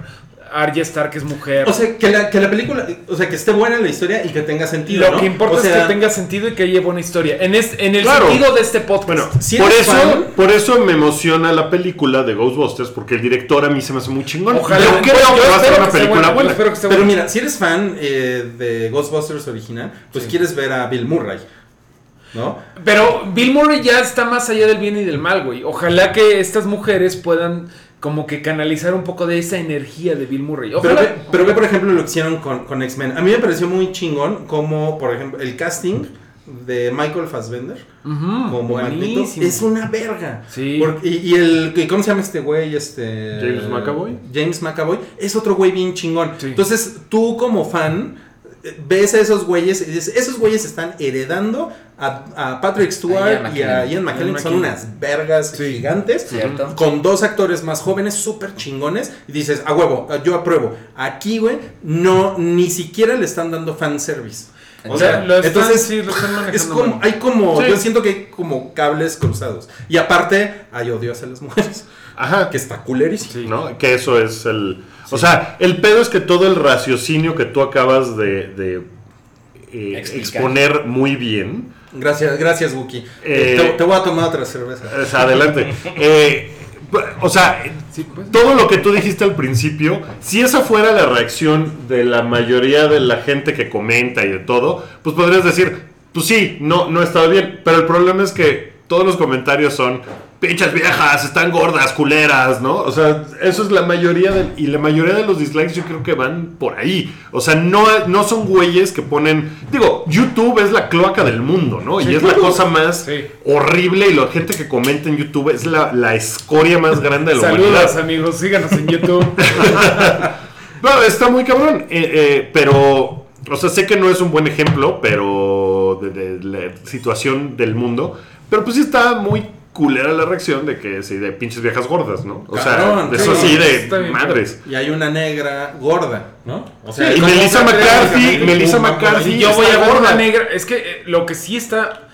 D: Arya Stark es mujer.
E: O sea, que la, que la película, o sea, que esté buena la historia y que tenga sentido.
D: lo
E: ¿no?
D: que importa
E: O sea,
D: es que tenga sentido y que haya buena historia. En, es- en el
B: Claro.
D: sentido de este podcast.
B: Bueno,
E: Si
B: por eso,
E: fan-
B: por eso me emociona la película de Ghostbusters, porque el director a mí se me hace muy chingón.
D: Ojalá.
B: Yo creo que va a ser una película
D: buena, que
E: Pero
D: buena.
E: mira, si eres fan eh, de Ghostbusters original, pues quieres ver a Bill Murray, ¿no?
D: Pero Bill Murray ya está más allá del bien y del mal, güey. Ojalá que estas mujeres puedan como que canalizar un poco de esa energía de Bill Murray.
E: Pero ve, pero ve, por ejemplo, lo que hicieron con, con X-Men. A mí me pareció muy chingón como, por ejemplo, el casting de Michael Fassbender como Magneto es una verga.
D: Sí.
E: Porque- y, y el ¿cómo se llama este güey? Este
B: James McAvoy.
E: James McAvoy es otro güey bien chingón.
D: Sí.
E: Entonces, tú como fan ves a esos güeyes y dices, esos güeyes están heredando a, a Patrick
C: A
E: Stewart
C: Ian
E: y a. Ian McKellen, que son unas vergas
D: Sí.
E: gigantes.
C: ¿Cierto?
E: Con dos actores más jóvenes, súper chingones. Y dices, a huevo, yo apruebo. Aquí, güey, no, ni siquiera le están dando fanservice. O sea,
D: Lo están-
E: entonces
D: sí, lo están manejando
E: es como, hay como,
D: Sí.
E: yo siento que hay como cables cruzados. Y aparte, hay odio hacia las mujeres.
B: Ajá.
E: Que está culerísimo.
D: Sí.
B: ¿no? Que eso es el... O sea, el pedo es que todo el raciocinio que tú acabas de, de, eh, exponer muy bien,
E: Gracias, gracias, Wookie.
B: Eh,
E: te, te voy a tomar otra cerveza.
B: es adelante. [laughs] Eh, o sea,
D: Sí, pues.
B: todo lo que tú dijiste al principio, si esa fuera la reacción de la mayoría de la gente que comenta y de todo, pues podrías decir, pues sí, no, no estaba bien. Pero el problema es que todos los comentarios son, pinches viejas, están gordas, culeras, ¿no? O sea, eso es la mayoría del, y la mayoría de los dislikes yo creo que van por ahí. O sea, no, no son güeyes que ponen, digo, YouTube es la cloaca del mundo, ¿no? y es la cosa más
D: Sí.
B: horrible y la gente que comenta en YouTube es la, la escoria más grande de la
D: Saludos
B: humanidad.
D: amigos, síganos en YouTube. [laughs]
B: No, está muy cabrón. eh, eh, pero, o sea, sé que no es un buen ejemplo, pero de, de la situación del mundo. Pero pues sí está muy culera la reacción de que sí, de pinches viejas gordas, ¿no? O sea,
E: Cabrón,
B: de eso
E: sí,
B: sí, de
D: bien.
B: madres.
E: Y hay una negra gorda, ¿no? O
B: Sí, y Melissa McCarthy, Melissa McCarthy.
D: Y yo voy a ver
B: gorda.
D: una negra. Es que eh, lo que sí está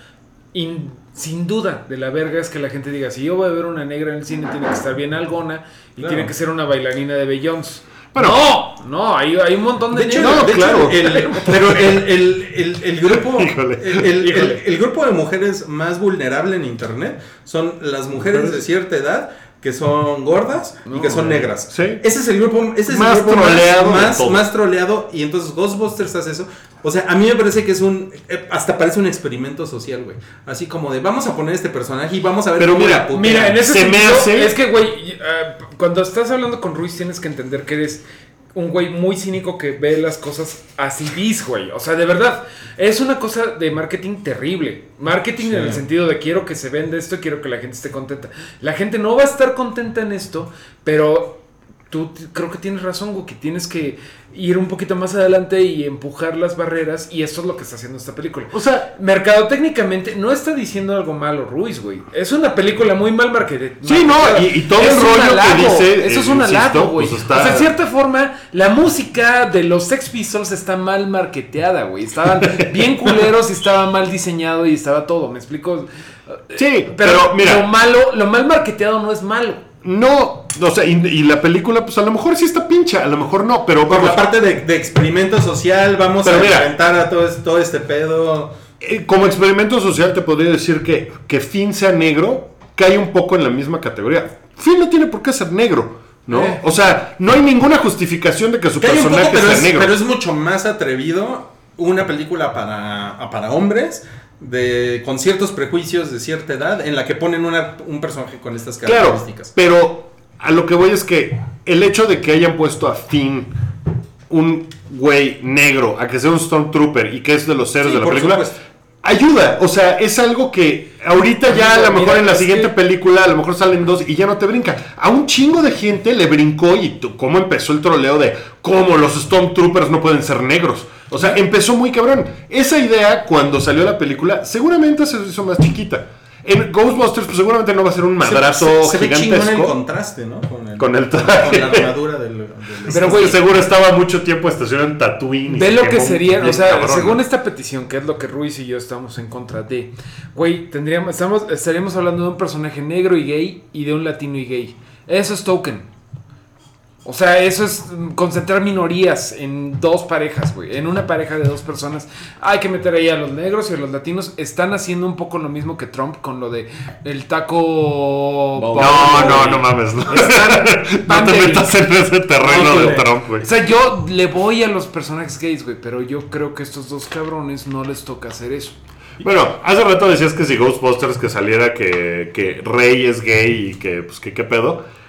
D: in- sin duda de la verga es que la gente diga: si yo voy a ver una negra en el cine, tiene que estar bien algona y
E: Claro.
D: tiene que ser una bailarina de Beyoncé.
B: Bueno.
D: no, no, hay, hay un montón de,
E: De hecho,
B: no,
E: de hecho,
B: claro.
E: el- pero el, el- el- el grupo, [laughs]
B: Híjole.
E: el, el-
D: Híjole.
E: el- el grupo de mujeres más vulnerable en internet son las mujeres de cierta edad que son gordas y que son negras.
B: Sí.
E: Ese es el grupo, ese es
B: Más
E: el grupo
B: troleado
E: más, más,
B: todo.
E: más troleado y entonces Ghostbusters hace eso. O sea, a mí me parece que es un eh, hasta parece un experimento social, güey. Así como de vamos a poner este personaje y vamos a ver
B: Pero
E: cómo
B: mira,
E: la.
D: Mira, en ese
B: Se me
D: sentido,
B: hace-
D: es que, güey, eh, cuando estás hablando con Ruiz tienes que entender que eres un güey muy cínico que ve las cosas así vis, güey. O sea, de verdad, es una cosa de marketing terrible. Marketing en el sentido de quiero que se venda esto, quiero que la gente esté contenta. La gente no va a estar contenta en esto, pero tú creo que tienes razón, güey, que tienes que ir un poquito más adelante y empujar las barreras y eso es lo que está haciendo esta película.
B: O sea,
D: Mercadotécnicamente no está diciendo algo malo Ruiz, güey. Es una película muy mal marketed.
B: Sí, no, y- y todo el
D: Es un
B: rollo que
D: halago,
B: dice,
D: Eso es un halago, güey.
B: pues está-
D: O sea, en cierta forma, la música de los Sex Pistols está mal marketeada, güey. Estaban bien culeros y estaba mal diseñado y estaba todo. ¿Me explico?
B: sí,
D: Pero,
B: pero, mira,
D: lo malo, lo mal marketeado no es malo.
B: No, o sea, y, y la película, pues a lo mejor sí está pincha, a lo mejor no, pero
E: por la parte de, de experimento social, vamos
B: Pero
E: a
B: mira.
E: enfrentar a todo, todo este pedo.
B: Eh, como experimento social te podría decir que que Finn sea negro cae un poco en la misma categoría. Finn no tiene por qué ser negro, ¿no?
D: Eh.
B: O sea, no hay ninguna justificación de que su
E: Que poco,
B: personaje sea
E: es,
B: negro.
E: pero es mucho más atrevido una película para, para hombres de, con ciertos prejuicios de cierta edad en la que ponen una- un personaje con estas
B: Claro,
E: características.
B: pero a lo que voy es que el hecho de que hayan puesto a Finn un güey negro a que sea un Stormtrooper y que es de los héroes
E: Sí,
B: de la película
E: supuesto.
B: ayuda, o sea, es algo que ahorita ya a lo
D: Mira,
B: mejor en la siguiente
D: que-
B: película a lo mejor salen dos y ya no te brinca. A un chingo de gente le brincó y tú- cómo empezó el troleo de cómo los Stormtroopers no pueden ser negros. O sea, empezó muy cabrón. Esa idea cuando salió la película seguramente se hizo más chiquita. En Ghostbusters pues seguramente no va a ser un madrazo
E: se, se, se ve chingón el
B: gigantesco.
E: contraste, ¿no? Con el,
B: Con el traje.
E: con la armadura del, del-
B: Pero güey, seguro estaba mucho tiempo estacionado en Tatooine.
D: Ve lo que sería, o sea,
B: cabrón,
D: según esta petición, que es lo que Ruiz y yo estamos en contra de, güey, tendríamos, estamos, estaríamos hablando de un personaje negro y gay y de un latino y gay. Eso es token. O sea, eso es concentrar minorías en dos parejas, güey. En una pareja de dos personas. Hay que meter ahí a los negros y a los latinos. Están haciendo un poco lo mismo que Trump con lo de el taco.
B: No, no, no mames. No, [laughs] te metas en ese terreno
D: No,
B: de. Trump, güey.
D: O sea, yo le voy a los personajes gays, güey, pero yo creo que a estos dos cabrones no les toca hacer eso.
B: Bueno, hace rato decías que si Ghostbusters que saliera que, que Rey es gay y que, pues, que qué pedo.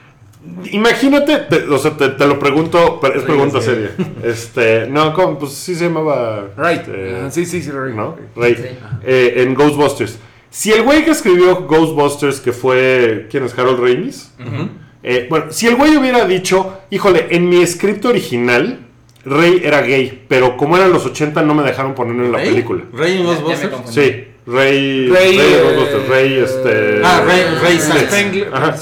B: Imagínate, te- o sea, te, te lo pregunto, pero es
C: Rey
B: pregunta seria. [laughs] Este, no, ¿cómo? pues sí se llamaba.
D: Right.
B: este,
D: Ajá, sí, sí, sí, right.
B: ¿No? Rey.
C: Sí.
B: Eh, en Ghostbusters. Si el güey que escribió Ghostbusters, que fue. ¿Quién es? Harold Ramis. Eh, bueno, si el güey hubiera dicho, híjole, en mi script original, Rey era gay, pero como eran los 80 no me dejaron ponerlo en la
E: ¿Rey?
B: película.
E: ¿Rey en
C: Ya- ya me
E: Ghostbusters?
B: Sí, Rey.
D: Rey, eh,
B: Ghostbusters, Rey, este.
E: Ah, Rey, Rey Sanz.
D: Spengler-
B: Ajá.
D: Rey.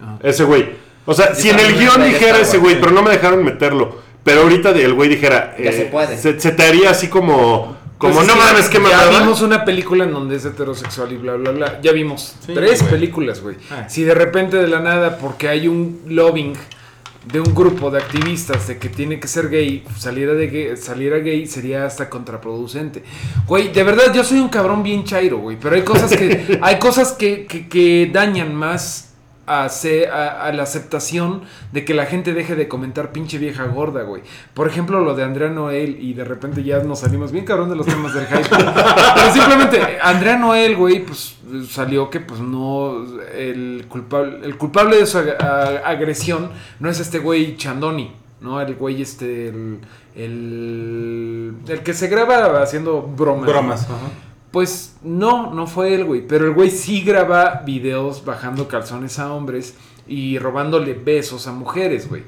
D: Ajá.
B: Ese güey. O sea, si en el
C: guion
B: dijera ese güey, pero no me dejaron meterlo. Pero ahorita el güey dijera.
C: Ya
B: eh,
C: se puede.
B: Se, se te haría así como. Como
D: Pues es
B: no
D: que
B: mames, qué
D: Ya
B: mamada.
D: vimos una película en donde es heterosexual y bla, bla, bla. Ya vimos
E: Sí,
D: tres
E: güey.
D: películas, güey.
E: Ah.
D: Si de repente de la nada, porque hay un lobbying de un grupo de activistas de que tiene que ser gay, saliera, de gay, saliera gay, sería hasta contraproducente. Güey, de verdad, yo soy un cabrón bien chairo, güey. Pero hay cosas que, [laughs] hay cosas que, que- que dañan más a, a- a la aceptación de que la gente deje de comentar pinche vieja gorda, güey. Por ejemplo, lo de Andrea Noel, y de repente ya nos salimos bien cabrón de los temas del hype. [laughs] Pero simplemente, Andrea Noel, güey, pues salió que pues no, el culpable, el culpable de su ag- agresión no es este güey Chandoni, ¿no? El güey este, el, el, el que se graba haciendo bromas.
E: Bromas. ajá.
D: Pues no, no fue él, güey. Pero el güey sí graba videos bajando calzones a hombres y robándole besos a mujeres, güey.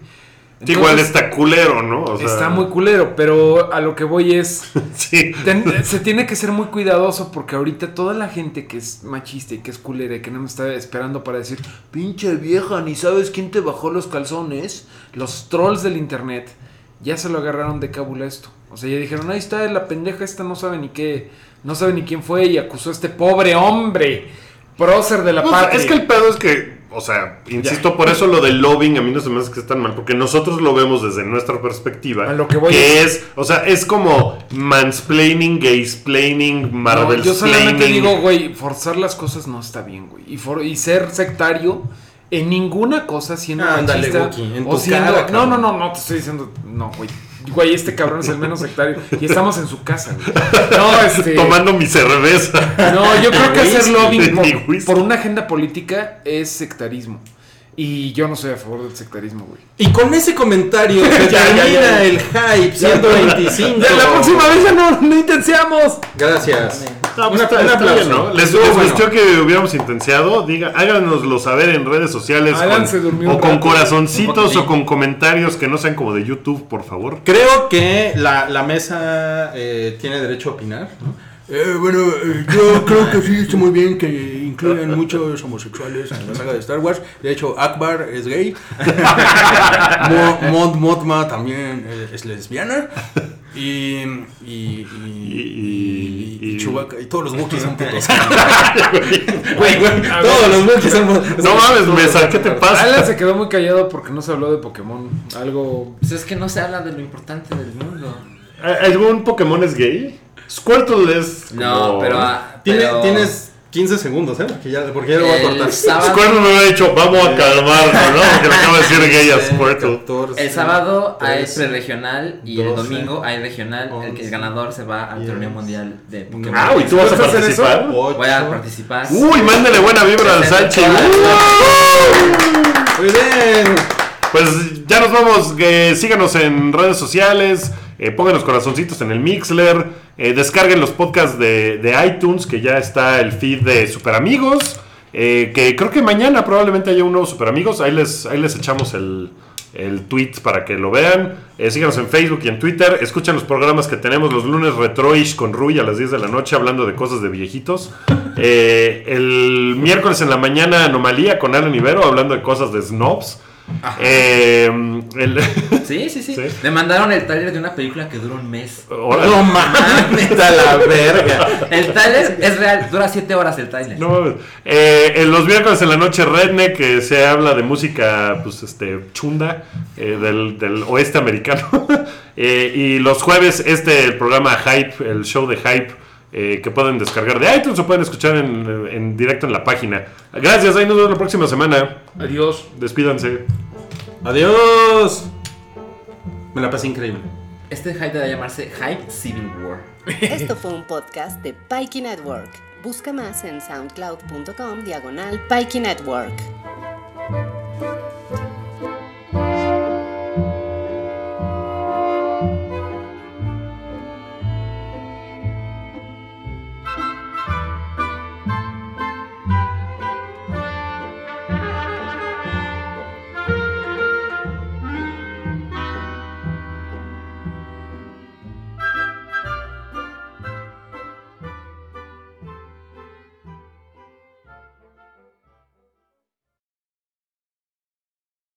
B: Igual está culero, ¿no? O sea,
D: está muy culero, pero a lo que voy es... [laughs]
B: Sí.
D: ten- se tiene que ser muy cuidadoso porque ahorita toda la gente que es machista y que es culera y que no me está esperando para decir, pinche vieja, ni sabes quién te bajó los calzones, los trolls del internet ya se lo agarraron de cábula esto. O sea, ya dijeron, ahí está la pendeja esta, no sabe ni qué, no sabe ni quién fue y acusó a este pobre hombre, prócer de la
B: No,
D: patria.
B: es que el pedo es que, o sea, insisto, por eso lo del lobbying a mí no se me hace que es tan mal, porque nosotros lo vemos desde nuestra perspectiva.
D: A lo que voy
B: que
D: es-
B: es, o sea, es como mansplaining, gaysplaining,
D: No,
B: marvel
D: yo solamente digo, güey, forzar las cosas no está bien, güey. Y, for- y ser sectario en ninguna cosa siendo
E: Ah,
D: machista
E: Wookie, en
D: o siendo...
E: cara,
D: no, no, no, no te estoy diciendo... No, güey. Güey, este cabrón es el menos sectario. Y estamos en su casa, güey. No, este...
B: Tomando mi cerveza.
D: No, yo creo que hacer lobbying por una agenda política es sectarismo. Y yo no soy a favor del sectarismo, güey.
E: Y con ese comentario [laughs] se
D: Ya, ya,
E: termina
D: ya.
E: el hype 125.
D: Ya, la próxima vez ya no, no intenseamos.
E: Gracias.
B: Pues
E: Un
B: está-
E: aplauso.
B: bien, ¿no? ¿Les, les
E: bueno.
B: gustó que hubiéramos intenciado? Diga, háganoslo saber en redes sociales. Con- o con
D: rato.
B: corazoncitos o con comentarios que no sean como de YouTube, por favor.
E: Creo que la, la mesa eh, tiene derecho a opinar. ¿no?
F: Eh, bueno, eh, yo creo que sí está muy bien que incluyan muchos homosexuales en la saga de Star Wars. De hecho, Akbar es gay. [laughs] Mo- Mod Mothma también eh, es lesbiana. Y. Y. Y.
B: Y-
F: y,
B: y-
F: Chewbacca- y todos los Wookiees son [laughs] putos.
E: Güey, güey, [laughs] todos los Wookiees son.
B: No mames, Mesa, ¿qué te pasa?
D: Alan se quedó muy callado porque no se habló de Pokémon. Algo
C: Pues es que no se habla de lo importante del mundo.
B: ¿Algún Pokémon es gay? Squirtle es.
C: No, ah,
E: Tiene-
C: pero
E: Tienes 15 segundos, ¿eh? Porque ya, porque ya lo voy a
C: el
E: cortar.
C: sábado,
B: Squirtle me hubiera dicho, vamos a calmarnos, ¿no? Porque le acabo de decir gay a
E: Sí,
B: Squirtle.
E: 14,
C: el sábado hay
E: 13.
C: preregional y el
E: 12,
C: domingo hay regional. el, que- el
E: 11,
C: ganador se va al
E: 10,
C: torneo mundial de Pokémon.
B: Ah, ¿y tú vas a participar?
C: Voy a participar.
B: Uy, mándale buena vibra al Salchi.
E: Muy bien.
B: Pues ya nos vamos. eh, síganos en redes sociales. eh, pongan los corazoncitos en el Mixler. Eh, descarguen los podcasts de, de iTunes, que ya está el feed de Super Amigos. eh, que creo que mañana probablemente haya un nuevo Super Amigos. Ahí les, ahí les echamos el, el tweet para que lo vean. Eh, síganos en Facebook y en Twitter. Escuchen los programas que tenemos los lunes Retroish con Rui a las 10 de la noche hablando de cosas de viejitos. El miércoles en la mañana Anomalía con Alan Ibero hablando de cosas de snobs. Eh, el-
C: Sí, sí, sí, [laughs]
B: Sí.
C: Me mandaron el trailer de una película que dura un mes.
B: Órale.
E: No mames, a la verga.
C: El trailer es real, dura 7 horas el trailer.
B: No mames. Eh, en los miércoles en la noche Redneck que se habla de música pues este chunda eh, del, del oeste americano [laughs] Eh, y los jueves este el programa Hype el show de Hype eh, que pueden descargar de iTunes o pueden escuchar en, en directo en la página gracias ahí nos vemos la próxima semana
D: Adiós.
B: despídanse
E: Adiós. Me la pasé increíble.
C: Este hype debe llamarse Hype Civil War. [laughs]
A: Esto fue un podcast de Pikey Network. Busca más en soundcloud.com diagonal Pikey Network.